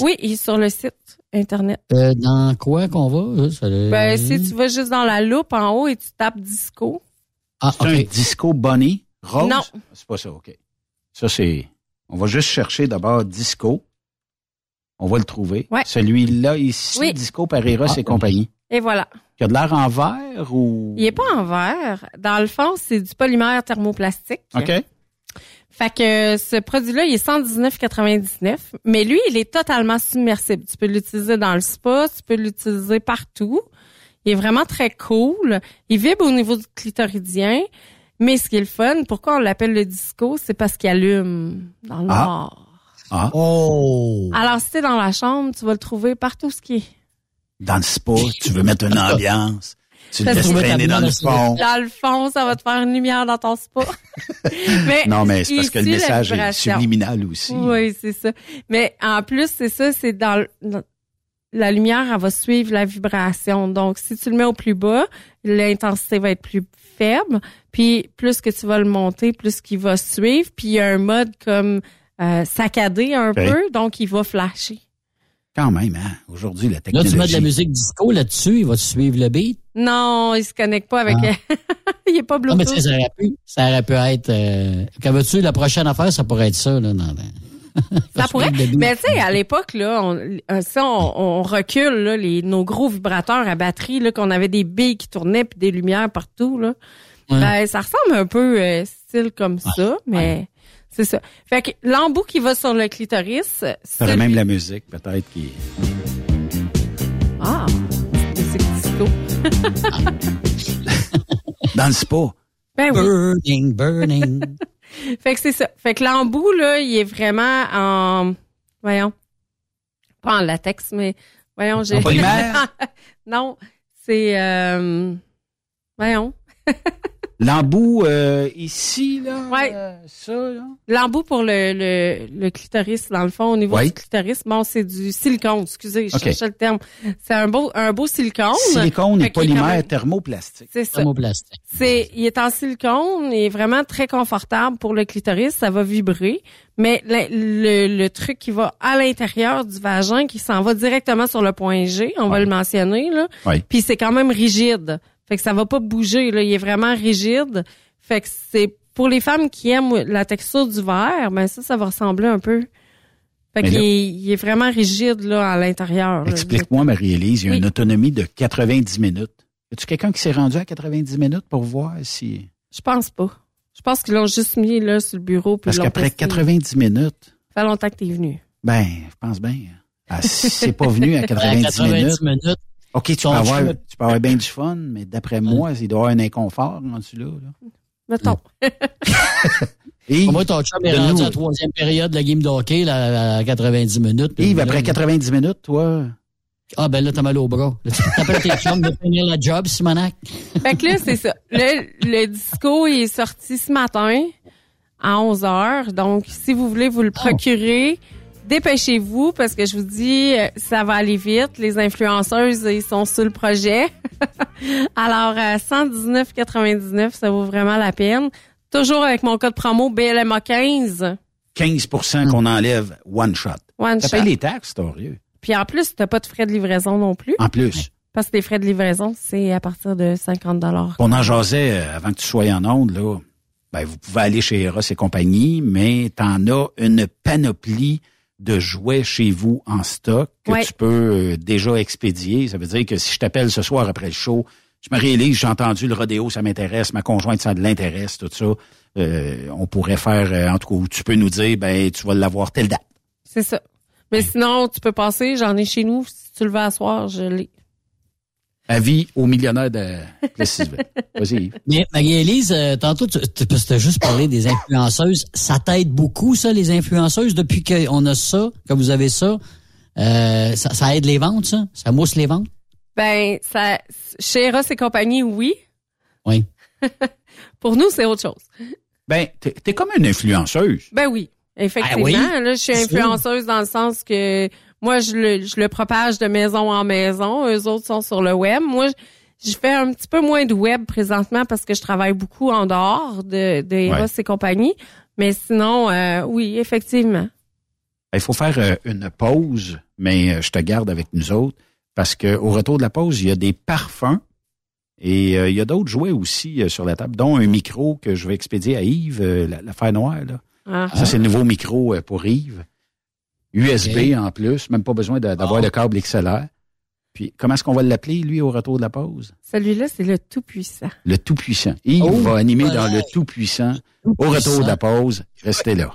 Speaker 13: oui, il est sur le site Internet.
Speaker 6: Euh, dans quoi qu'on va? euh, ça,
Speaker 13: Ben, si tu vas juste dans la loupe en haut et tu tapes disco,
Speaker 6: Ah,
Speaker 5: un disco bunny rose?
Speaker 13: Non.
Speaker 5: C'est pas ça, OK. Ça, c'est... On va juste chercher d'abord disco. On va le trouver.
Speaker 13: Ouais.
Speaker 5: Celui-là ici,
Speaker 13: Oui.
Speaker 5: Disco par Eros
Speaker 6: Ah,
Speaker 5: et compagnie.
Speaker 13: Et voilà.
Speaker 5: Qui a de l'air en verre ou...
Speaker 13: Il est pas en verre. Dans le fond, c'est du polymère thermoplastique.
Speaker 5: OK.
Speaker 13: Fait que ce produit-là, il est 119,99, mais lui, il est totalement submersible. Tu peux l'utiliser dans le spa, tu peux l'utiliser partout. Il est vraiment très cool. Il vibre au niveau du clitoridien. Mais ce qui est le fun, pourquoi on l'appelle le disco, c'est parce qu'il allume dans le
Speaker 5: Ah.
Speaker 13: noir.
Speaker 5: Ah.
Speaker 6: Oh!
Speaker 13: Alors, si t'es dans la chambre, tu vas le trouver partout ce qui est.
Speaker 5: Dans le spa, tu veux mettre une ambiance. Tu le laisses traîner dans le fond.
Speaker 13: Dans le fond, ça va te faire une lumière dans ton spa. mais
Speaker 5: Non, mais c'est parce que le message est subliminal aussi.
Speaker 13: Oui, c'est ça. Mais en plus, c'est ça, c'est dans, la lumière, elle va suivre la vibration. Donc, si tu le mets au plus bas, l'intensité va être plus faible. Puis, plus que tu vas le monter, plus qu'il va suivre. Puis, il y a un mode comme euh, saccadé un peu, donc il va flasher.
Speaker 5: Quand même, hein? Aujourd'hui, la
Speaker 6: Là,
Speaker 5: technologie.
Speaker 6: tu mets de la musique disco là-dessus, il va te suivre le beat?
Speaker 13: Non, il se connecte pas avec...
Speaker 6: Ah.
Speaker 13: il est pas
Speaker 6: Non, mais tu sais,
Speaker 13: Bluetooth.
Speaker 6: ça aurait pu, ça aurait pu être. Euh, quand veux-tu, la prochaine affaire, ça pourrait être ça, là, dans,
Speaker 13: Ça pourrait.
Speaker 6: suivre le beat.
Speaker 13: Mais tu sais, à l'époque, là, on, euh, si on, on recule, là, les, nos gros vibrateurs à batterie, là, qu'on avait des billes qui tournaient puis des lumières partout, là.
Speaker 6: Ouais.
Speaker 13: Ben, ça ressemble un peu euh, style comme ça, mais c'est ça. Fait que l'embout qui va sur le clitoris,
Speaker 5: Ça même la musique, peut-être, qui
Speaker 13: Ah, c'est disco.
Speaker 5: Dans le spa.
Speaker 13: Ben oui.
Speaker 6: Burning, burning.
Speaker 13: Fait que c'est ça. Fait que l'embout, là, il est vraiment en... Voyons. Pas en latex, mais... Voyons, j'ai...
Speaker 5: En polymère?
Speaker 13: non, c'est... Euh... Voyons.
Speaker 5: L'embout euh, ici, là,
Speaker 13: Ouais.
Speaker 5: euh, ça, là.
Speaker 13: L'embout pour le, le, le clitoris, dans le fond, au niveau du clitoris, bon, c'est du silicone, excusez, je cherchais le terme. C'est un beau, un beau silicone.
Speaker 5: Silicone et polymère
Speaker 13: même-
Speaker 5: thermoplastique.
Speaker 13: C'est ça.
Speaker 6: Thermoplastique.
Speaker 13: C'est, il est en silicone, il est vraiment très confortable pour le clitoris, ça va vibrer. Mais le, le, le truc qui va à l'intérieur du vagin, qui s'en va directement sur le point G, on va le mentionner, là.
Speaker 5: Oui.
Speaker 13: Puis c'est quand même rigide. Fait que ça va pas bouger, là. Il est vraiment rigide. Fait que c'est, pour les femmes qui aiment la texture du verre, ben ça, ça va ressembler un peu. Fait qu'il est, il est vraiment rigide, là, à l'intérieur.
Speaker 5: Explique-moi, Marie-Élise, il y a
Speaker 13: Oui.
Speaker 5: une autonomie de 90 minutes. Y a-tu quelqu'un qui s'est rendu à 90 minutes pour voir si...
Speaker 13: Je pense pas. Je pense qu'ils l'ont juste mis, là, sur le bureau. puis
Speaker 5: Parce qu'après
Speaker 13: testé.
Speaker 5: 90 minutes,
Speaker 13: Ça fait longtemps que t'es venu.
Speaker 5: ben, je pense bien. Ah, si c'est pas venu à 90,
Speaker 6: 90
Speaker 5: minutes.
Speaker 6: minutes.
Speaker 5: OK, tu avoir, tu peux avoir bien du fun, mais d'après moi, il doit y avoir un inconfort rendu là. là.
Speaker 13: Mettons.
Speaker 5: Et
Speaker 6: Moi, ton chum est rendu à la troisième période de la game de hockey, là, à 90 minutes.
Speaker 5: Yves,
Speaker 6: Là,
Speaker 5: après
Speaker 6: là,
Speaker 5: 90 minutes, toi,
Speaker 6: Ah, ben là, t'as mal au bras. T'appelles tes chums de finir la job, Simonac.
Speaker 13: Fait que là, c'est ça. Le, le disco il est sorti ce matin à 11 heures. Donc, si vous voulez vous le procurer, dépêchez-vous parce que je vous dis, euh, ça va aller vite. Les influenceuses, ils sont sur le projet. Alors, à 119,99, ça vaut vraiment la peine. Toujours avec mon code promo BLMA 15.
Speaker 5: 15% qu'on enlève one shot.
Speaker 13: One shot.
Speaker 5: payé les taxes, c'est rien.
Speaker 13: Puis en plus, t'as pas de frais de livraison non plus.
Speaker 5: En plus,
Speaker 13: Parce que les frais de livraison, c'est à partir de 50 dollars.
Speaker 5: on en jasait euh, avant que tu sois en onde, là. Ben, vous pouvez aller chez Eros et compagnie, mais t'en as une panoplie de jouets chez vous en stock que
Speaker 13: Ouais.
Speaker 5: tu peux euh, déjà expédier. Ça veut dire que si je t'appelle ce soir après le show, je me réalise, j'ai entendu le rodéo, ça m'intéresse, ma conjointe, ça l'intéresse, tout ça. Euh, on pourrait faire, euh, en tout cas, tu peux nous dire, ben, tu vas l'avoir telle date.
Speaker 13: C'est ça. Mais sinon, tu peux passer, j'en ai chez nous. Si tu le veux asseoir, je l'ai.
Speaker 5: Avis aux millionnaires de Plessisville. Vas-y.
Speaker 6: Mais Marie-Élise, euh, tantôt, tu tu- t'as juste parlé des influenceuses. Ça t'aide beaucoup, ça, les influenceuses, depuis qu'on a ça, que vous avez ça? Euh, ça, ça aide les ventes, ça? Ça mousse les ventes?
Speaker 13: Ben, ça, chez Eros et compagnie, oui.
Speaker 6: Oui.
Speaker 13: Pour nous, c'est autre chose.
Speaker 5: Ben, t'es t'es comme une influenceuse.
Speaker 13: Ben oui, effectivement.
Speaker 5: Ah oui?
Speaker 13: Là, je suis influenceuse dans le sens que moi, je le, je le propage de maison en maison. Eux autres sont sur le web. Moi, je je fais un petit peu moins de web présentement parce que je travaille beaucoup en dehors de, de Eros
Speaker 5: Ouais.
Speaker 13: et compagnie. Mais sinon, euh, oui, effectivement.
Speaker 5: Ben, Il faut faire euh, une pause, mais euh, je te garde avec nous autres parce que au retour de la pause, il y a des parfums et euh, il y a d'autres jouets aussi euh, sur la table, dont un micro que je vais expédier à Yves, euh, la- l'affaire noire. Là.
Speaker 13: Ah.
Speaker 5: Ça, c'est le nouveau micro pour Yves. USB en plus, même pas besoin d'avoir
Speaker 6: Ah.
Speaker 5: le câble XLR. Puis, comment est-ce qu'on va l'appeler, lui, au retour de la pause?
Speaker 13: Celui-là, c'est le tout-puissant.
Speaker 5: Le Tout-Puissant. Yves
Speaker 6: Oh,
Speaker 5: va animer
Speaker 6: voilà.
Speaker 5: dans le Tout-Puissant. Au retour de la pause, restez là.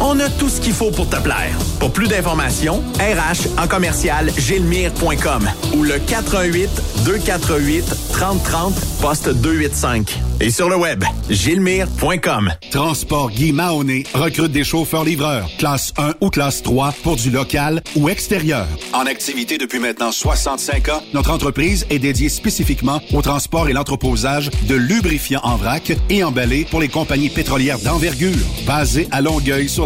Speaker 2: On a tout ce qu'il faut pour te plaire. Pour plus d'informations, RH en commercial gilmire.com ou le 418 248 3030 poste 285. Et sur le web, gilmire.com.
Speaker 4: Transport Guy Mahoney recrute des chauffeurs-livreurs, classe 1 ou classe 3 pour du local ou extérieur. En activité depuis maintenant 65 ans, notre entreprise est dédiée spécifiquement au transport et l'entreposage de lubrifiants en vrac et emballés pour les compagnies pétrolières d'envergure, basées à Longueuil sur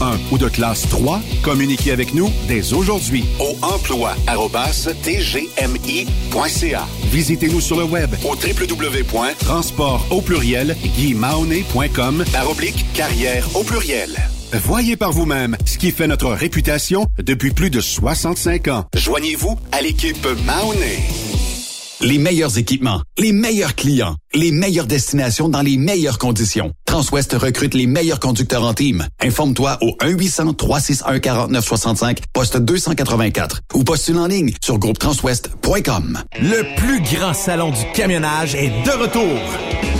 Speaker 4: 1 ou de classe 3? Communiquez avec nous dès aujourd'hui au emploi.tgmi.ca. Visitez-nous sur le web au www.transport au pluriel oblique carrière au pluriel. Voyez par vous-même ce qui fait notre réputation depuis plus de 65 ans. Joignez-vous à l'équipe Mahoney.
Speaker 3: Les meilleurs équipements, les meilleurs clients, les meilleures destinations dans les meilleures conditions. Transwest recrute les meilleurs conducteurs en team. Informe-toi au 1-800-361-4965, poste 284 ou postule en ligne sur groupetranswest.com.
Speaker 2: Le plus grand salon du camionnage est de retour.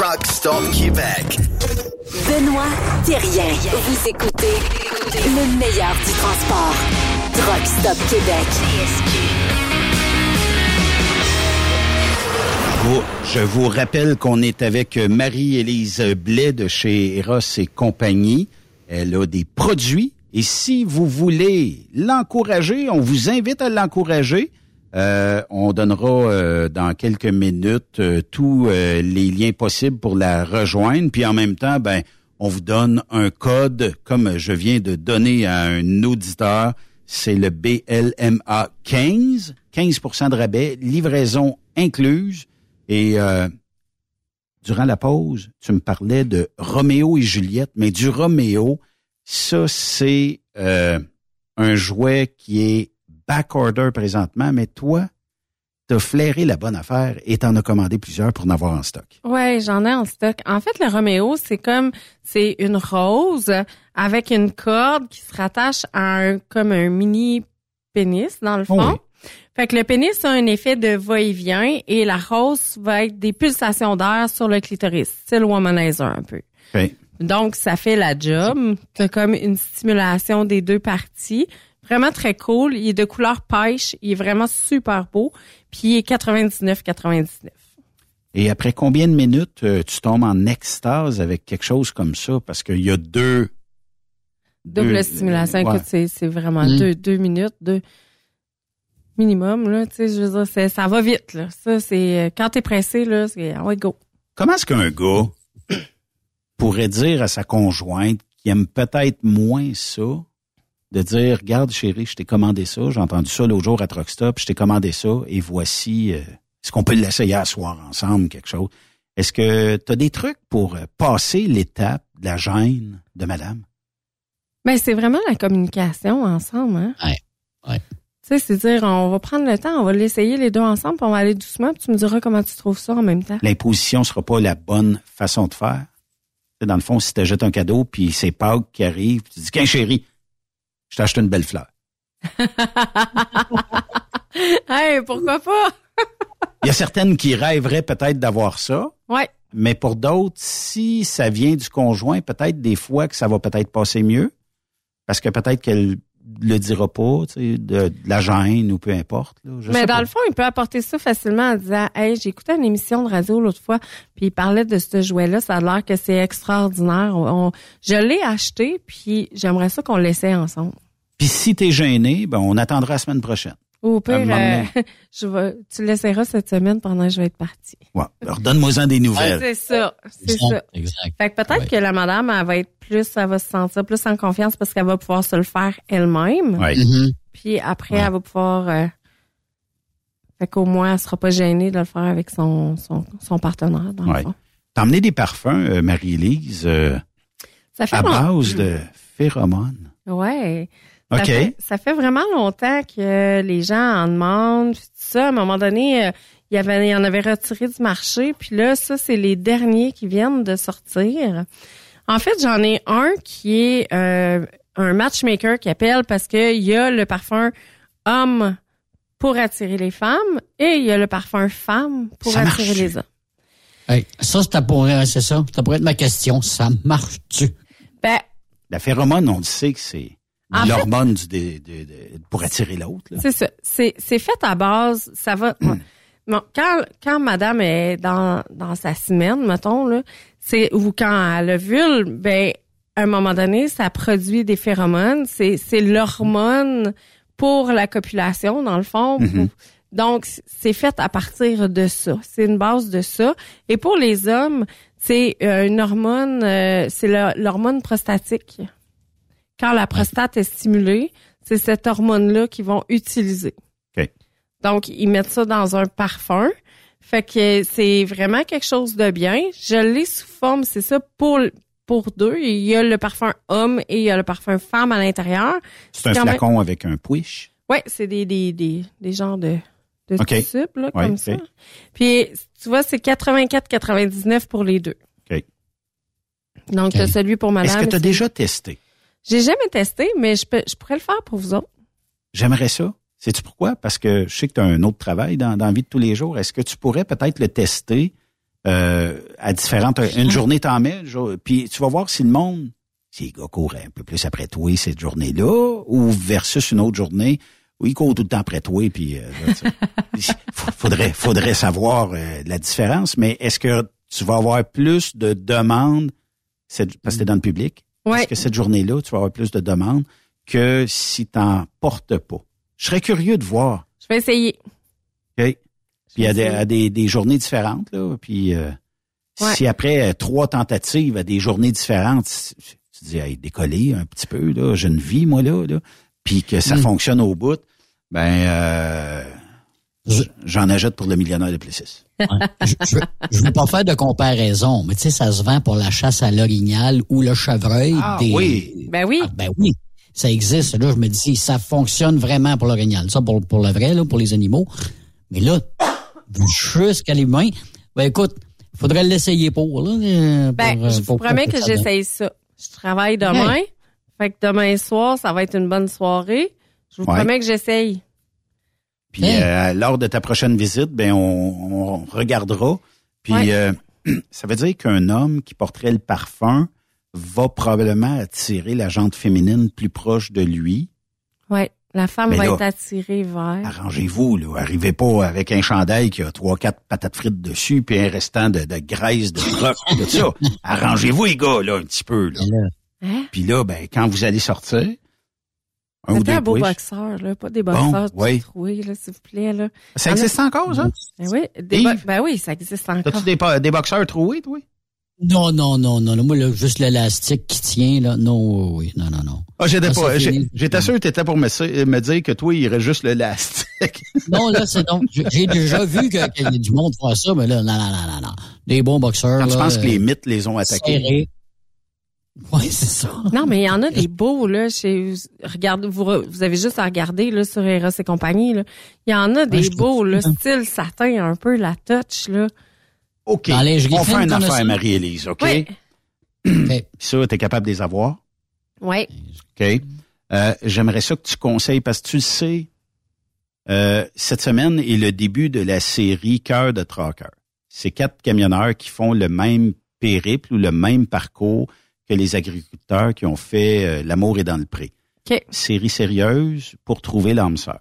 Speaker 14: Truck Stop Québec.
Speaker 9: Benoît Thérien. Vous écoutez le meilleur du transport. Truck Stop Québec.
Speaker 5: Je vous rappelle qu'on est avec Marie-Élise Blais de chez Eros et compagnie. Elle a des produits. Et si vous voulez l'encourager, on vous invite à l'encourager. Euh, on donnera euh, dans quelques minutes euh, tous les liens possibles pour la rejoindre. Puis en même temps, ben, on vous donne un code, comme je viens de donner à un auditeur, c'est le BLMA 15, 15% de rabais, livraison incluse. Et durant la pause, tu me parlais de Roméo et Juliette, mais du Roméo, ça c'est un jouet qui est backorder présentement, mais toi, t'as flairé la bonne affaire et t'en as commandé plusieurs pour en avoir en stock.
Speaker 13: Ouais, j'en ai en stock. En fait, le Roméo, c'est comme c'est une rose avec une corde qui se rattache à un comme un mini pénis dans le fond.
Speaker 5: oui.
Speaker 13: Fait que le pénis a un effet de va-et-vient et la rose va être des pulsations d'air sur le clitoris, style womanizer un peu. Donc, ça fait la job. T'as comme une stimulation des deux parties. Vraiment très cool. Il est de couleur pêche. Il est vraiment super beau. Puis il est 99,99.
Speaker 5: Et après combien de minutes euh, tu tombes en extase avec quelque chose comme ça? Parce qu'il y a deux...
Speaker 13: Double
Speaker 5: deux-
Speaker 13: stimulation.
Speaker 5: ouais.
Speaker 13: Écoute, c'est, c'est vraiment
Speaker 5: Mm.
Speaker 13: deux, deux minutes, deux minimum, là. Tu sais, je veux dire, ça va vite, là. Ça, c'est, euh, quand t'es pressé, là, c'est, ah ouais, go.
Speaker 5: Comment est-ce qu'un gars pourrait dire à sa conjointe qui aime peut-être moins ça, de dire, regarde chérie, je t'ai commandé ça, j'ai entendu ça l'autre jour à Truck Stop, je t'ai commandé ça, et voici, euh, est-ce qu'on peut l'essayer à soir ensemble, quelque chose? Est-ce que tu as des trucs pour euh, passer l'étape de la gêne de madame?
Speaker 13: Ben, c'est vraiment la communication ensemble, hein?
Speaker 6: Ouais. Ouais.
Speaker 13: Tu sais, c'est dire, on va prendre le temps, on va l'essayer les deux ensemble, puis on va aller doucement, puis tu me diras comment tu trouves ça en même temps.
Speaker 5: L'imposition sera pas la bonne façon de faire. Tu sais, Dans le fond, si tu jettes un cadeau, puis c'est Pâques qui arrive, puis tu dis, qu'un chéri, je t'ai acheté une belle fleur.
Speaker 13: hey, pourquoi pas?
Speaker 5: Il y a certaines qui rêveraient peut-être d'avoir ça,
Speaker 13: Ouais.
Speaker 5: mais pour d'autres, si ça vient du conjoint, peut-être des fois que ça va peut-être passer mieux, parce que peut-être qu'elle le dira pas, tu sais, de, de la gêne ou peu importe. là, je
Speaker 13: Mais
Speaker 5: sais
Speaker 13: dans
Speaker 5: pas.
Speaker 13: le fond, il peut apporter ça facilement en disant Hey, j'ai écouté une émission de radio l'autre fois, puis il parlait de ce jouet-là, ça a l'air que c'est extraordinaire. On- on- je l'ai acheté, puis j'aimerais ça qu'on l'essaie ensemble.
Speaker 5: Puis si t'es gêné, ben on attendra la semaine prochaine.
Speaker 13: Ou au pire, euh, je vais, tu l'essaieras cette semaine pendant que je vais être partie.
Speaker 5: Ouais. Alors donne-moi-en des nouvelles.
Speaker 13: C'est ça, c'est
Speaker 6: Exact,
Speaker 13: ça.
Speaker 6: exact.
Speaker 13: Fait que peut-être que la madame, elle va être plus, elle va se sentir plus en confiance parce qu'elle va pouvoir se le faire elle-même.
Speaker 5: Ouais.
Speaker 6: Mhm.
Speaker 13: Puis après, elle va pouvoir. euh, fait qu'au moins, elle sera pas gênée de le faire avec son, son, son partenaire, dans le
Speaker 5: Ouais.
Speaker 13: fond.
Speaker 5: T'as emmené des parfums, euh, Marie-Élise, euh,
Speaker 13: Ça fait
Speaker 5: à
Speaker 13: long-
Speaker 5: base de phéromones.
Speaker 13: Ouais. Ça fait, ça fait vraiment longtemps que les gens en demandent. Puis tout ça, à un moment donné, euh, il y avait, il y en avait retiré du marché. Puis là, ça, c'est les derniers qui viennent de sortir. En fait, j'en ai un qui est euh, un matchmaker qui appelle parce que il y a le parfum homme pour attirer les femmes et il y a le parfum femme pour
Speaker 6: Ça
Speaker 13: attirer
Speaker 6: marche.
Speaker 13: les hommes.
Speaker 6: Hey, ça, ça pourrait, c'est ça? Ça pourrait être ma question. Ça marche-tu?
Speaker 13: Ben,
Speaker 5: La phéromone, on le sait que c'est l'hormone de- de- pour attirer l'autre.
Speaker 13: C'est ça. C'est, c'est fait à base, ça va. bon, quand, quand madame est dans, dans sa semaine, mettons, là, c'est, ou quand elle ovule, ben, à un moment donné, ça produit des phéromones. C'est, c'est l'hormone pour la copulation, dans le fond.
Speaker 15: Mhm.
Speaker 13: Donc, c'est fait à partir de ça. C'est une base de ça. Et pour les hommes, c'est euh, une hormone, euh, c'est l'hormone prostatique. Quand la prostate est stimulée, c'est cette hormone-là qu'ils vont utiliser. Donc, ils mettent ça dans un parfum. Fait que c'est vraiment quelque chose de bien. Je l'ai sous forme, c'est ça, pour pour deux. Il y a le parfum homme et il y a le parfum femme à l'intérieur.
Speaker 5: C'est un
Speaker 13: même-
Speaker 5: flacon avec un push.
Speaker 13: Ouais, c'est des, des, des, des genres de, de
Speaker 5: OK.
Speaker 13: tubes, là,
Speaker 5: Ouais,
Speaker 13: comme
Speaker 5: OK.
Speaker 13: ça. Puis, tu vois, c'est 84,99 pour les deux.
Speaker 5: OK.
Speaker 13: Donc, t'as celui pour madame.
Speaker 5: Est-ce que tu as déjà testé?
Speaker 13: J'ai jamais testé, mais je, peux, je pourrais le faire pour vous autres.
Speaker 5: J'aimerais ça. Sais-tu pourquoi? Parce que je sais que tu as un autre travail dans, dans la vie de tous les jours. Est-ce que tu pourrais peut-être le tester euh, à différentes... Une journée, t'en mets, puis tu vas voir si le monde, si les gars courent un peu plus après toi cette journée-là, ou versus une autre journée où ils courent tout le temps après toi, puis euh, là, tu faudrait, faudrait savoir euh, la différence. Mais est-ce que tu vas avoir plus de demandes, cette- parce que t'es dans le public,
Speaker 13: Ouais.
Speaker 5: est-ce que cette journée-là, tu vas avoir plus de demandes que si t'en portes pas? Je serais curieux de voir.
Speaker 13: Je vais essayer.
Speaker 5: OK? Puis à, des, à des, des journées différentes, là, puis euh,
Speaker 13: Ouais.
Speaker 5: Si après euh, trois tentatives à des journées différentes, tu tu dis, hey, décoller un petit peu, là, j'ai une vie, moi, là, là, puis que ça
Speaker 6: Mm.
Speaker 5: fonctionne au bout, ben, euh, j'en achète pour le millionnaire de Plessis.
Speaker 6: Ouais. je, je, veux- pas faire de comparaison, mais tu sais, ça se vend pour la chasse à l'orignal ou le chevreuil.
Speaker 5: Ah
Speaker 6: des-
Speaker 5: oui.
Speaker 13: Ben oui.
Speaker 6: Ah, ben oui. Ça existe. Là, je me dis, ça fonctionne vraiment pour l'orignal. Ça, pour, pour le vrai, là, pour les animaux. Mais là, jusqu'à l'humain, ben écoute, faudrait l'essayer pour, là. euh,
Speaker 13: Ben,
Speaker 6: pour, euh,
Speaker 13: je vous
Speaker 6: pour-
Speaker 13: promets
Speaker 6: pour
Speaker 13: que j'essaye ça. Je travaille demain. Fait que demain soir, ça va être une bonne soirée. Je vous
Speaker 5: Ouais.
Speaker 13: promets que j'essaye.
Speaker 5: Puis
Speaker 6: Hein?
Speaker 5: euh, lors de ta prochaine visite, ben on, on regardera. Puis
Speaker 13: Ouais.
Speaker 5: euh, ça veut dire qu'un homme qui porterait le parfum va probablement attirer la jante féminine plus proche de lui.
Speaker 13: Ouais. La femme
Speaker 5: Mais
Speaker 13: va
Speaker 5: là-
Speaker 13: être attirée vers.
Speaker 5: Arrangez-vous, là. Arrivez pas avec un chandail qui a trois, quatre patates frites dessus, puis un restant de, de graisse, de croque, de ça. Arrangez-vous, les gars, là, un petit peu, là.
Speaker 13: Hein?
Speaker 5: Puis là, ben, quand vous allez sortir, un ou
Speaker 13: C'était
Speaker 5: deux
Speaker 13: un beau boxeur, là. Pas des boxeurs
Speaker 5: Bon, oui.
Speaker 13: troués, là, s'il vous plaît, là.
Speaker 5: Ça
Speaker 13: Il y en a-
Speaker 5: existe encore, ça?
Speaker 13: Ben oui, des bo- ben oui, ça existe encore.
Speaker 5: T'as-tu des, boxeurs troués, toi?
Speaker 6: Non, non, non, non, non. Moi, là, juste l'élastique qui tient, là. Non, oui, non, non, non.
Speaker 5: Ah, j'étais pas. J'étais sûr que t'étais pour me, me dire que toi, il irait juste le lastique.
Speaker 6: Non, là, c'est donc. J'ai déjà vu que- qu'il y a du monde faire ça, mais là, non, non, non, non, non. Des bons boxeurs.
Speaker 5: Quand tu penses que
Speaker 6: euh,
Speaker 5: les mythes les ont attaqués.
Speaker 6: Oui, c'est ça.
Speaker 13: Non, mais il y en a des beaux, là, chez, regarde, vous, re- vous avez juste à regarder, là, sur Eros et compagnie, là. Il y en a des beaux, là, style satin, un peu, la touch, là.
Speaker 5: OK.
Speaker 6: Dans les
Speaker 5: On fait une affaire. Marie-Élise, OK?
Speaker 13: Oui.
Speaker 6: OK.
Speaker 5: Puis ça, t'es capable de les avoir?
Speaker 13: Ouais.
Speaker 5: OK. Euh, J'aimerais ça que tu conseilles, parce que tu le sais, euh, cette semaine est le début de la série Cœur de Tracker. C'est quatre camionneurs qui font le même périple ou le même parcours que les agriculteurs qui ont fait euh, L'amour est dans le pré. Série sérieuse pour trouver l'âme sœur.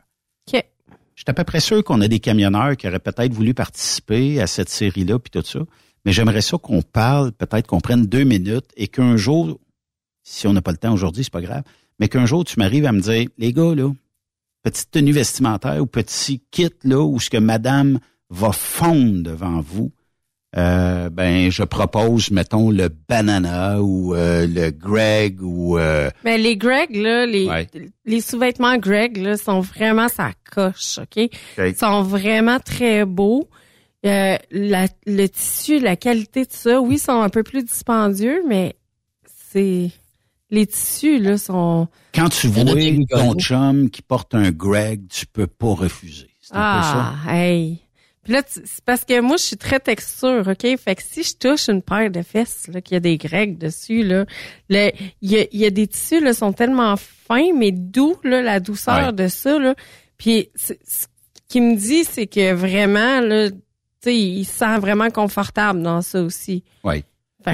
Speaker 5: Je suis à peu près sûr qu'on a des camionneurs qui auraient peut-être voulu participer à cette série-là, puis tout ça. Mais j'aimerais ça qu'on parle, peut-être qu'on prenne deux minutes et qu'un jour, si on n'a pas le temps aujourd'hui, c'est pas grave, mais qu'un jour tu m'arrives à me dire, les gars, là, petite tenue vestimentaire ou petit kit, là, où ce que madame va fondre devant vous, euh, ben, je propose, mettons, le banana ou euh, le Greg ou... euh,
Speaker 13: Mais les Greg, là, les,
Speaker 5: Ouais.
Speaker 13: les sous-vêtements Greg, là, sont vraiment sa coche, OK?
Speaker 5: OK.
Speaker 13: Ils sont vraiment très beaux. Euh, la- le tissu, la qualité de ça, oui, sont un peu plus dispendieux, mais c'est... Les tissus, là, sont...
Speaker 5: Quand tu vois ton chum qui porte un Greg, tu peux pas refuser. C'est un peu ça.
Speaker 13: Ah, hey! Puis là, c'est parce que moi, je suis très texture, OK? Fait que si je touche une paire de fesses, là, qu'il y a des grecs dessus, là, il y a, il y a des tissus, là, sont tellement fins, mais doux, là, la douceur
Speaker 5: Ouais.
Speaker 13: de ça, là. Puis ce qu'il me dit, c'est que vraiment, là, tu sais, il se sent vraiment confortable dans ça aussi.
Speaker 5: Oui.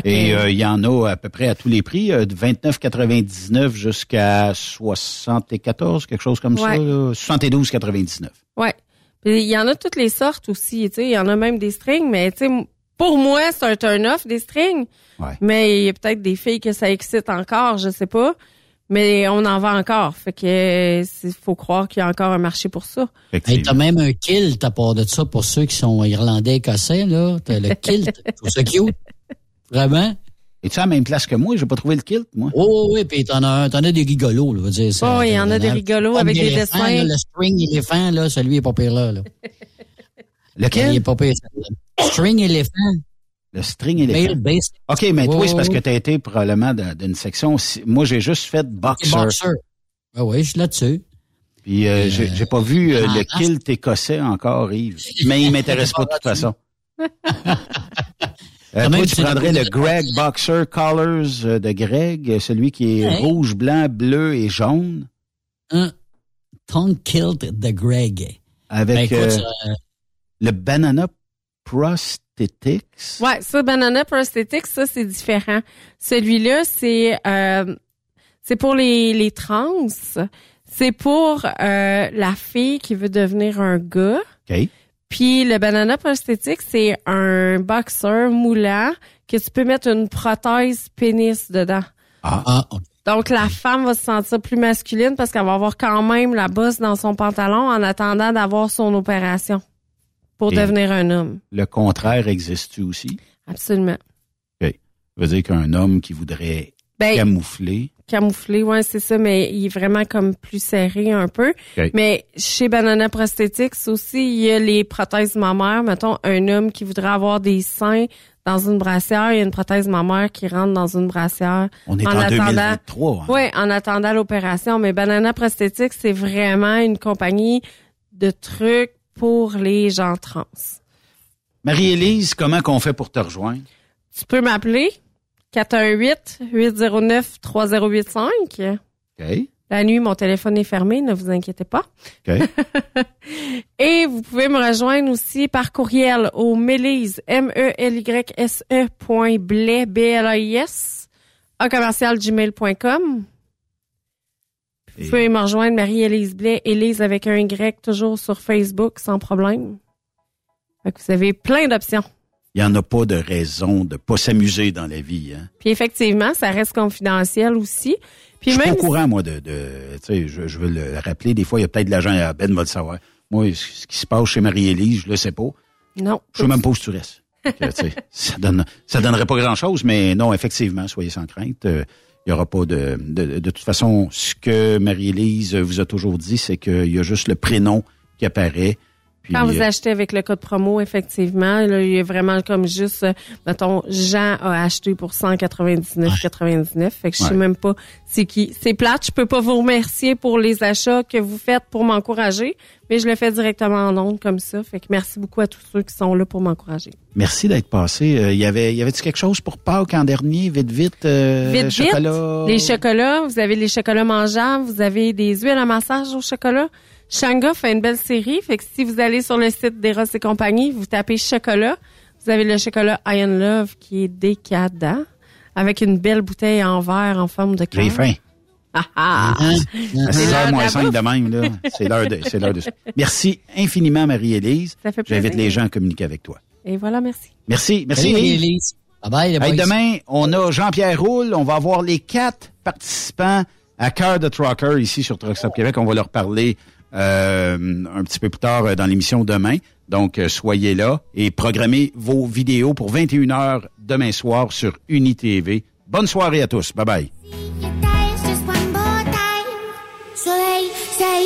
Speaker 5: Et euh, il y en a à peu près à tous les prix, euh, de 29,99 jusqu'à 74, quelque chose comme ça,
Speaker 13: Ouais.
Speaker 5: là, 72,99.
Speaker 13: Ouais. Puis il y en a toutes les sortes aussi, tu sais, il y en a même des strings, mais tu sais, pour moi, c'est un turn-off des strings.
Speaker 5: Ouais.
Speaker 13: Mais il y a peut-être des filles que ça excite encore, je sais pas. Mais on en vend encore. Fait que il faut croire qu'il y a encore un marché pour ça.
Speaker 6: Hey, t'as même un kilt à part de ça pour ceux qui sont irlandais écossais, là. T'as le kilt. Je trouve ça cute. Vraiment?
Speaker 5: Es-tu à la même place que moi? J'ai pas trouvé le kilt, moi.
Speaker 6: Oh, oui, puis t'en as, t'en as des rigolos, là. je veux dire, ça-
Speaker 13: Oh, il y en a des rigolos avec des dessins.
Speaker 6: là, le string éléphant, là, celui est pas pire là, là.
Speaker 5: Lequel?
Speaker 6: Il est pas pire. String éléphant.
Speaker 5: Le string éléphant. OK, mais toi, c'est parce que tu as été probablement dans- d'une section. Moi, j'ai juste fait boxer.
Speaker 6: Boxer. Ah oui, je suis là-dessus.
Speaker 5: Puis euh, j'ai j'ai pas vu euh, le kilt écossais encore, Yves. Mais il m'intéresse pas de toute façon. Euh, toi, tu prendrais
Speaker 6: le-
Speaker 5: Greg Boxer? Colors euh, de Greg, euh, celui qui est
Speaker 6: Ouais.
Speaker 5: rouge, blanc, bleu et jaune,
Speaker 6: Un tongue kilt de Greg.
Speaker 5: avec
Speaker 6: Ben, écoute,
Speaker 5: euh,
Speaker 6: euh,
Speaker 5: le Banana Prosthetics.
Speaker 13: Ouais, ça, Banana Prosthetics, ça, c'est différent. Celui-là, c'est euh, c'est pour les, les trans. C'est pour euh, la fille qui veut devenir un gars.
Speaker 5: OK.
Speaker 13: Puis le Banana Prosthetics, c'est un boxeur moulant que tu peux mettre une prothèse pénis dedans.
Speaker 5: Ah,
Speaker 6: ah.
Speaker 13: Donc, la femme va se sentir plus masculine parce qu'elle va avoir quand même la bosse dans son pantalon en attendant d'avoir son opération pour
Speaker 5: Et-
Speaker 13: devenir un homme.
Speaker 5: Le contraire existe-tu aussi?
Speaker 13: Absolument.
Speaker 5: OK. Ça veut dire qu'un homme qui voudrait
Speaker 13: Ben,
Speaker 5: camoufler.
Speaker 13: Camouflé, ouais, c'est ça, mais il est vraiment comme plus serré un peu. Mais chez Banana Prosthetics aussi, il y a les prothèses mammaires. Mettons, un homme qui voudrait avoir des seins dans une brassière, il y a une prothèse mammaire qui rentre dans une brassière.
Speaker 5: On est en, 2023. hein.
Speaker 13: Oui, en attendant l'opération. Mais Banana Prosthetics, c'est vraiment une compagnie de trucs pour les gens trans.
Speaker 5: Marie-Élise, comment qu'on fait pour te rejoindre?
Speaker 13: Tu peux m'appeler 418-809-3085.
Speaker 5: OK.
Speaker 13: La nuit, mon téléphone est fermé, ne vous inquiétez pas. Et vous pouvez me rejoindre aussi par courriel au melise, M-E-L-Y-S-E point blais, B-L-A-I-S, à commercialgmail.com. Vous pouvez me rejoindre Marie-Élise Blais, Élise avec un Y, toujours sur Facebook, sans problème. Fait que vous avez plein d'options.
Speaker 5: Il n'y en a pas de raison de pas s'amuser dans la vie. Hein?
Speaker 13: Puis effectivement, ça reste confidentiel aussi. Puis
Speaker 5: je suis pas au courant, moi, de... de tu sais, je, je veux le rappeler, des fois, il y a peut-être de l'agent à Ben va le savoir. Moi, ce qui se passe chez Marie-Élise, je le sais pas.
Speaker 13: Non.
Speaker 5: Je sais même pas où tu restes. Que, tu sais, ça donne, ça donnerait pas grand-chose, mais non, effectivement, soyez sans crainte. Euh, Il y aura pas de, de... De toute façon, ce que Marie-Élise vous a toujours dit, c'est qu'il y a juste le prénom qui apparaît. Puis,
Speaker 13: Quand vous
Speaker 5: euh,
Speaker 13: achetez avec le code promo, effectivement, là, il y a vraiment comme juste, euh, mettons, Jean a acheté pour 199,99. Fait que je sais
Speaker 5: Ouais.
Speaker 13: même pas c'est qui. C'est plate, je peux pas vous remercier pour les achats que vous faites pour m'encourager, mais je le fais directement en ondes comme ça. Fait que merci beaucoup à tous ceux qui sont là pour m'encourager.
Speaker 5: Merci d'être passé. Euh, Il y avait, y avait-tu quelque chose pour Pâques en dernier? Vite, vite. euh,
Speaker 13: Vite,
Speaker 5: chocolat?
Speaker 13: vite, les chocolats, vous avez les chocolats mangeables, vous avez des huiles à massage au chocolat? Shanga fait une belle série, fait que si vous allez sur le site d'Eros et compagnie, vous tapez chocolat, vous avez le chocolat Iron Love qui est décadent, avec une belle bouteille en verre en forme de cœur.
Speaker 5: J'ai faim.
Speaker 13: Ah, ah.
Speaker 5: À
Speaker 13: C'est
Speaker 5: 6
Speaker 13: l'heure
Speaker 5: heures
Speaker 13: de
Speaker 5: moins
Speaker 13: la
Speaker 5: 5
Speaker 13: bouffe.
Speaker 5: de même, là. C'est l'heure de, c'est l'heure de. Merci infiniment, Marie-Élise.
Speaker 13: Ça fait plaisir.
Speaker 5: J'invite les gens à communiquer avec toi.
Speaker 13: Et voilà, merci.
Speaker 5: Merci. Merci,
Speaker 6: Salut,
Speaker 5: Élise.
Speaker 6: Élise. Bye-bye, les
Speaker 5: Hey,
Speaker 6: boys.
Speaker 5: demain, on a Jean-Pierre Roule. On va avoir les quatre participants à cœur de Trucker ici sur Truck Stop Québec. On va leur parler euh, un petit peu plus tard euh, dans l'émission demain. Donc, euh, soyez là et programmez vos vidéos pour 21h demain soir sur UniTV. Bonne soirée à tous.
Speaker 15: They say,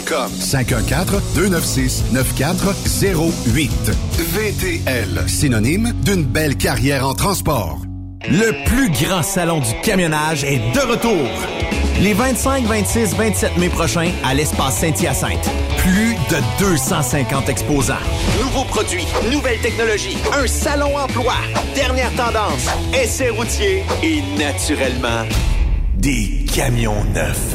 Speaker 4: 514-296-9408. VTL, synonyme d'une belle carrière en transport.
Speaker 2: Le plus grand salon du camionnage est de retour. Les 25, 26, 27 mai prochains à l'espace Saint-Hyacinthe. Plus de 250 exposants. Nouveaux produits, nouvelles technologies, un salon emploi, dernière tendance, essais routiers et naturellement des camions neufs,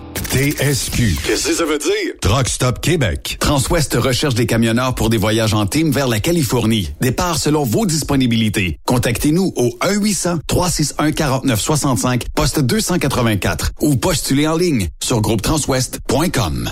Speaker 16: TSQ. Qu'est-ce que ça veut dire? Truck Stop Québec.
Speaker 3: Transwest recherche des camionneurs pour des voyages en team vers la Californie. Départ selon vos disponibilités. Contactez-nous au 1-800-361-4965, poste 284 ou postulez en ligne sur groupetranswest.com.